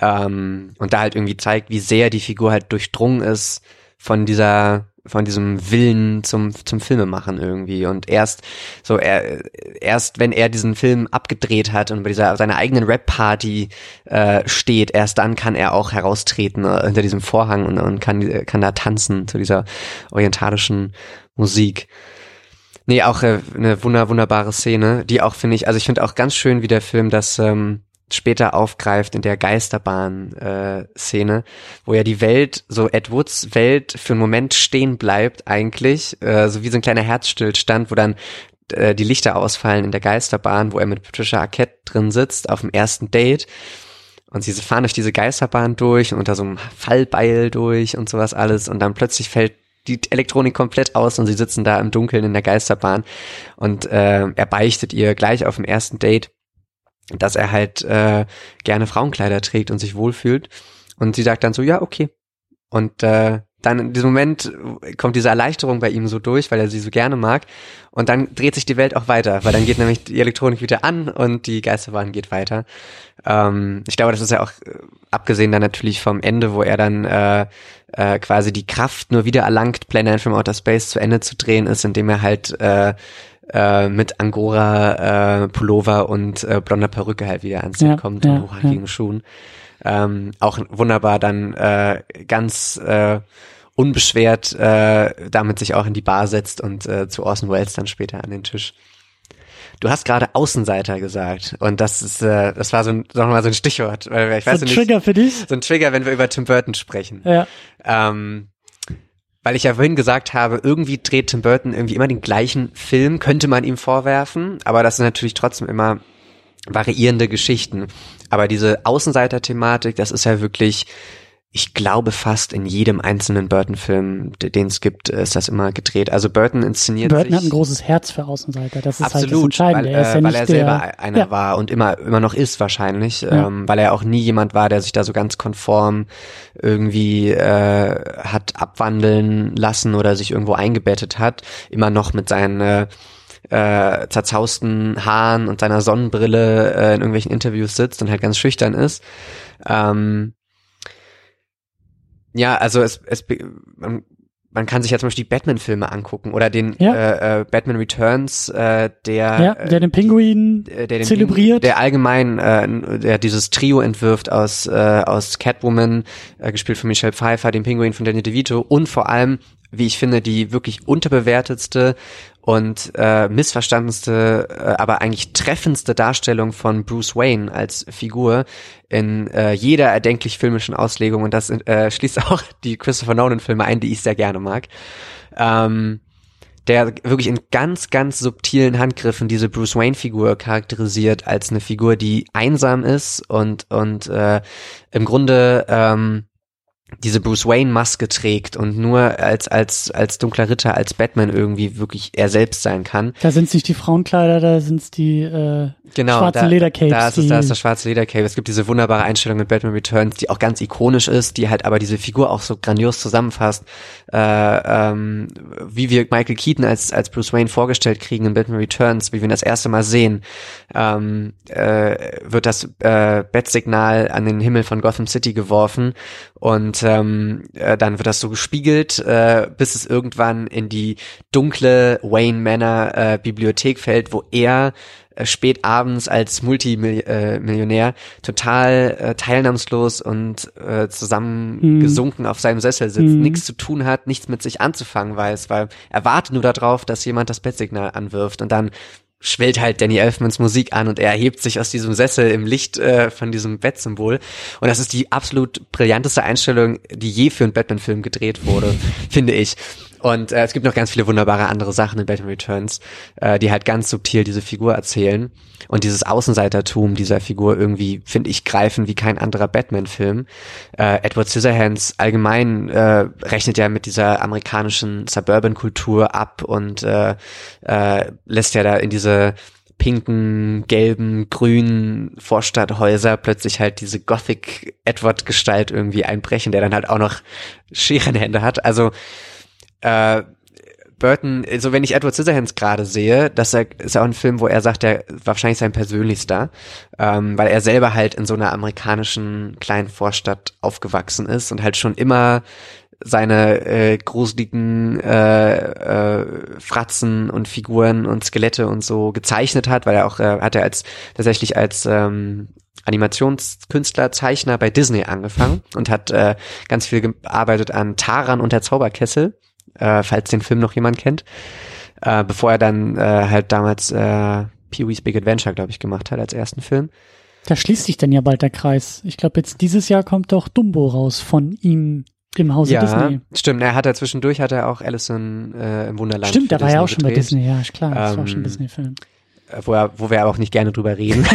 ja. Ähm, und da halt irgendwie zeigt, wie sehr die Figur halt durchdrungen ist von dieser von diesem Willen zum zum Filmemachen irgendwie. Und erst so er erst wenn er diesen Film abgedreht hat und bei dieser seiner eigenen Rap Party äh, steht erst dann kann er auch heraustreten äh, hinter diesem Vorhang und, und kann kann da tanzen zu dieser orientalischen Musik. Nee, auch äh, eine wunder, wunderbare Szene, die auch, finde ich, also ich finde auch ganz schön, wie der Film das ähm, später aufgreift in der Geisterbahn-Szene, wo ja die Welt, so Ed Woods Welt für einen Moment stehen bleibt eigentlich, äh, so wie so ein kleiner Herzstillstand, wo dann äh, die Lichter ausfallen in der Geisterbahn, wo er mit Patricia Arquette drin sitzt auf dem ersten Date. Und sie fahren durch diese Geisterbahn durch und unter so einem Fallbeil durch und sowas alles. Und dann plötzlich fällt die Elektronik komplett aus und sie sitzen da im Dunkeln in der Geisterbahn. Und äh, er beichtet ihr gleich auf dem ersten Date, dass er halt äh, gerne Frauenkleider trägt und sich wohlfühlt. Und sie sagt dann so, ja, okay. Und äh, dann in diesem Moment kommt diese Erleichterung bei ihm so durch, weil er sie so gerne mag. Und dann dreht sich die Welt auch weiter, weil dann geht nämlich die Elektronik wieder an und die Geisterbahn geht weiter. Ähm, ich glaube, das ist ja auch äh, abgesehen dann natürlich vom Ende, wo er dann äh, äh, quasi die Kraft nur wieder erlangt, Planet from Outer Space zu Ende zu drehen ist, indem er halt äh, äh, mit Angora äh, Pullover und äh, blonder Perücke halt wieder ans Set Ja, kommt ja, und hochhackigen Schuhen. Ähm, auch wunderbar dann äh, ganz äh, unbeschwert äh, damit sich auch in die Bar setzt und äh, zu Orson Welles dann später an den Tisch. Du hast gerade Außenseiter gesagt und das ist äh, das war so ein mal so ein Stichwort, weil ich So weiß ein nicht Trigger für dich? so ein Trigger, wenn wir über Tim Burton sprechen. Ja. Ähm, weil ich ja vorhin gesagt habe, irgendwie dreht Tim Burton irgendwie immer den gleichen Film, könnte man ihm vorwerfen, aber das sind natürlich trotzdem immer variierende Geschichten. Aber diese Außenseiter-Thematik, das ist ja wirklich, ich glaube fast in jedem einzelnen Burton-Film, den es gibt, ist das immer gedreht. Also Burton inszeniert Burton hat ein großes Herz für Außenseiter. Das ist halt das Absolut, Entscheidende. weil, er ist ja äh, weil nicht er selber der, einer ja. war und immer immer noch ist wahrscheinlich, Ja. ähm, weil er auch nie jemand war, der sich da so ganz konform irgendwie äh, hat abwandeln lassen oder sich irgendwo eingebettet hat, immer noch mit seinen äh, äh, zerzausten Haaren und seiner Sonnenbrille äh, in irgendwelchen Interviews sitzt und halt ganz schüchtern ist. Ähm, ja, also es, es man, man kann sich ja zum Beispiel die Batman-Filme angucken oder den Ja. äh, äh, Batman Returns, äh, der Ja, der den Pinguin äh, der den zelebriert. der allgemein äh, der dieses Trio entwirft aus äh, aus Catwoman äh, gespielt von Michelle Pfeiffer, dem Pinguin von Danny DeVito und vor allem, wie ich finde, die wirklich unterbewertetste und äh, missverstandenste, äh, aber eigentlich treffendste Darstellung von Bruce Wayne als Figur in äh, jeder erdenklich filmischen Auslegung und das äh, schließt auch die Christopher Nolan Filme ein, die ich sehr gerne mag. Ähm, der wirklich in ganz, ganz subtilen Handgriffen diese Bruce Wayne-Figur charakterisiert als eine Figur, die einsam ist und, und äh, im Grunde ähm, diese Bruce Wayne-Maske trägt und nur als, als, als dunkler Ritter, als Batman irgendwie wirklich er selbst sein kann. Da sind es nicht die Frauenkleider, da sind es die äh, Genau, schwarzen da, Ledercapes. Da ist, es, da ist das schwarze Ledercape. Es gibt diese wunderbare Einstellung mit Batman Returns, die auch ganz ikonisch ist, die halt aber diese Figur auch so grandios zusammenfasst, äh, ähm, wie wir Michael Keaton als, als Bruce Wayne vorgestellt kriegen in Batman Returns, wie wir ihn das erste Mal sehen, ähm, äh, wird das äh, Bettsignal an den Himmel von Gotham City geworfen und ähm, äh, dann wird das so gespiegelt, äh, bis es irgendwann in die dunkle Wayne Manor äh, Bibliothek fällt, wo er spät abends als Multimillionär total äh, teilnahmslos und äh, zusammengesunken auf seinem Sessel sitzt, Mhm. nichts zu tun hat, nichts mit sich anzufangen weiß, weil er wartet nur darauf, dass jemand das Bettsignal anwirft und dann schwellt halt Danny Elfmans Musik an und er erhebt sich aus diesem Sessel im Licht äh, von diesem Bettsymbol. Und das ist die absolut brillanteste Einstellung, die je für einen Batman-Film gedreht wurde, finde ich. Und äh, es gibt noch ganz viele wunderbare andere Sachen in Batman Returns, äh, die halt ganz subtil diese Figur erzählen und dieses Außenseitertum dieser Figur irgendwie, finde ich, greifen wie kein anderer Batman-Film. Äh, Edward Scissorhands allgemein äh, rechnet ja mit dieser amerikanischen Suburban-Kultur ab und äh, äh, lässt ja da in diese pinken, gelben, grünen Vorstadthäuser plötzlich halt diese Gothic-Edward-Gestalt irgendwie einbrechen, der dann halt auch noch Scherenhände hat. Also äh, Burton, so wenn ich Edward Scissorhands gerade sehe, das ist ja auch ein Film, wo er sagt, der wahrscheinlich sein persönlichster, ähm, weil er selber halt in so einer amerikanischen kleinen Vorstadt aufgewachsen ist und halt schon immer seine äh, gruseligen äh, äh, Fratzen und Figuren und Skelette und so gezeichnet hat, weil er auch äh, hat er als tatsächlich als ähm, Animationskünstler, Zeichner bei Disney angefangen und hat äh, ganz viel gearbeitet an Taran und der Zauberkessel, äh, falls den Film noch jemand kennt, äh, bevor er dann äh, halt damals äh, Pee-wee's Big Adventure, glaube ich, gemacht hat als ersten Film. Da schließt sich dann ja bald der Kreis. Ich glaube, jetzt dieses Jahr kommt doch Dumbo raus von ihm im Hause ja, Disney. Stimmt, er hat ja zwischendurch hat er auch Alison äh, im Wunderland. Stimmt, da war ja auch schon gedreht. bei Disney, ja, klar, das Ähm, war schon ein Disney-Film. Äh, wo, er, wo wir aber auch nicht gerne drüber reden.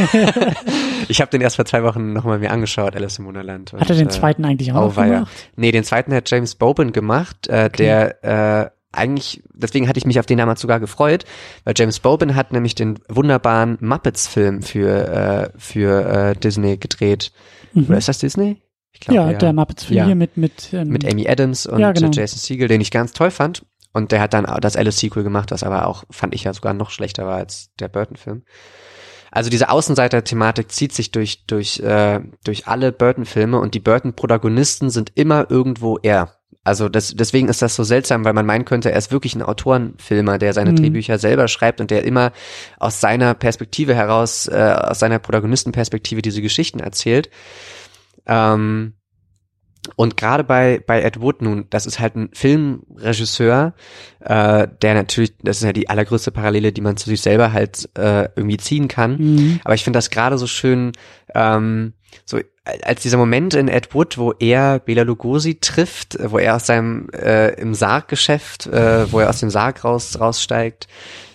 ich habe den erst vor zwei Wochen nochmal mir angeschaut, Alice im Wunderland. Hat er Und, den äh, zweiten eigentlich auch Auweia. gemacht? Nee, den zweiten hat James Boban gemacht, äh, der äh, eigentlich, deswegen hatte ich mich auf den damals sogar gefreut, weil James Boban hat nämlich den wunderbaren Muppets-Film für, äh, für äh, Disney gedreht. Mhm. Oder ist das Disney? Ich ja, der Muppets-Film Ja. hier mit, mit, ähm, mit Amy Adams und Ja, genau. Jason Segel, den ich ganz toll fand. Und der hat dann auch das Alice-Sequel gemacht, das aber auch, fand ich ja sogar noch schlechter war als der Burton-Film. Also diese Außenseiter-Thematik zieht sich durch, durch, äh, durch alle Burton-Filme und die Burton-Protagonisten sind immer irgendwo er. Also das, deswegen ist das so seltsam, weil man meinen könnte, er ist wirklich ein Autorenfilmer, der seine Mhm. Drehbücher selber schreibt und der immer aus seiner Perspektive heraus, äh, aus seiner Protagonistenperspektive diese Geschichten erzählt. Ähm, und gerade bei, bei Ed Wood nun, das ist halt ein Filmregisseur, äh, der natürlich, das ist ja die allergrößte Parallele, die man zu sich selber halt äh, irgendwie ziehen kann. Mhm. Aber ich finde das gerade so schön, ähm, so als dieser Moment in Ed Wood, wo er Bela Lugosi trifft, wo er aus seinem äh, im Sarggeschäft, äh, wo er aus dem Sarg raus raussteigt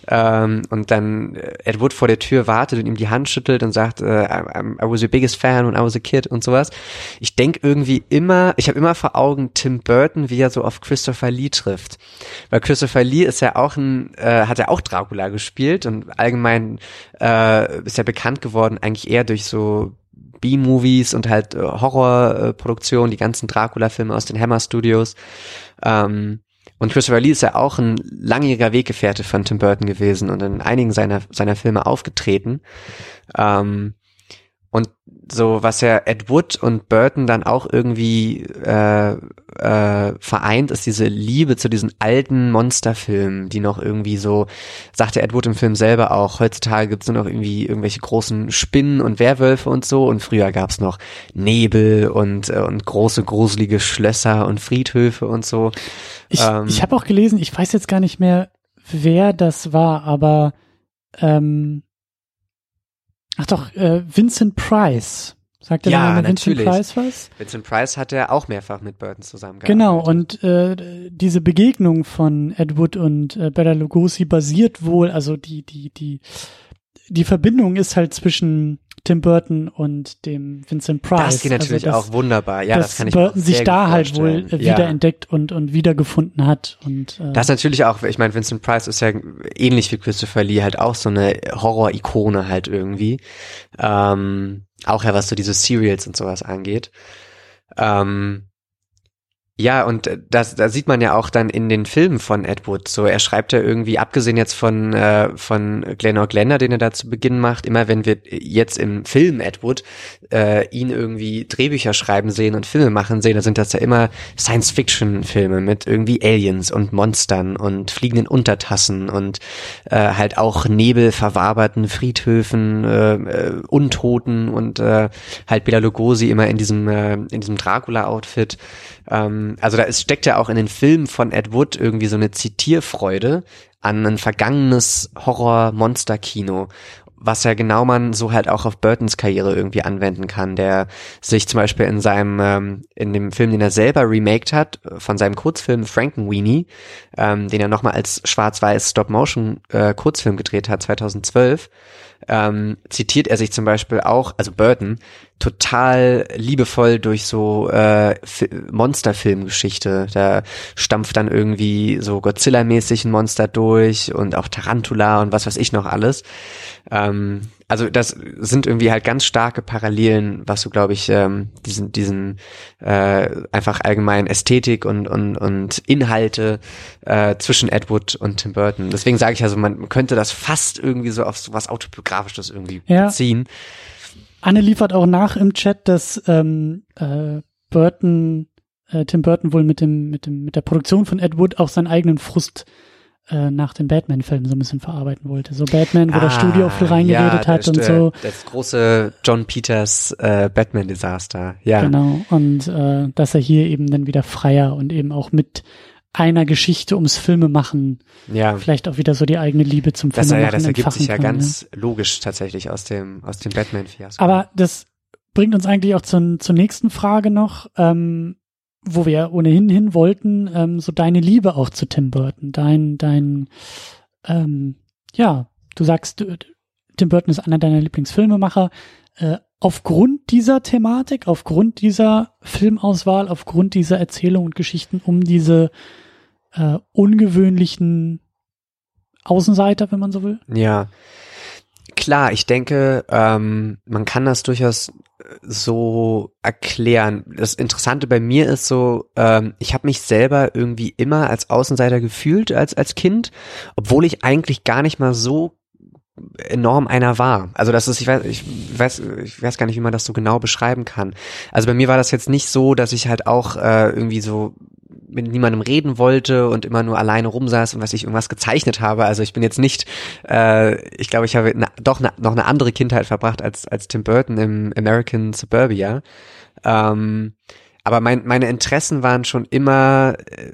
ähm, und dann äh, Ed Wood vor der Tür wartet und ihm die Hand schüttelt und sagt, äh, I, I was your biggest fan when I was a kid und sowas. Ich denk irgendwie immer, ich habe immer vor Augen Tim Burton, wie er so auf Christopher Lee trifft, weil Christopher Lee ist ja auch ein, äh, hat ja auch Dracula gespielt und allgemein äh, ist er bekannt geworden eigentlich eher durch so B-Movies und halt äh, Horrorproduktionen, die ganzen Dracula-Filme aus den Hammer Studios. Ähm, und Christopher Lee ist ja auch ein langjähriger Weggefährte von Tim Burton gewesen und in einigen seiner, seiner Filme aufgetreten. Ähm, so, was ja Ed Wood und Burton dann auch irgendwie äh, äh, vereint, ist diese Liebe zu diesen alten Monsterfilmen, die noch irgendwie so, sagte Ed Wood im Film selber auch, heutzutage gibt's nur noch irgendwie irgendwelche großen Spinnen und Werwölfe und so und früher gab's noch Nebel und, äh, und große gruselige Schlösser und Friedhöfe und so. Ich, Ähm, ich habe auch gelesen, ich weiß jetzt gar nicht mehr, wer das war, aber ähm, ach doch, äh, Vincent Price. Sagt der Ja, Name Vincent. Price was? Vincent Price hat ja auch mehrfach mit Burton zusammengearbeitet. Genau, und äh, diese Begegnung von Ed Wood und äh, Bela Lugosi basiert wohl, also die, die, die, die Verbindung ist halt zwischen Tim Burton und dem Vincent Price. Das geht natürlich also, dass, auch wunderbar. Ja, das kann ich Burton sich da halt wohl Ja. wiederentdeckt und, und wiedergefunden hat. Und, äh, Das ist natürlich auch, ich meine, Vincent Price ist ja ähnlich wie Christopher Lee halt auch so eine Horror-Ikone halt irgendwie. Ähm, auch ja, was so diese Serials und sowas angeht. Ähm, ja, und äh, das, da sieht man ja auch dann in den Filmen von Ed Wood. So, er schreibt ja irgendwie, abgesehen jetzt von, äh, von Glenn Glenda, den er da zu Beginn macht, immer wenn wir jetzt im Film Ed Wood äh, ihn irgendwie Drehbücher schreiben sehen und Filme machen sehen, dann sind das ja immer Science-Fiction-Filme mit irgendwie Aliens und Monstern und fliegenden Untertassen und äh, halt auch nebelverwaberten Friedhöfen, äh, äh, Untoten und äh, halt Bela Lugosi immer in diesem, äh, in diesem Dracula-Outfit. Ähm, also da ist, steckt ja auch in den Filmen von Ed Wood irgendwie so eine Zitierfreude an ein vergangenes Horror-Monster-Kino was ja genau man so halt auch auf Burtons Karriere irgendwie anwenden kann, der sich zum Beispiel in seinem, ähm, in dem Film, den er selber remaked hat, von seinem Kurzfilm Frankenweenie, ähm, den er nochmal als schwarz-weiß Stop-Motion äh, gedreht hat, 2012, ähm, zitiert er sich zum Beispiel auch, also Burton, total liebevoll durch so äh, Monsterfilmgeschichte. Da stampft dann irgendwie so Godzilla-mäßig ein Monster durch und auch Tarantula und was weiß ich noch alles. Ähm, also das sind irgendwie halt ganz starke Parallelen, was so glaube ich ähm, diesen diesen äh, einfach allgemein Ästhetik und und und Inhalte äh, zwischen Edward und Tim Burton. Deswegen sage ich also, man könnte das fast irgendwie so auf so was autobiografisches irgendwie ja. beziehen. Anne liefert auch nach im Chat, dass ähm, äh, Burton äh, Tim Burton wohl mit dem mit dem mit der Produktion von Ed Wood auch seinen eigenen Frust äh, nach den Batman-Filmen so ein bisschen verarbeiten wollte. So Batman, wo ah, das Studio auch viel reingeredet ja, hat und so. Das große John Peters äh, Batman-Desaster, ja. Genau, und äh, dass er hier eben dann wieder freier und eben auch mit einer Geschichte ums Filme machen, ja. vielleicht auch wieder so die eigene Liebe zum Filme machen. Ja, das ergibt sich ja kann, ganz ja. logisch tatsächlich aus dem aus dem Batman-Fiasko. Aber das bringt uns eigentlich auch zur, zur nächsten Frage noch. Ähm, wo wir ohnehin hin wollten, ähm, so deine Liebe auch zu Tim Burton, dein, dein, ähm, ja, du sagst, Tim Burton ist einer deiner Lieblingsfilmemacher. Äh, aufgrund dieser Thematik, aufgrund dieser Filmauswahl, aufgrund dieser Erzählung und Geschichten um diese äh, ungewöhnlichen Außenseiter, wenn man so will? Ja, klar, ich denke, ähm, man kann das durchaus so erklären. Das Interessante bei mir ist so, ähm, ich habe mich selber irgendwie immer als Außenseiter gefühlt als als Kind, obwohl ich eigentlich gar nicht mal so enorm einer war. Also das ist, ich weiß, ich weiß, ich weiß gar nicht, wie man das so genau beschreiben kann. Also bei mir war das jetzt nicht so, dass ich halt auch äh, irgendwie so mit niemandem reden wollte und immer nur alleine rumsaß und was ich irgendwas gezeichnet habe. Also ich bin jetzt nicht, äh, ich glaube, ich habe na, doch na, noch eine andere Kindheit verbracht als als Tim Burton im American Suburbia. Ähm, aber mein, meine Interessen waren schon immer äh,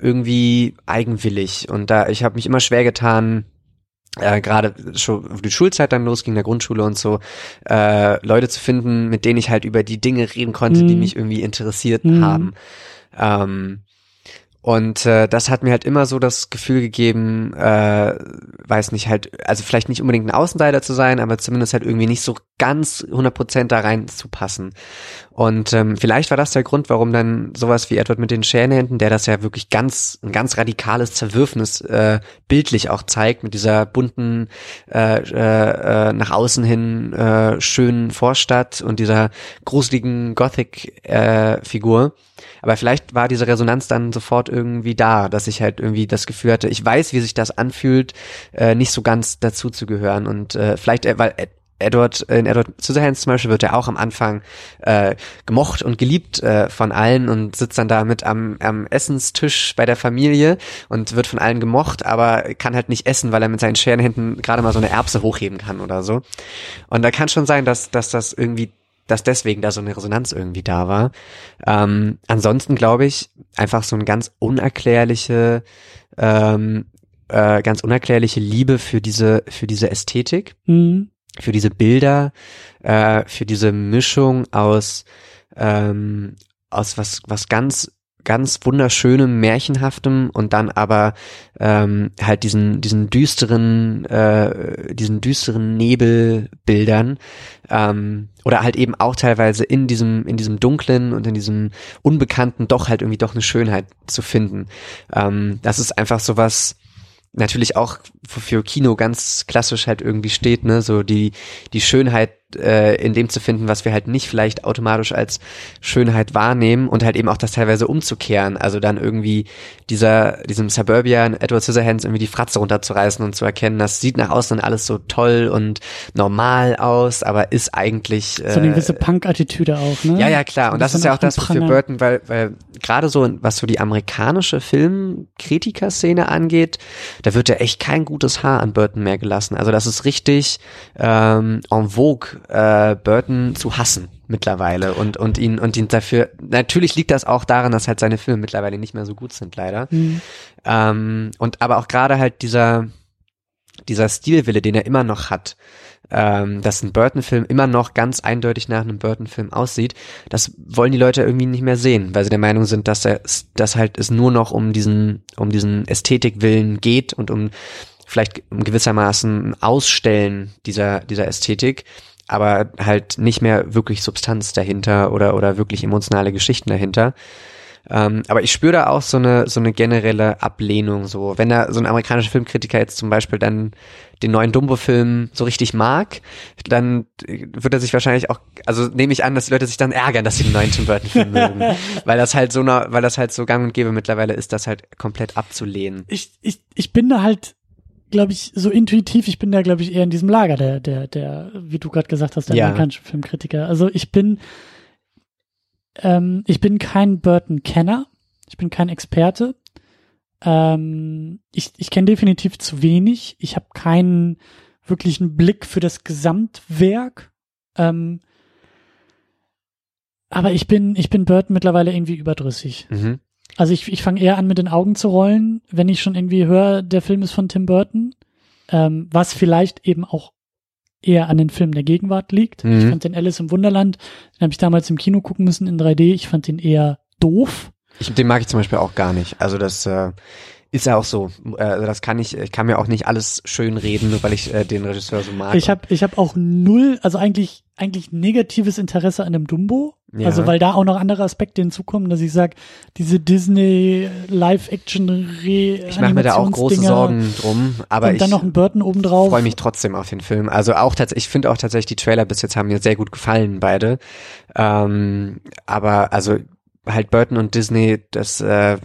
irgendwie eigenwillig und da ich habe mich immer schwer getan, äh, gerade schon wo die Schulzeit dann losging, der Grundschule und so, äh, Leute zu finden, mit denen ich halt über die Dinge reden konnte, mm. die mhm. mich irgendwie interessiert mm. haben. Ähm, und äh, das hat mir halt immer so das Gefühl gegeben, äh, weiß nicht, halt, also vielleicht nicht unbedingt ein Außenseiter zu sein, aber zumindest halt irgendwie nicht so ganz 100% da reinzupassen. Und ähm, vielleicht war das der Grund, warum dann sowas wie Edward mit den Scherenhänden, der das ja wirklich ganz, ein ganz radikales Zerwürfnis äh, bildlich auch zeigt, mit dieser bunten, äh, äh, nach außen hin äh, schönen Vorstadt und dieser gruseligen Gothic-Figur. Äh, aber vielleicht war diese Resonanz dann sofort irgendwie da, dass ich halt irgendwie das Gefühl hatte, ich weiß, wie sich das anfühlt, äh, nicht so ganz dazu zu gehören. Und äh, vielleicht, äh, weil Edward, in Edward Scissorhands zum Beispiel wird er auch am Anfang äh, gemocht und geliebt äh, von allen und sitzt dann da mit am, am Essenstisch bei der Familie und wird von allen gemocht, aber kann halt nicht essen, weil er mit seinen Scherenhänden gerade mal so eine Erbse hochheben kann oder so. Und da kann schon sein, dass, dass das irgendwie dass deswegen da so eine Resonanz irgendwie da war. Ähm, ansonsten glaube ich, einfach so eine ganz unerklärliche, ähm, äh, ganz unerklärliche Liebe für diese, für diese Ästhetik, mhm. Für diese Bilder, äh, für diese Mischung aus, ähm, aus was, was ganz ganz wunderschönem, märchenhaftem und dann aber ähm, halt diesen diesen düsteren äh, diesen düsteren Nebelbildern ähm, oder halt eben auch teilweise in diesem in diesem dunklen und in diesem unbekannten doch halt irgendwie doch eine Schönheit zu finden. Ähm, das ist einfach so was natürlich auch für Kino ganz klassisch halt irgendwie steht, ne, so die die Schönheit äh, in dem zu finden, was wir halt nicht vielleicht automatisch als Schönheit wahrnehmen und halt eben auch das teilweise umzukehren. Also dann irgendwie dieser, diesem Suburbian Edward Scissorhands irgendwie die Fratze runterzureißen und zu erkennen, das sieht nach außen alles so toll und normal aus, aber ist eigentlich. Äh, so eine gewisse Punk-Attitüde auch, ne? Ja, ja, klar. Und das, das ist ja auch das für Burton, weil, weil gerade so, was so die amerikanische Filmkritiker-Szene angeht, da wird ja echt kein gutes Haar an Burton mehr gelassen. Also das ist richtig ähm, en vogue äh, Burton zu hassen mittlerweile und und ihn und ihn dafür natürlich liegt das auch daran, dass halt seine Filme mittlerweile nicht mehr so gut sind leider mhm. ähm, und aber auch gerade halt dieser dieser Stilwille, den er immer noch hat, ähm, dass ein Burton-Film immer noch ganz eindeutig nach einem Burton-Film aussieht, das wollen die Leute irgendwie nicht mehr sehen, weil sie der Meinung sind, dass er, dass halt es nur noch um diesen, um diesen Ästhetikwillen geht und um vielleicht gewissermaßen Ausstellen dieser, dieser Ästhetik, aber halt nicht mehr wirklich Substanz dahinter oder, oder wirklich emotionale Geschichten dahinter. Ähm, aber ich spüre da auch so eine, so eine generelle Ablehnung, so. Wenn da so ein amerikanischer Filmkritiker jetzt zum Beispiel dann den neuen Dumbo-Film so richtig mag, dann wird er sich wahrscheinlich auch, also nehme ich an, dass die Leute sich dann ärgern, dass sie den neuen Tim Burton-Film mögen. Weil das halt so, eine, weil das halt so gang und gäbe mittlerweile ist, das halt komplett abzulehnen. Ich, ich, ich bin da halt, glaube ich, so intuitiv, ich bin da, glaube ich, eher in diesem Lager, der, der, der, wie du gerade gesagt hast, der Ja. amerikanische Filmkritiker. Also ich bin, ähm, ich bin kein Burton-Kenner, ich bin kein Experte. Ähm, ich ich kenne definitiv zu wenig. Ich habe keinen wirklichen Blick für das Gesamtwerk. Ähm, aber ich bin, ich bin Burton mittlerweile irgendwie überdrüssig. Mhm. Also ich, ich fange eher an, mit den Augen zu rollen, wenn ich schon irgendwie höre, der Film ist von Tim Burton, ähm, was vielleicht eben auch eher an den Filmen der Gegenwart liegt. Mhm. Ich fand den Alice im Wunderland, den habe ich damals im Kino gucken müssen in 3D. Ich fand den eher doof. Ich, den mag ich zum Beispiel auch gar nicht. Also das äh, ist ja auch so. Äh, also das kann ich, ich kann mir auch nicht alles schön reden, nur weil ich äh, den Regisseur so mag. Ich habe ich hab auch null, also eigentlich eigentlich negatives Interesse an dem Dumbo. Ja. Also weil da auch noch andere Aspekte hinzukommen, dass ich sag, diese Disney Live-Action re ich mache mir da auch große Sorgen drum, aber und ich dann noch ein Burton obendrauf. freue mich trotzdem auf den Film. Also auch tatsächlich, ich finde auch tatsächlich, die Trailer bis jetzt haben mir sehr gut gefallen, beide. Ähm, aber also halt Burton und Disney, das äh,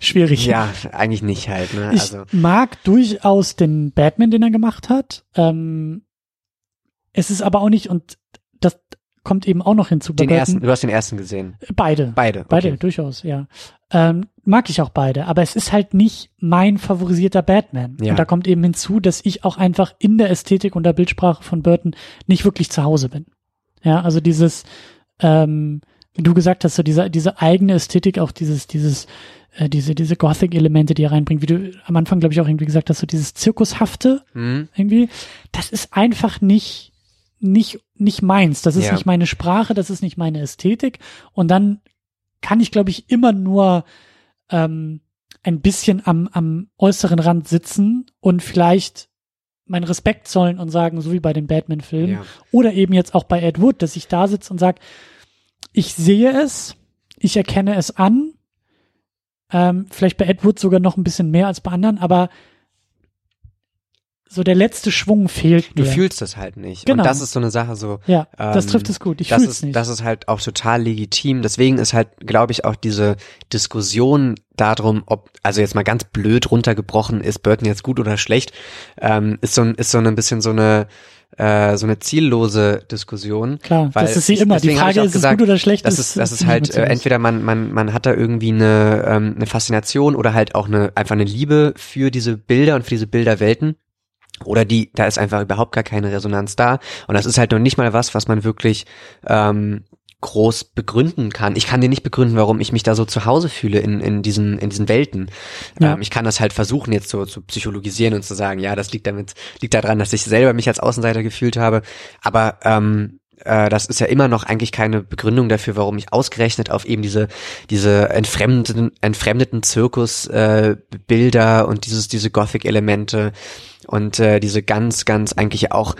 Schwierig. ja eigentlich nicht halt. Ne? Ich Also mag durchaus den Batman, den er gemacht hat. Ähm, es ist aber auch nicht, und das kommt eben auch noch hinzu bei den Burton. ersten, du hast den ersten gesehen. Beide. Beide. Beide, okay. durchaus, ja. Ähm, mag ich auch beide, aber es ist halt nicht mein favorisierter Batman. Ja. Und da kommt eben hinzu, dass ich auch einfach in der Ästhetik und der Bildsprache von Burton nicht wirklich zu Hause bin. Ja, also dieses, ähm, du gesagt hast, so diese, diese eigene Ästhetik, auch dieses, dieses, äh, diese, diese Gothic-Elemente, die er reinbringt, wie du am Anfang, glaube ich, auch irgendwie gesagt hast, so dieses Zirkushafte Hm? irgendwie, das ist einfach nicht, nicht, nicht meins. Das ist Ja. nicht meine Sprache, das ist nicht meine Ästhetik. Und dann kann ich, glaube ich, immer nur ähm, ein bisschen am, am äußeren Rand sitzen und vielleicht meinen Respekt zollen und sagen, so wie bei den Batman-Filmen. Ja. Oder eben jetzt auch bei Ed Wood, dass ich da sitze und sage, ich sehe es, ich erkenne es an. Ähm, vielleicht bei Ed Wood sogar noch ein bisschen mehr als bei anderen, aber so der letzte Schwung fehlt Du mir. fühlst es halt nicht. Genau. Und das ist so eine Sache so. ja, das ähm, trifft es gut. Ich das fühl's ist, nicht. Das ist halt auch total legitim. Deswegen ist halt, glaube ich, auch diese Diskussion darum, ob, also jetzt mal ganz blöd runtergebrochen, ist Burton jetzt gut oder schlecht, ähm, ist so ein, ist so ein bisschen so eine, äh, so eine ziellose Diskussion. Klar, weil das ist sie immer. Die Frage ist, gesagt, es gut oder schlecht? Das ist, das ist halt äh, entweder man, man, man hat da irgendwie eine, ähm, eine Faszination oder halt auch eine, einfach eine Liebe für diese Bilder und für diese Bilderwelten. Oder die, da ist einfach überhaupt gar keine Resonanz da. Und das ist halt noch nicht mal was, was man wirklich ähm, groß begründen kann. Ich kann dir nicht begründen, warum ich mich da so zu Hause fühle in, in diesen, in diesen Welten. Ja. Ähm, ich kann das halt versuchen, jetzt so zu psychologisieren und zu sagen, ja, das liegt damit, liegt daran, dass ich selber mich als Außenseiter gefühlt habe. Aber ähm, äh, das ist ja immer noch eigentlich keine Begründung dafür, warum ich ausgerechnet auf eben diese diese entfremdeten entfremdeten Zirkus äh, und dieses diese Gothic Elemente und äh, diese ganz ganz eigentlich auch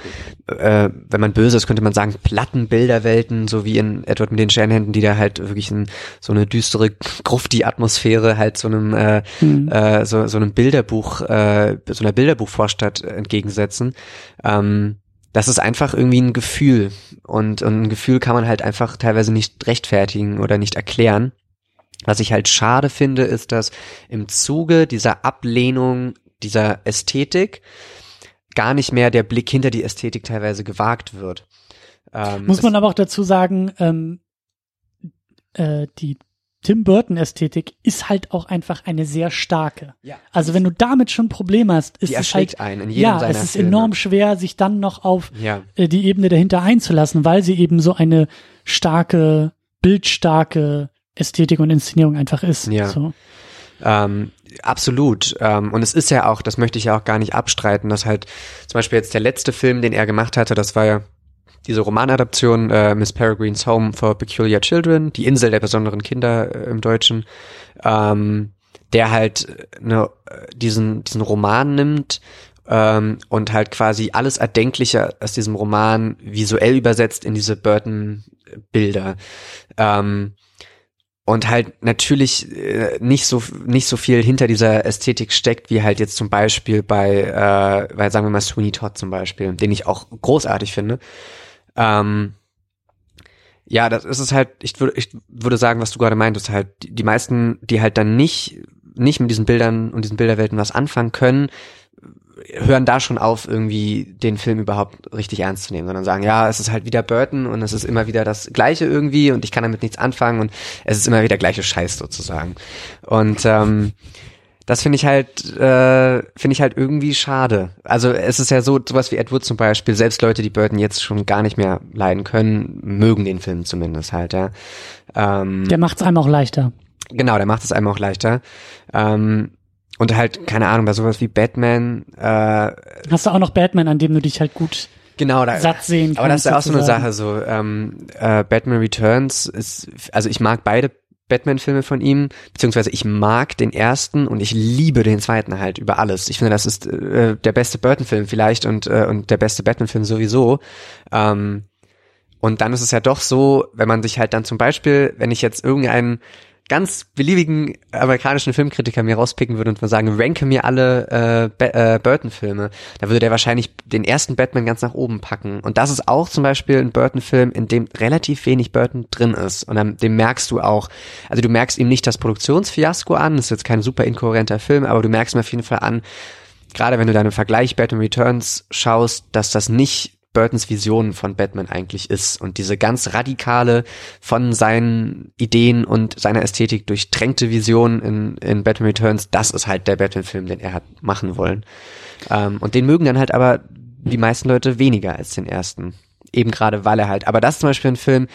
äh, wenn man böse ist könnte man sagen platten Bilderwelten so wie in Edward mit den Sternhänden die da halt wirklich in, so eine düstere grufti Atmosphäre halt so einem äh, Hm. äh, so, so einem Bilderbuch, äh, so einer Bilderbuchvorstadt entgegensetzen. Ähm, das ist einfach irgendwie ein Gefühl und, und ein Gefühl kann man halt einfach teilweise nicht rechtfertigen oder nicht erklären. Was ich halt schade finde, ist, dass im Zuge dieser Ablehnung dieser Ästhetik gar nicht mehr der Blick hinter die Ästhetik teilweise gewagt wird. Ähm, Muss man aber auch dazu sagen, ähm, äh, die Tim Burton Ästhetik ist halt auch einfach eine sehr starke. Ja. Also wenn du damit schon Probleme hast, ist die es halt einen in jedem ja, es ist Filme. enorm schwer, sich dann noch auf Ja. äh, die Ebene dahinter einzulassen, weil sie eben so eine starke, bildstarke Ästhetik und Inszenierung einfach ist. Ja. So. Ähm, Absolut. Ähm, und es ist ja auch, das möchte ich ja auch gar nicht abstreiten, dass halt zum Beispiel jetzt der letzte Film, den er gemacht hatte, das war ja diese Romanadaption äh, Miss Peregrine's Home for Peculiar Children, die Insel der besonderen Kinder äh, im Deutschen, ähm, der halt ne, diesen, diesen Roman nimmt ähm, und halt quasi alles Erdenkliche aus diesem Roman visuell übersetzt in diese Burton-Bilder. Ähm, und halt natürlich äh, nicht so nicht so viel hinter dieser Ästhetik steckt, wie halt jetzt zum Beispiel bei, äh, bei sagen wir mal Sweeney Todd zum Beispiel, den ich auch großartig finde. Ähm, ja, das ist es halt, ich würde, ich würde sagen, was du gerade meintest, halt, die, die meisten, die halt dann nicht, nicht mit diesen Bildern und diesen Bilderwelten was anfangen können, hören da schon auf, irgendwie den Film überhaupt richtig ernst zu nehmen, sondern sagen, ja, es ist halt wieder Burton und es ist immer wieder das Gleiche irgendwie und ich kann damit nichts anfangen und es ist immer wieder gleiche Scheiß sozusagen. Und ähm, das finde ich halt, äh, finde ich halt irgendwie schade. Also es ist ja so, sowas wie Edward zum Beispiel, selbst Leute, die Burton jetzt schon gar nicht mehr leiden können, mögen den Film zumindest halt, ja. Ähm, der macht es einem auch leichter. Genau, der macht es einem auch leichter. Ähm, und halt, keine Ahnung, bei sowas wie Batman. Äh, Hast du auch noch Batman, an dem du dich halt gut genau, da, satt sehen kannst. Aber das ist ja auch so eine Sache, so ähm, äh, Batman Returns ist, also ich mag beide Batman-Filme von ihm, beziehungsweise ich mag den ersten und ich liebe den zweiten halt über alles. Ich finde, das ist äh, der beste Burton-Film vielleicht und, äh, und der beste Batman-Film sowieso. Ähm, und dann ist es ja doch so, wenn man sich halt dann zum Beispiel, wenn ich jetzt irgendeinen ganz beliebigen amerikanischen Filmkritiker mir rauspicken würde und mal sagen, ranke mir alle äh, äh, Burton-Filme, da würde der wahrscheinlich den ersten Batman ganz nach oben packen. Und das ist auch zum Beispiel ein Burton-Film, in dem relativ wenig Burton drin ist. Und dann, dem merkst du auch, also du merkst ihm nicht das Produktionsfiasko an, das ist jetzt kein super inkohärenter Film, aber du merkst ihm auf jeden Fall an, gerade wenn du deinen Vergleich Batman Returns schaust, dass das nicht Burtons Vision von Batman eigentlich ist und diese ganz radikale, von seinen Ideen und seiner Ästhetik durchtränkte Vision in, in Batman Returns, das ist halt der Batman-Film, den er hat machen wollen. Ähm, und den mögen dann halt aber die meisten Leute weniger als den ersten. Eben gerade, weil er halt, aber das ist zum Beispiel ein Film,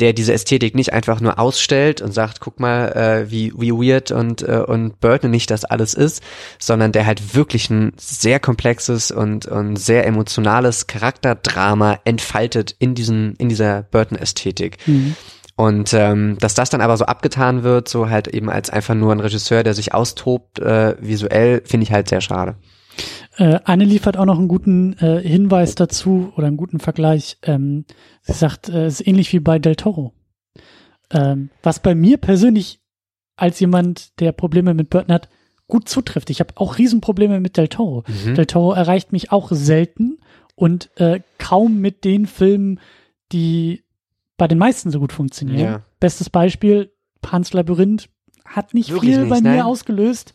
der diese Ästhetik nicht einfach nur ausstellt und sagt, guck mal, äh, wie, wie weird und, äh, und Burton nicht das alles ist, sondern der halt wirklich ein sehr komplexes und, und sehr emotionales Charakterdrama entfaltet in diesen, in dieser Burton-Ästhetik. Mhm. Und ähm, dass das dann aber so abgetan wird, so halt eben als einfach nur ein Regisseur, der sich austobt, äh, visuell, finde ich halt sehr schade. Äh, Anne liefert auch noch einen guten äh, Hinweis dazu oder einen guten Vergleich. Ähm, sie sagt, äh, es ist ähnlich wie bei Del Toro. Ähm, was bei mir persönlich als jemand, der Probleme mit Burton hat, gut zutrifft. Ich habe auch Riesenprobleme mit Del Toro. Mhm. Del Toro erreicht mich auch selten und äh, kaum mit den Filmen, die bei den meisten so gut funktionieren. Ja. Bestes Beispiel, Pans Labyrinth hat nicht Wirklich viel nicht, bei nein? mir ausgelöst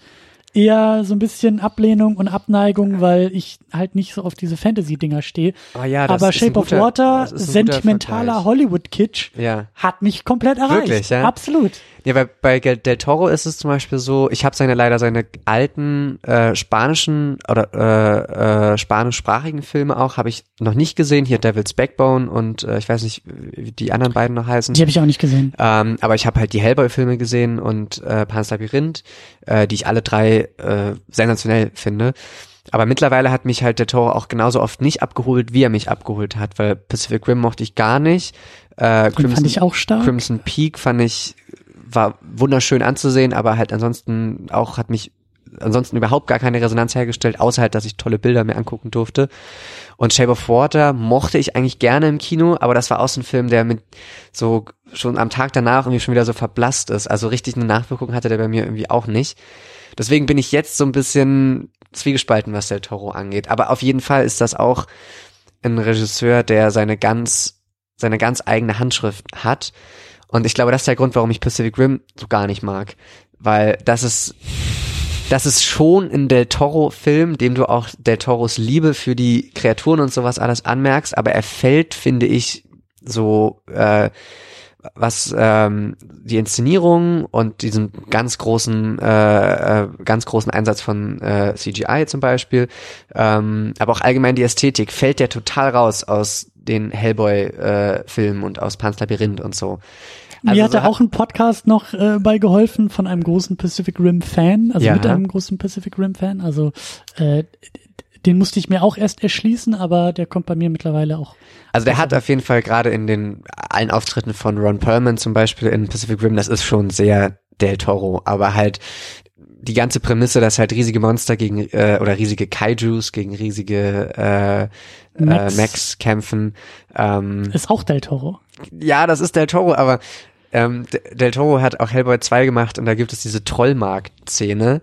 eher so ein bisschen Ablehnung und Abneigung, weil ich halt nicht so auf diese Fantasy-Dinger stehe. Oh ja, Aber Shape of guter, Water, sentimentaler Hollywood-Kitsch, ja. hat mich komplett erreicht. Wirklich, ja? Absolut. Ja, bei, bei Del Toro ist es zum Beispiel so, ich habe seine leider seine alten äh, spanischen oder äh, äh, spanischsprachigen Filme auch, habe ich noch nicht gesehen. Hier Devil's Backbone und äh, ich weiß nicht, wie die anderen beiden noch heißen. Die habe ich auch nicht gesehen. Ähm, aber ich habe halt die Hellboy-Filme gesehen und äh, Pan's Labyrinth, äh, die ich alle drei äh, sensationell finde. Aber mittlerweile hat mich halt der Toro auch genauso oft nicht abgeholt, wie er mich abgeholt hat, weil Pacific Rim mochte ich gar nicht. Äh, Crimson, fand ich auch stark. Crimson Peak fand ich war wunderschön anzusehen, aber halt ansonsten auch hat mich ansonsten überhaupt gar keine Resonanz hergestellt, außer halt, dass ich tolle Bilder mir angucken durfte. Und Shape of Water mochte ich eigentlich gerne im Kino, aber das war auch so ein Film, der mit so schon am Tag danach irgendwie schon wieder so verblasst ist. Also richtig eine Nachwirkung hatte der bei mir irgendwie auch nicht. Deswegen bin ich jetzt so ein bisschen zwiegespalten, was Del Toro angeht. Aber auf jeden Fall ist das auch ein Regisseur, der seine ganz, seine ganz eigene Handschrift hat und ich glaube, das ist der Grund, warum ich Pacific Rim so gar nicht mag. Weil das ist, das ist schon ein Del Toro-Film, dem du auch Del Toros Liebe für die Kreaturen und sowas alles anmerkst, aber er fällt, finde ich, so, äh, was ähm, die Inszenierung und diesen ganz großen, äh, äh, ganz großen Einsatz von äh, CGI zum Beispiel, ähm, aber auch allgemein die Ästhetik fällt ja total raus aus den Hellboy-Filmen äh, und aus Pans Labyrinth und so. Mir Also so hat- auch ein Podcast noch äh, bei geholfen von einem großen Pacific Rim Fan, also Ja. mit einem großen Pacific Rim Fan. Also äh, den musste ich mir auch erst erschließen, aber der kommt bei mir mittlerweile auch. Also der hat auf jeden Fall gerade in den allen Auftritten von Ron Perlman zum Beispiel in Pacific Rim, das ist schon sehr Del Toro, aber halt die ganze Prämisse, dass halt riesige Monster gegen äh, oder riesige Kaijus gegen riesige äh, Mechs. Äh, Max kämpfen. Ähm, Ist auch Del Toro. ja, das ist Del Toro, aber ähm, Del Toro hat auch Hellboy 2 gemacht und da gibt es diese Trollmarkt-Szene,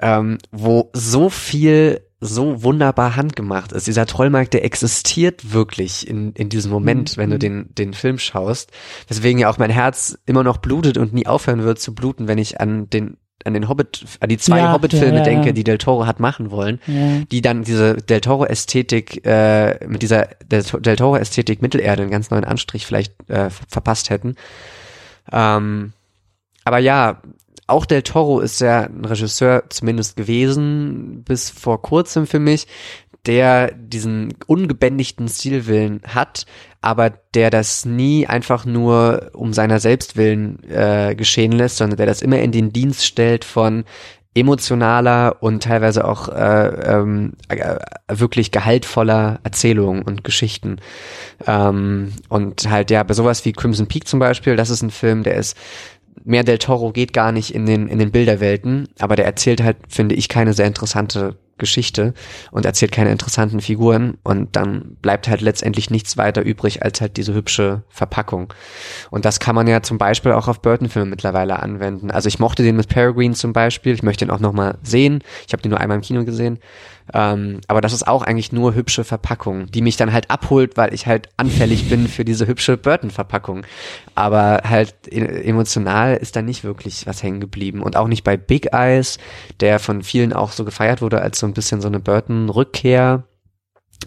ähm, wo so viel so wunderbar handgemacht ist. Dieser Trollmarkt, der existiert wirklich in, in diesem Moment, Mhm. wenn du den, den Film schaust. Weswegen ja auch mein Herz immer noch blutet und nie aufhören wird zu bluten, wenn ich an den an den Hobbit, an die zwei Ja, Hobbit-Filme ja, ja, denke, die Del Toro hat machen wollen die dann diese Del Toro Ästhetik äh, mit dieser Del, Del Toro Ästhetik Mittelerde einen ganz neuen Anstrich vielleicht äh, ver- verpasst hätten. Ähm, aber ja, auch Del Toro ist ja ein Regisseur zumindest gewesen bis vor kurzem für mich, der diesen ungebändigten Stilwillen hat, aber der das nie einfach nur um seiner selbst willen äh, geschehen lässt, sondern der das immer in den Dienst stellt von emotionaler und teilweise auch äh, ähm, äh, wirklich gehaltvoller Erzählungen und Geschichten. Ähm, und halt ja, bei sowas wie Crimson Peak zum Beispiel, das ist ein Film, der ist mehr Del Toro geht gar nicht in den in den Bilderwelten, aber der erzählt halt, finde ich, keine sehr interessante Geschichte und erzählt keine interessanten Figuren und dann bleibt halt letztendlich nichts weiter übrig als halt diese hübsche Verpackung. Und das kann man ja zum Beispiel auch auf Burton-Filme mittlerweile anwenden. Also ich mochte den mit Peregrine zum Beispiel, ich möchte ihn auch nochmal sehen. Ich habe den nur einmal im Kino gesehen. Ähm, aber das ist auch eigentlich nur hübsche Verpackung, die mich dann halt abholt, weil ich halt anfällig bin für diese hübsche Burton-Verpackung. Aber halt e- emotional ist da nicht wirklich was hängen geblieben. Und auch nicht bei Big Eyes, der von vielen auch so gefeiert wurde als so ein bisschen so eine Burton-Rückkehr.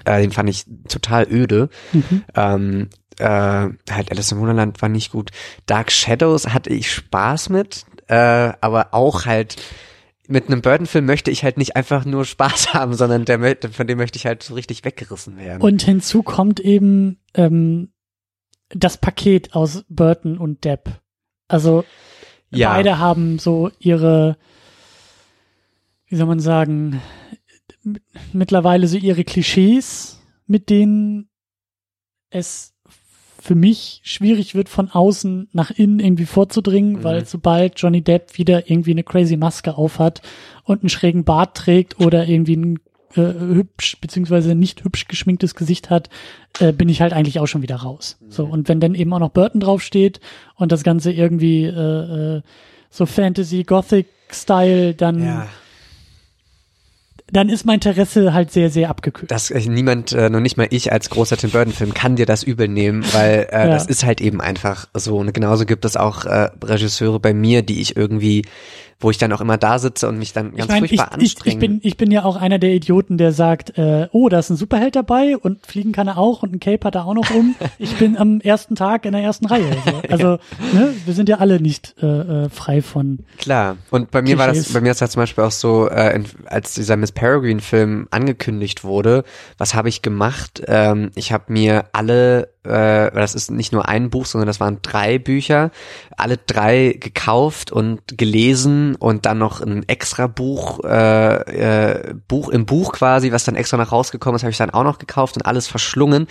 Äh, den fand ich total öde. Mhm. Ähm, äh, halt Alice im Wunderland war nicht gut. Dark Shadows hatte ich Spaß mit, äh, aber auch halt mit einem Burton-Film möchte ich halt nicht einfach nur Spaß haben, sondern der, von dem möchte ich halt so richtig weggerissen werden. Und hinzu kommt eben ähm, das Paket aus Burton und Depp. Also Ja. beide haben so ihre, wie soll man sagen, mittlerweile so ihre Klischees, mit denen es für mich schwierig wird, von außen nach innen irgendwie vorzudringen, Mhm. weil sobald Johnny Depp wieder irgendwie eine crazy Maske aufhat und einen schrägen Bart trägt oder irgendwie ein äh, hübsch beziehungsweise nicht hübsch geschminktes Gesicht hat, äh, bin ich halt eigentlich auch schon wieder raus. So und wenn dann eben auch noch Burton draufsteht und das Ganze irgendwie äh, äh, so Fantasy Gothic Style, dann ja. Dann ist mein Interesse halt sehr sehr abgekühlt. Das äh, niemand, äh, noch nicht mal ich als großer Tim Burton Film kann dir das übel nehmen, weil äh, Ja. das ist halt eben einfach so. Und genauso gibt es auch äh, Regisseure bei mir, die ich irgendwie, wo ich dann auch immer da sitze und mich dann ganz ich meine, ich, furchtbar ich, ich, anstrenge. bin, ich bin ja auch einer der Idioten, der sagt, äh, oh, da ist ein Superheld dabei und fliegen kann er auch und ein Cape hat er auch noch um. Ich bin am ersten Tag in der ersten Reihe. So. Also, ne, wir sind ja alle nicht äh, äh, frei von. Klar. Und bei mir war das, Klischees. bei mir ist das zum Beispiel auch so, äh, in, als dieser Miss Peregrine Film angekündigt wurde, was habe ich gemacht? Ähm, ich habe mir alle, äh, das ist nicht nur ein Buch, sondern das waren drei Bücher, alle drei gekauft und gelesen und dann noch ein extra Buch, äh, äh, Buch im Buch quasi, was dann extra noch rausgekommen ist, habe ich dann auch noch gekauft und alles verschlungen,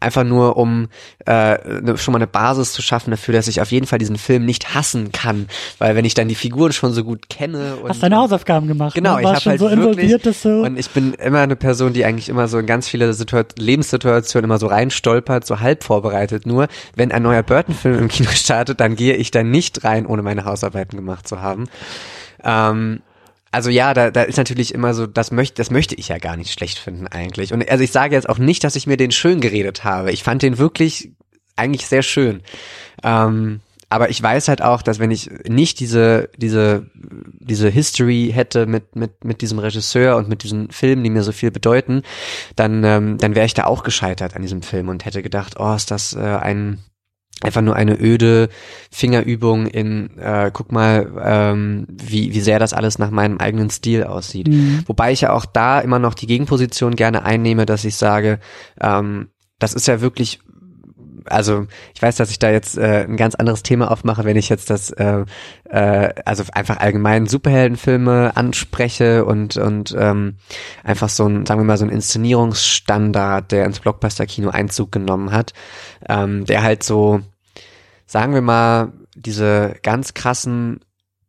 einfach nur um äh, ne- schon mal eine Basis zu schaffen dafür, dass ich auf jeden Fall diesen Film nicht hassen kann, weil wenn ich dann die Figuren schon so gut kenne und Hast deine Hausaufgaben gemacht? Genau, ne? ich habe halt so wirklich, involviert, dass du. und ich bin immer eine Person, die eigentlich immer so in ganz viele Situa- Lebenssituationen immer so reinstolpert, so halb vorbereitet. Nur wenn ein neuer Burton-Film im Kino startet, dann gehe ich da nicht rein, ohne meine Hausarbeiten gemacht zu haben. Ähm, also ja, da, da ist natürlich immer so, das möchte, das möchte ich ja gar nicht schlecht finden eigentlich. Und also ich sage jetzt auch nicht, dass ich mir den schön geredet habe. Ich fand den wirklich eigentlich sehr schön. Ähm, aber ich weiß halt auch, dass wenn ich nicht diese, diese, diese History hätte mit, mit, mit diesem Regisseur und mit diesen Filmen, die mir so viel bedeuten, dann, ähm, dann wäre ich da auch gescheitert an diesem Film und hätte gedacht, oh, ist das äh, ein, einfach nur eine öde Fingerübung in, äh, guck mal, ähm, wie, wie sehr das alles nach meinem eigenen Stil aussieht. Mhm. Wobei ich ja auch da immer noch die Gegenposition gerne einnehme, dass ich sage, ähm, das ist ja wirklich also ich weiß, dass ich da jetzt äh, ein ganz anderes Thema aufmache, wenn ich jetzt das, äh, äh, also einfach allgemein Superheldenfilme anspreche und und ähm, einfach so ein, sagen wir mal so ein Inszenierungsstandard, der ins Blockbuster-Kino Einzug genommen hat, ähm, der halt so, sagen wir mal, diese ganz krassen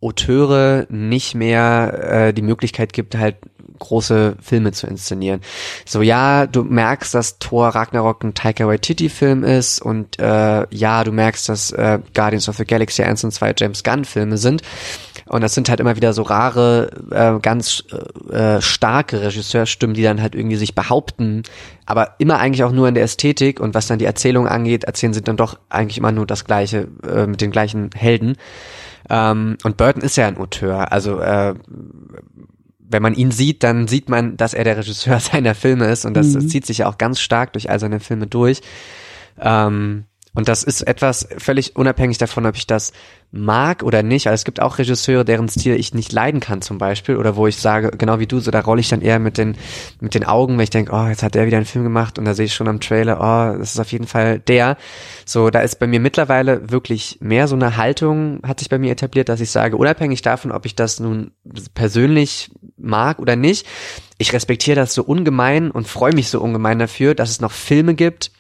Auteure nicht mehr äh, die Möglichkeit gibt, halt große Filme zu inszenieren. So ja, du merkst, dass Thor Ragnarok ein Taika Waititi Film ist und äh, ja, du merkst, dass äh, Guardians of the Galaxy 1 und 2 James Gunn Filme sind. Und das sind halt immer wieder so rare, äh, ganz äh, starke Regisseurstimmen, die dann halt irgendwie sich behaupten, aber immer eigentlich auch nur in der Ästhetik und was dann die Erzählung angeht, erzählen sie dann doch eigentlich immer nur das Gleiche äh, mit den gleichen Helden. Ähm, und Burton ist ja ein Auteur, also äh, wenn man ihn sieht, dann sieht man, dass er der Regisseur seiner Filme ist und das, mhm. das zieht sich ja auch ganz stark durch all seine Filme durch. Ähm, und das ist etwas völlig unabhängig davon, ob ich das mag oder nicht. Also es gibt auch Regisseure, deren Stil ich nicht leiden kann zum Beispiel oder wo ich sage, genau wie du, so da rolle ich dann eher mit den mit den Augen, wenn ich denke, oh, jetzt hat der wieder einen Film gemacht und da sehe ich schon am Trailer, oh, das ist auf jeden Fall der. So, da ist bei mir mittlerweile wirklich mehr so eine Haltung, hat sich bei mir etabliert, dass ich sage, unabhängig davon, ob ich das nun persönlich mag oder nicht, ich respektiere das so ungemein und freue mich so ungemein dafür, dass es noch Filme gibt,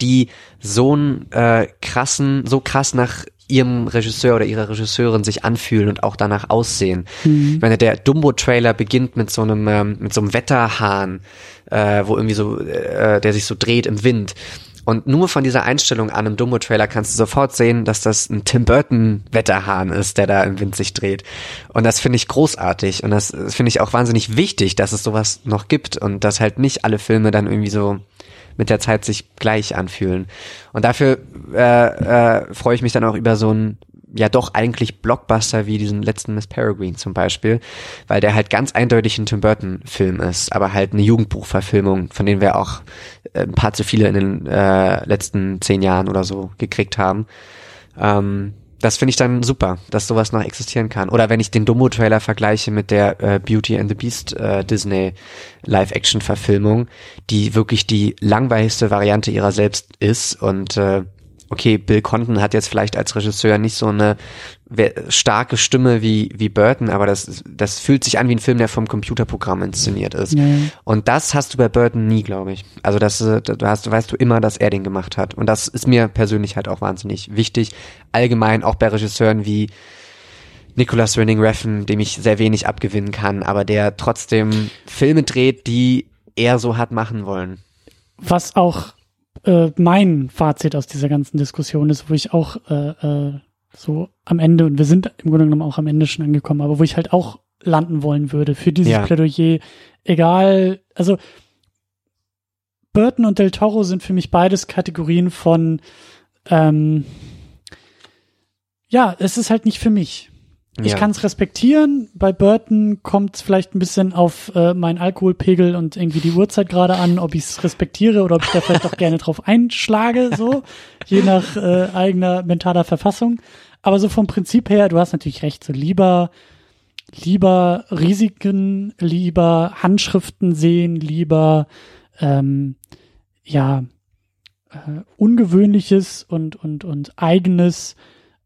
die so einen äh, krassen, so krass nach ihrem Regisseur oder ihrer Regisseurin sich anfühlen und auch danach aussehen. Mhm. Ich meine, der Dumbo-Trailer beginnt mit so einem ähm, mit so einem Wetterhahn, äh, wo irgendwie so, äh, der sich so dreht im Wind. Und nur von dieser Einstellung an im Dumbo-Trailer kannst du sofort sehen, dass das ein Tim Burton-Wetterhahn ist, der da im Wind sich dreht. Und das finde ich großartig. Und das finde ich auch wahnsinnig wichtig, dass es sowas noch gibt und dass halt nicht alle Filme dann irgendwie so mit der Zeit sich gleich anfühlen. Und dafür äh, äh, freue ich mich dann auch über so ein ja doch eigentlich Blockbuster wie diesen letzten Miss Peregrine zum Beispiel, weil der halt ganz eindeutig ein Tim Burton Film ist, aber halt eine Jugendbuchverfilmung, von denen wir auch äh, ein paar zu viele in den äh, letzten zehn Jahren oder so gekriegt haben. Ähm, das finde ich dann super, dass sowas noch existieren kann. Oder wenn ich den Dumbo-Trailer vergleiche mit der äh, Beauty and the Beast äh, Disney Live-Action-Verfilmung, die wirklich die langweiligste Variante ihrer selbst ist und äh, okay, Bill Condon hat jetzt vielleicht als Regisseur nicht so eine starke Stimme wie, wie Burton, aber das, das fühlt sich an wie ein Film, der vom Computerprogramm inszeniert ist. Ja. Und das hast du bei Burton nie, glaube ich. Also das, äh, du hast, weißt du immer, dass er den gemacht hat. Und das ist mir persönlich halt auch wahnsinnig wichtig. Allgemein auch bei Regisseuren wie Nicholas Winning Refn, dem ich sehr wenig abgewinnen kann, aber der trotzdem Filme dreht, die er so hat machen wollen. Was auch äh, mein Fazit aus dieser ganzen Diskussion ist, wo ich auch äh, äh, so am Ende, und wir sind im Grunde genommen auch am Ende schon angekommen, aber wo ich halt auch landen wollen würde für dieses ja. Plädoyer, egal, also Burton und Del Toro sind für mich beides Kategorien von ähm, ja, es ist halt nicht für mich. Ich ja. kann es respektieren. Bei Burton kommt es vielleicht ein bisschen auf äh, meinen Alkoholpegel und irgendwie die Uhrzeit gerade an, ob ich es respektiere oder ob ich da vielleicht auch gerne drauf einschlage, so, je nach äh, eigener mentaler Verfassung. Aber so vom Prinzip her, du hast natürlich recht, so lieber, lieber Risiken, lieber Handschriften sehen, lieber ähm, ja äh, ungewöhnliches und und und eigenes,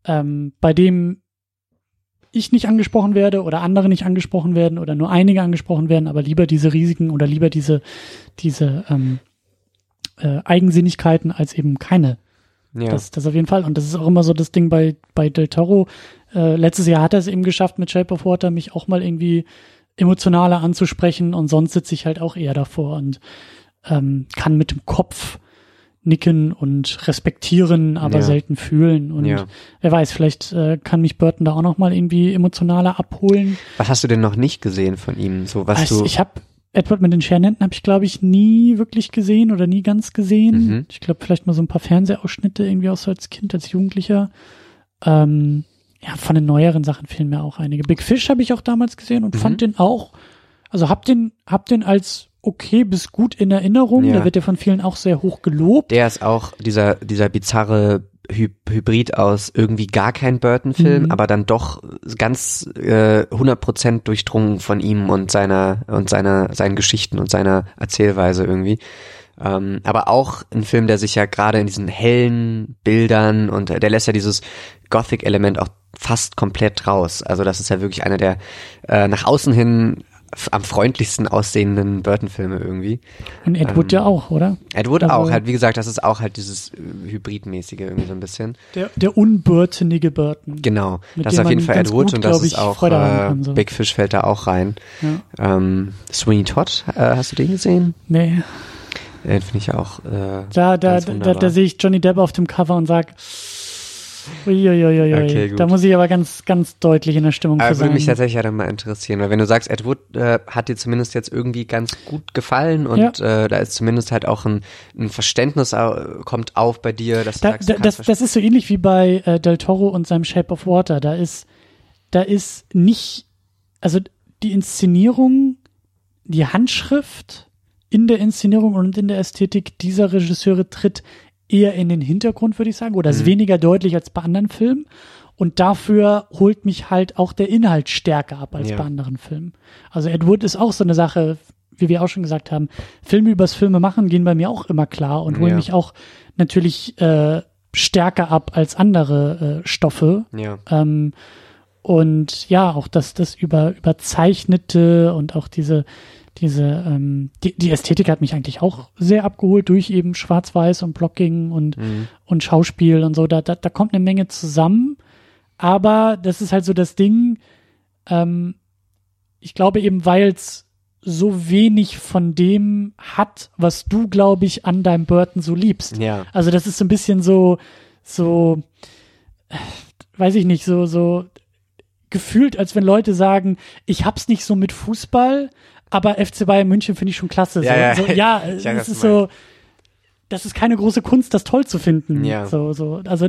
ähm, bei dem ich nicht angesprochen werde oder andere nicht angesprochen werden oder nur einige angesprochen werden, aber lieber diese Risiken oder lieber diese, diese ähm, äh, Eigensinnigkeiten als eben keine. Ja. Das, das auf jeden Fall. Und das ist auch immer so das Ding bei, bei Del Toro. Äh, letztes Jahr hat er es eben geschafft, mit Shape of Water mich auch mal irgendwie emotionaler anzusprechen und sonst sitze ich halt auch eher davor und ähm, kann mit dem Kopf nicken und respektieren, aber ja. selten fühlen. Und ja. wer weiß, vielleicht äh, kann mich Burton da auch noch mal irgendwie emotionaler abholen. Was hast du denn noch nicht gesehen von ihm? So was also, du ich habe Edward mit den Schernetten habe ich glaube ich nie wirklich gesehen oder nie ganz gesehen. Mhm. Ich glaube vielleicht mal so ein paar Fernsehausschnitte irgendwie auch so als Kind, als Jugendlicher. Ähm, ja, von den neueren Sachen fehlen mir auch einige. Big Fish habe ich auch damals gesehen und mhm. fand den auch, also hab den, hab den als okay bis gut in Erinnerung. Ja. Der wird ja von vielen auch sehr hoch gelobt. Der ist auch dieser, dieser bizarre Hy Hybrid aus irgendwie gar kein Burton-Film, mhm. aber dann doch ganz äh, 100% durchdrungen von ihm und seiner und seiner seinen Geschichten und seiner Erzählweise irgendwie. Ähm, aber auch ein Film, der sich ja gerade in diesen hellen Bildern und der lässt ja dieses Gothic-Element auch fast komplett raus. Also das ist ja wirklich einer der äh, nach außen hin am freundlichsten aussehenden Burton-Filme irgendwie. Und Ed Wood ähm, ja auch, oder? Ed Wood also, auch, halt, wie gesagt, das ist auch halt dieses äh, Hybridmäßige irgendwie so ein bisschen. Der, der unburtenige Burton. Genau, das ist auf jeden Fall Ed Wood gut, und das ist auch, äh, kann, so. Big Fish fällt da auch rein. Ja. Ähm, Sweeney Todd, äh, hast du den gesehen? Nee. Den finde ich auch. Äh, da, da, da, da, da sehe ich Johnny Depp auf dem Cover und sag, Uiuiuiui. Okay, da muss ich aber ganz, ganz deutlich in der Stimmung aber sein. Würde mich tatsächlich ja dann mal interessieren, weil wenn du sagst, Ed Wood äh, hat dir zumindest jetzt irgendwie ganz gut gefallen und ja. äh, da ist zumindest halt auch ein, ein Verständnis äh, kommt auf bei dir, dass da, du sagst, da, das, das ist so ähnlich wie bei äh, Del Toro und seinem Shape of Water. Da ist, da ist nicht, also die Inszenierung, die Handschrift in der Inszenierung und in der Ästhetik dieser Regisseure tritt eher in den Hintergrund, würde ich sagen, oder ist mhm. weniger deutlich als bei anderen Filmen. Und dafür holt mich halt auch der Inhalt stärker ab als ja. bei anderen Filmen. Also Ed Wood ist auch so eine Sache, wie wir auch schon gesagt haben, Filme übers Filme machen gehen bei mir auch immer klar und holen ja. mich auch natürlich äh, stärker ab als andere äh, Stoffe. Ja. Ähm, und ja, auch das, das über, überzeichnete und auch diese, diese, ähm, die, die Ästhetik hat mich eigentlich auch sehr abgeholt durch eben Schwarz-Weiß und Blocking und, mhm. und Schauspiel und so. Da, da, da kommt eine Menge zusammen. Aber das ist halt so das Ding, ähm, ich glaube eben, weil es so wenig von dem hat, was du, glaube ich, an deinem Burton so liebst. Ja. Also das ist so ein bisschen so, so, äh, weiß ich nicht, so, so gefühlt, als wenn Leute sagen, ich hab's nicht so mit Fußball, aber FC Bayern München finde ich schon klasse. So, ja, ja, so, ja es ist so, das ist keine große Kunst, das toll zu finden. Ja. So, so, also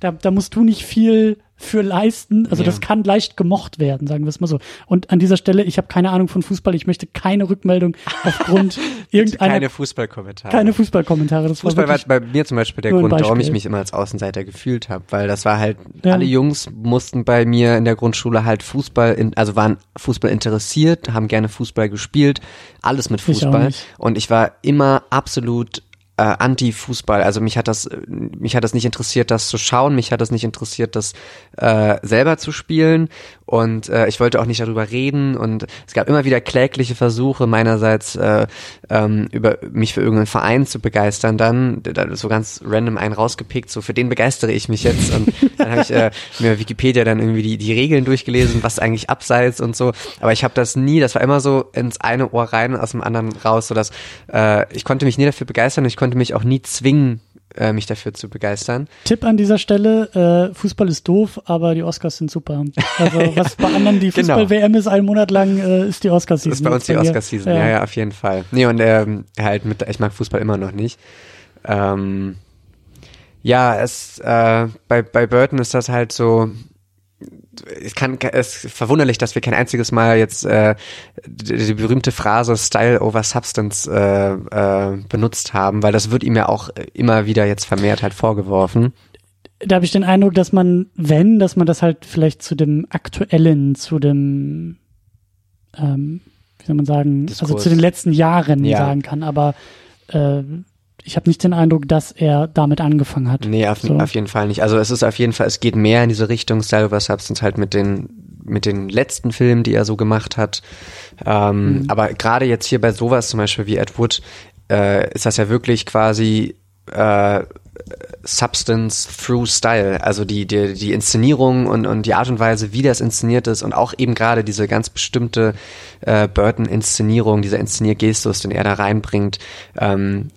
da, da musst du nicht viel für leisten. Also ja. das kann leicht gemocht werden, sagen wir es mal so. Und an dieser Stelle, ich habe keine Ahnung von Fußball, ich möchte keine Rückmeldung aufgrund irgendeiner. Keine Fußballkommentare. Keine Fußballkommentare. Das Fußball war, war bei mir zum Beispiel der Grund, warum ich mich immer als Außenseiter gefühlt habe, weil das war halt, ja. alle Jungs mussten bei mir in der Grundschule halt Fußball, in, also waren Fußball interessiert, haben gerne Fußball gespielt, alles mit Fußball. Ich und ich war immer absolut äh, Anti-Fußball. Also mich hat das, mich hat das nicht interessiert, das zu schauen, mich hat das nicht interessiert, das äh, selber zu spielen und äh, ich wollte auch nicht darüber reden und es gab immer wieder klägliche Versuche meinerseits äh, ähm, über mich für irgendeinen Verein zu begeistern. Dann so ganz random einen rausgepickt, so für den begeistere ich mich jetzt und dann habe ich äh, mir Wikipedia dann irgendwie die die Regeln durchgelesen, was eigentlich abseits und so. Aber ich habe das nie, das war immer so ins eine Ohr rein, aus dem anderen raus, so dass äh, ich konnte mich nie dafür begeistern ich konnte konnte mich auch nie zwingen, äh, mich dafür zu begeistern. Tipp an dieser Stelle, äh, Fußball ist doof, aber die Oscars sind super. Also ja, was bei anderen die genau. Fußball-WM ist, einen Monat lang äh, ist die Oscars-Season. Ist bei uns die Oscars-Season, ja. ja. ja, auf jeden Fall. Nee, und ähm, halt mit, ich mag Fußball immer noch nicht. Ähm, ja, es, äh, bei, bei Burton ist das halt so, es kann es ist verwunderlich, dass wir kein einziges Mal jetzt äh, die, die berühmte Phrase Style over Substance äh, äh, benutzt haben, weil das wird ihm ja auch immer wieder jetzt vermehrt halt vorgeworfen. Da habe ich den Eindruck, dass man, wenn, dass man das halt vielleicht zu dem aktuellen, zu dem, ähm, wie soll man sagen, Diskurs. also zu den letzten Jahren ja. sagen kann, aber äh, ich habe nicht den Eindruck, dass er damit angefangen hat. Nee, auf, so. auf, jeden Fall nicht. Also es ist auf jeden Fall, es geht mehr in diese Richtung Style over Substance halt mit den mit den letzten Filmen, die er so gemacht hat. Ähm, mhm. Aber gerade jetzt hier bei sowas zum Beispiel wie Ed Wood äh, ist das ja wirklich quasi äh, Substance through Style, also die, die, die Inszenierung und, und die Art und Weise, wie das inszeniert ist und auch eben gerade diese ganz bestimmte äh, Burton-Inszenierung, dieser Inszeniergestus, den er da reinbringt, ähm,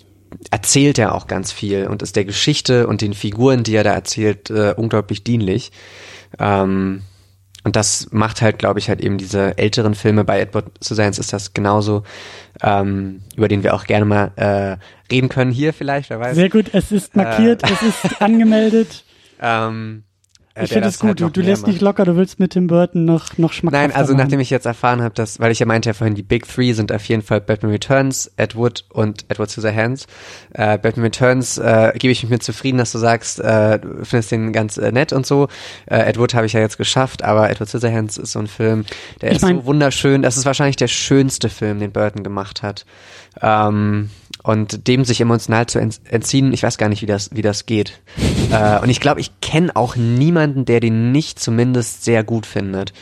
erzählt er auch ganz viel und ist der Geschichte und den Figuren, die er da erzählt, äh, unglaublich dienlich. Ähm, und das macht halt, glaube ich, halt eben diese älteren Filme bei Edward Scissorhands ist das genauso, ähm, über den wir auch gerne mal äh, reden können hier vielleicht, wer weiß. Sehr gut, es ist markiert, äh, es ist angemeldet. Ähm, äh, ich finde es gut, halt du, du lässt nicht locker, du willst mit Tim Burton noch, noch schmackhaft Nein, also machen. nachdem ich jetzt erfahren habe, dass, weil ich ja meinte ja vorhin, die Big Three sind auf jeden Fall Batman Returns, Ed Wood und Edward Scissorhands. Äh, Batman Returns äh, gebe ich mich mit zufrieden, dass du sagst, äh, du findest den ganz äh, nett und so. Äh, Ed Wood habe ich ja jetzt geschafft, aber Edward Scissorhands ist so ein Film, der ich ist mein, so wunderschön. Das ist wahrscheinlich der schönste Film, den Burton gemacht hat. Ähm, und dem sich emotional zu entziehen, ich weiß gar nicht, wie das, wie das geht. äh, und ich glaube, ich kenne auch niemanden, der den nicht zumindest sehr gut findet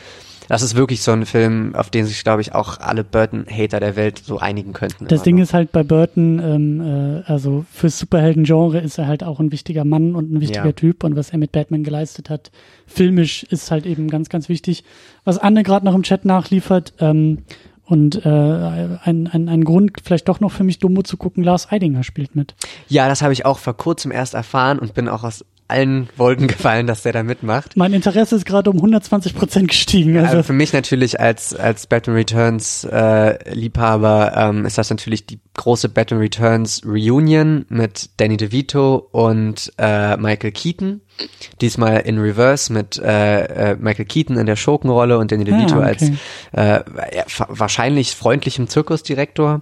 das ist wirklich so ein Film, auf den sich, glaube ich, auch alle Burton-Hater der Welt so einigen könnten. Das Ding ist halt bei Burton, ähm, äh, also fürs Superhelden-Genre ist er halt auch ein wichtiger Mann und ein wichtiger ja. Typ und was er mit Batman geleistet hat, filmisch ist halt eben ganz, ganz wichtig. Was Anne gerade noch im Chat nachliefert, ähm, und äh, ein, ein, ein Grund, vielleicht doch noch für mich Dumbo zu gucken, Lars Eidinger spielt mit. Ja, das habe ich auch vor kurzem erst erfahren und bin auch aus allen Wolken gefallen, dass der da mitmacht. Mein Interesse ist gerade um 120 Prozent gestiegen. Also. also. für mich natürlich als als Batman Returns äh, Liebhaber ähm, ist das natürlich die große Batman Returns Reunion mit Danny DeVito und äh, Michael Keaton. Diesmal in Reverse mit äh, äh, Michael Keaton in der Schurkenrolle und Danny DeVito ah, okay. als äh, wahrscheinlich freundlichem Zirkusdirektor.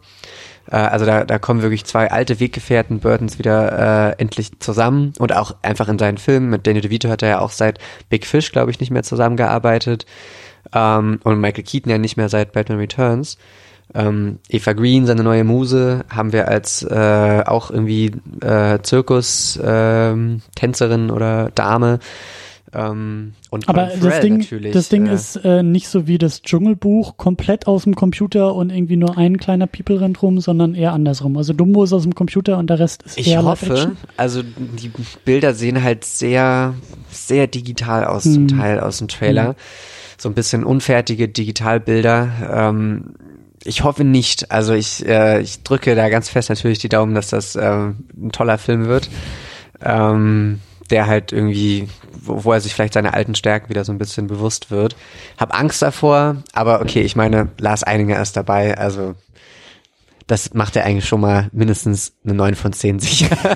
Äh, also da, da kommen wirklich zwei alte Weggefährten Burtons wieder äh, endlich zusammen und auch einfach in seinen Filmen. Mit Danny DeVito hat er ja auch seit Big Fish, glaube ich, nicht mehr zusammengearbeitet. Ähm, und Michael Keaton ja nicht mehr seit Batman Returns. Ähm, Eva Green, seine neue Muse, haben wir als äh, auch irgendwie äh, Zirkus-Tänzerin ähm, oder Dame ähm, und Aber das Ding, das Ding äh, ist äh, nicht so wie das Dschungelbuch komplett aus dem Computer und irgendwie nur ein kleiner People rennt rum, sondern eher andersrum. Also Dumbo ist aus dem Computer und der Rest ist ich eher Ich hoffe, also die Bilder sehen halt sehr, sehr digital aus, hm. zum Teil aus dem Trailer. Hm. So ein bisschen unfertige Digitalbilder. Ähm, ich hoffe nicht. Also ich, äh, ich drücke da ganz fest natürlich die Daumen, dass das äh, ein toller Film wird. Ähm, der halt irgendwie, wo, wo er sich vielleicht seine alten Stärken wieder so ein bisschen bewusst wird. Hab Angst davor, aber okay, ich meine, Lars Eininger ist dabei, also das macht er eigentlich schon mal mindestens eine 9 von 10 sicher.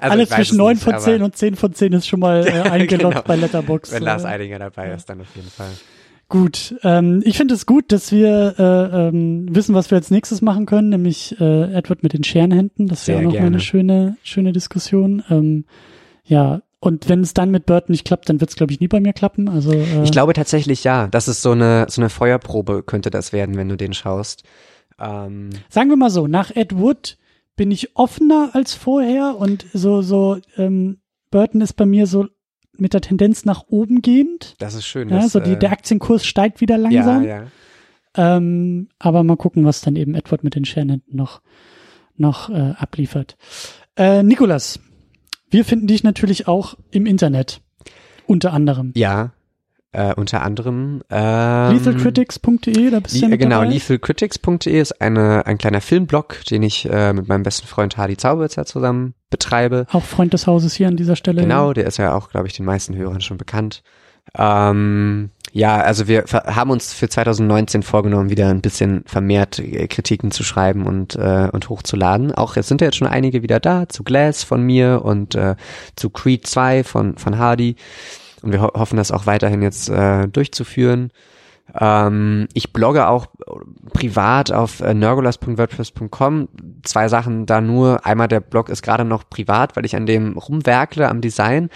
also Alles zwischen 9 nicht, von 10 und 10 von 10 ist schon mal äh, eingeloggt genau. bei Letterbox. Wenn Lars Eininger dabei ist, dann auf jeden Fall. Gut, ähm, ich finde es gut, dass wir äh, ähm, wissen, was wir als nächstes machen können, nämlich äh, Edward mit den Scherenhänden. Das wäre auch noch mal eine schöne, schöne Diskussion. Ähm, ja, und wenn es dann mit Burton nicht klappt, dann wird es, glaube ich, nie bei mir klappen. Also äh, ich glaube tatsächlich ja. Das ist so eine so eine Feuerprobe könnte das werden, wenn du den schaust. Ähm, Sagen wir mal so: Nach Ed Wood bin ich offener als vorher und so so ähm, Burton ist bei mir so mit der Tendenz nach oben gehend. Das ist schön. Ja, so die, äh, der Aktienkurs steigt wieder langsam. Ja, ja. Ähm, aber mal gucken, was dann eben Edward mit den Shannon noch, noch äh, abliefert. Äh, Nikolas, wir finden dich natürlich auch im Internet. Unter anderem. Ja, äh, unter anderem ähm, lethalcritics.de, da bist du ja mit Genau, lethalcritics.de ist eine, ein kleiner Filmblog, den ich äh, mit meinem besten Freund Hardy Zauberwitzer zusammen betreibe. Auch Freund des Hauses hier an dieser Stelle. Genau, der ist ja auch, glaube ich, den meisten Hörern schon bekannt. Ähm, ja, also wir haben uns für 2019 vorgenommen, wieder ein bisschen vermehrt äh, Kritiken zu schreiben und, äh, und hochzuladen. Auch es sind ja jetzt schon einige wieder da, zu Glass von mir und äh, zu Creed 2 von, von Hardy. Und wir ho hoffen, das auch weiterhin jetzt äh, durchzuführen. Ähm, ich blogge auch privat auf äh, nergolas.wordpress.com. Zwei Sachen da nur. Einmal der Blog ist gerade noch privat, weil ich an dem rumwerkle am Design.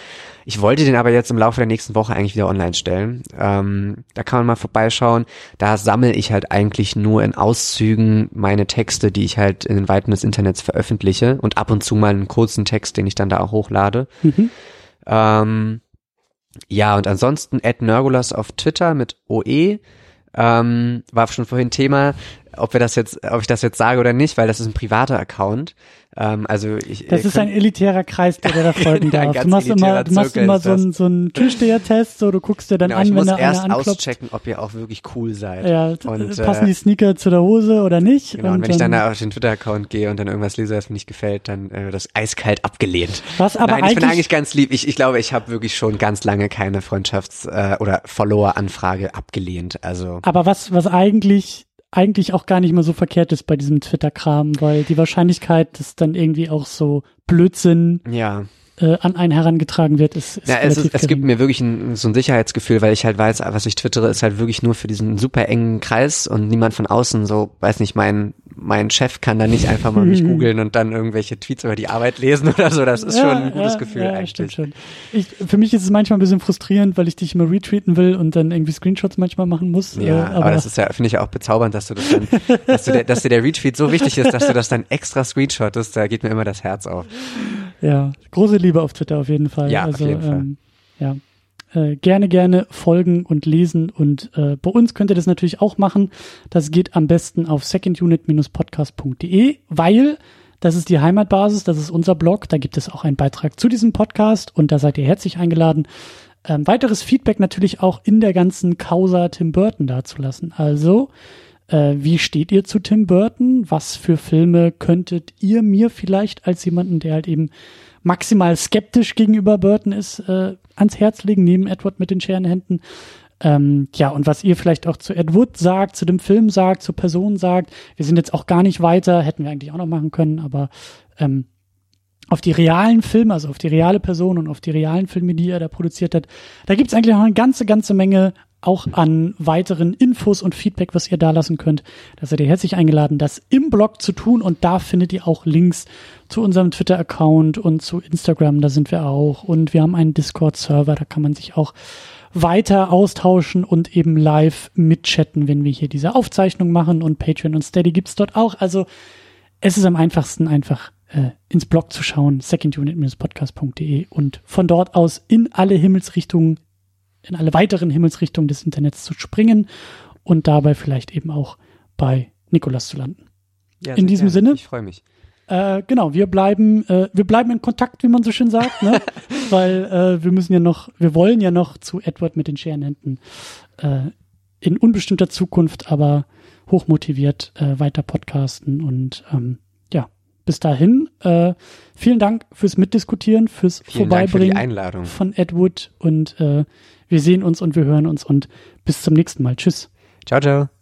Ich wollte den aber jetzt im Laufe der nächsten Woche eigentlich wieder online stellen. Ähm, da kann man mal vorbeischauen. Da sammle ich halt eigentlich nur in Auszügen meine Texte, die ich halt in den Weiten des Internets veröffentliche und ab und zu mal einen kurzen Text, den ich dann da auch hochlade. Mhm. Ähm, ja, und ansonsten Ed Nergulas auf Twitter mit OE. Ähm, war schon vorhin Thema, ob wir das jetzt, ob ich das jetzt sage oder nicht, weil das ist ein privater Account. Ähm, also ich, das ist ein elitärer Kreis, der dir da folgen darf. Du machst immer, du machst immer so einen so einen Türsteher-Test, so du guckst dir dann genau, an, wenn da einer anklopft. Ich muss erst auschecken, ob ihr auch wirklich cool seid. Ja, und, passen äh, die Sneaker zu der Hose oder nicht? Genau, und, und wenn ich dann da auf den Twitter-Account gehe und dann irgendwas lese, was mir nicht gefällt, dann äh, das eiskalt abgelehnt. Was aber Nein, ich bin eigentlich ganz lieb. Ich, ich glaube, ich habe wirklich schon ganz lange keine Freundschafts- äh, oder Follower-Anfrage abgelehnt. Also. Aber was, was eigentlich eigentlich auch gar nicht mehr so verkehrt ist bei diesem Twitter-Kram, weil die Wahrscheinlichkeit, dass dann irgendwie auch so Blödsinn ja äh, an einen herangetragen wird, ist, ist ja, es, ist, es gibt mir wirklich ein, so ein Sicherheitsgefühl, weil ich halt weiß, was ich twittere, ist halt wirklich nur für diesen super engen Kreis und niemand von außen so, weiß nicht, mein mein Chef kann da nicht einfach mal mich googeln und dann irgendwelche Tweets über die Arbeit lesen oder so. Das ist ja, schon ein gutes ja, Gefühl ja, eigentlich. Stimmt schon. Ich, für mich ist es manchmal ein bisschen frustrierend, weil ich dich immer retweeten will und dann irgendwie Screenshots manchmal machen muss. Ja, äh, aber, aber, das ist ja, finde ich ja auch bezaubernd, dass du das dann, dass, du der, dass dir der Retweet so wichtig ist, dass du das dann extra screenshottest. Da geht mir immer das Herz auf. Ja, große Liebe auf Twitter auf jeden Fall. Ja, also, auf jeden Fall. Ähm, ja. Äh, gerne, gerne folgen und lesen. Und äh, bei uns könnt ihr das natürlich auch machen. Das geht am besten auf secondunit-podcast.de, weil das ist die Heimatbasis, das ist unser Blog. Da gibt es auch einen Beitrag zu diesem Podcast und da seid ihr herzlich eingeladen. Ähm, weiteres Feedback natürlich auch in der ganzen Causa Tim Burton dazulassen. Also, äh, wie steht ihr zu Tim Burton? Was für Filme könntet ihr mir vielleicht als jemanden, der halt eben maximal skeptisch gegenüber Burton ist, äh, ans Herz legen, neben Edward mit den Scherenhänden. Ähm, ja, und was ihr vielleicht auch zu Ed Wood sagt, zu dem Film sagt, zur Person sagt. Wir sind jetzt auch gar nicht weiter, hätten wir eigentlich auch noch machen können, aber ähm, auf die realen Filme, also auf die reale Person und auf die realen Filme, die er da produziert hat, da gibt's eigentlich noch eine ganze, ganze Menge auch an weiteren Infos und Feedback, was ihr da lassen könnt. Da seid ihr herzlich eingeladen, das im Blog zu tun. Und da findet ihr auch Links zu unserem Twitter-Account und zu Instagram, da sind wir auch. Und wir haben einen Discord-Server, da kann man sich auch weiter austauschen und eben live mitchatten, wenn wir hier diese Aufzeichnung machen. Und Patreon und Steady gibt's dort auch. Also es ist am einfachsten einfach äh, ins Blog zu schauen, secondunit-podcast.de und von dort aus in alle Himmelsrichtungen in alle weiteren Himmelsrichtungen des Internets zu springen und dabei vielleicht eben auch bei Nikolas zu landen. Ja, in diesem gerne. Sinne. Ich freue mich. Äh, genau, wir bleiben, äh, wir bleiben in Kontakt, wie man so schön sagt, ne? weil äh, wir müssen ja noch, wir wollen ja noch zu Edward mit den Scherenhänden äh, in unbestimmter Zukunft, aber hochmotiviert äh, weiter podcasten und ähm, bis dahin, äh, vielen Dank fürs Mitdiskutieren, fürs Vielen Vorbeibringen Einladung. von Edward und äh, wir sehen uns und wir hören uns und bis zum nächsten Mal. Tschüss. Ciao, ciao.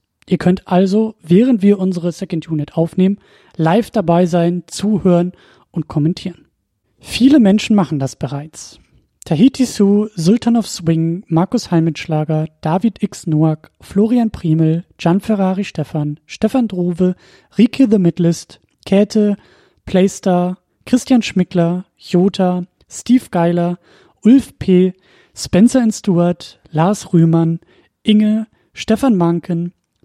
Ihr könnt also, während wir unsere Second Unit aufnehmen, live dabei sein, zuhören und kommentieren. Viele Menschen machen das bereits. Tahiti Su, Sultan of Swing, Markus Heimitschlager, David X. Noack, Florian Primel, Gianferrari Stefan, Stefan Drove, Rike The Midlist, Käthe, Playstar, Christian Schmickler, Jota, Steve Geiler, Ulf P., Spencer Stewart, Lars Rühmann, Inge, Stefan Manken,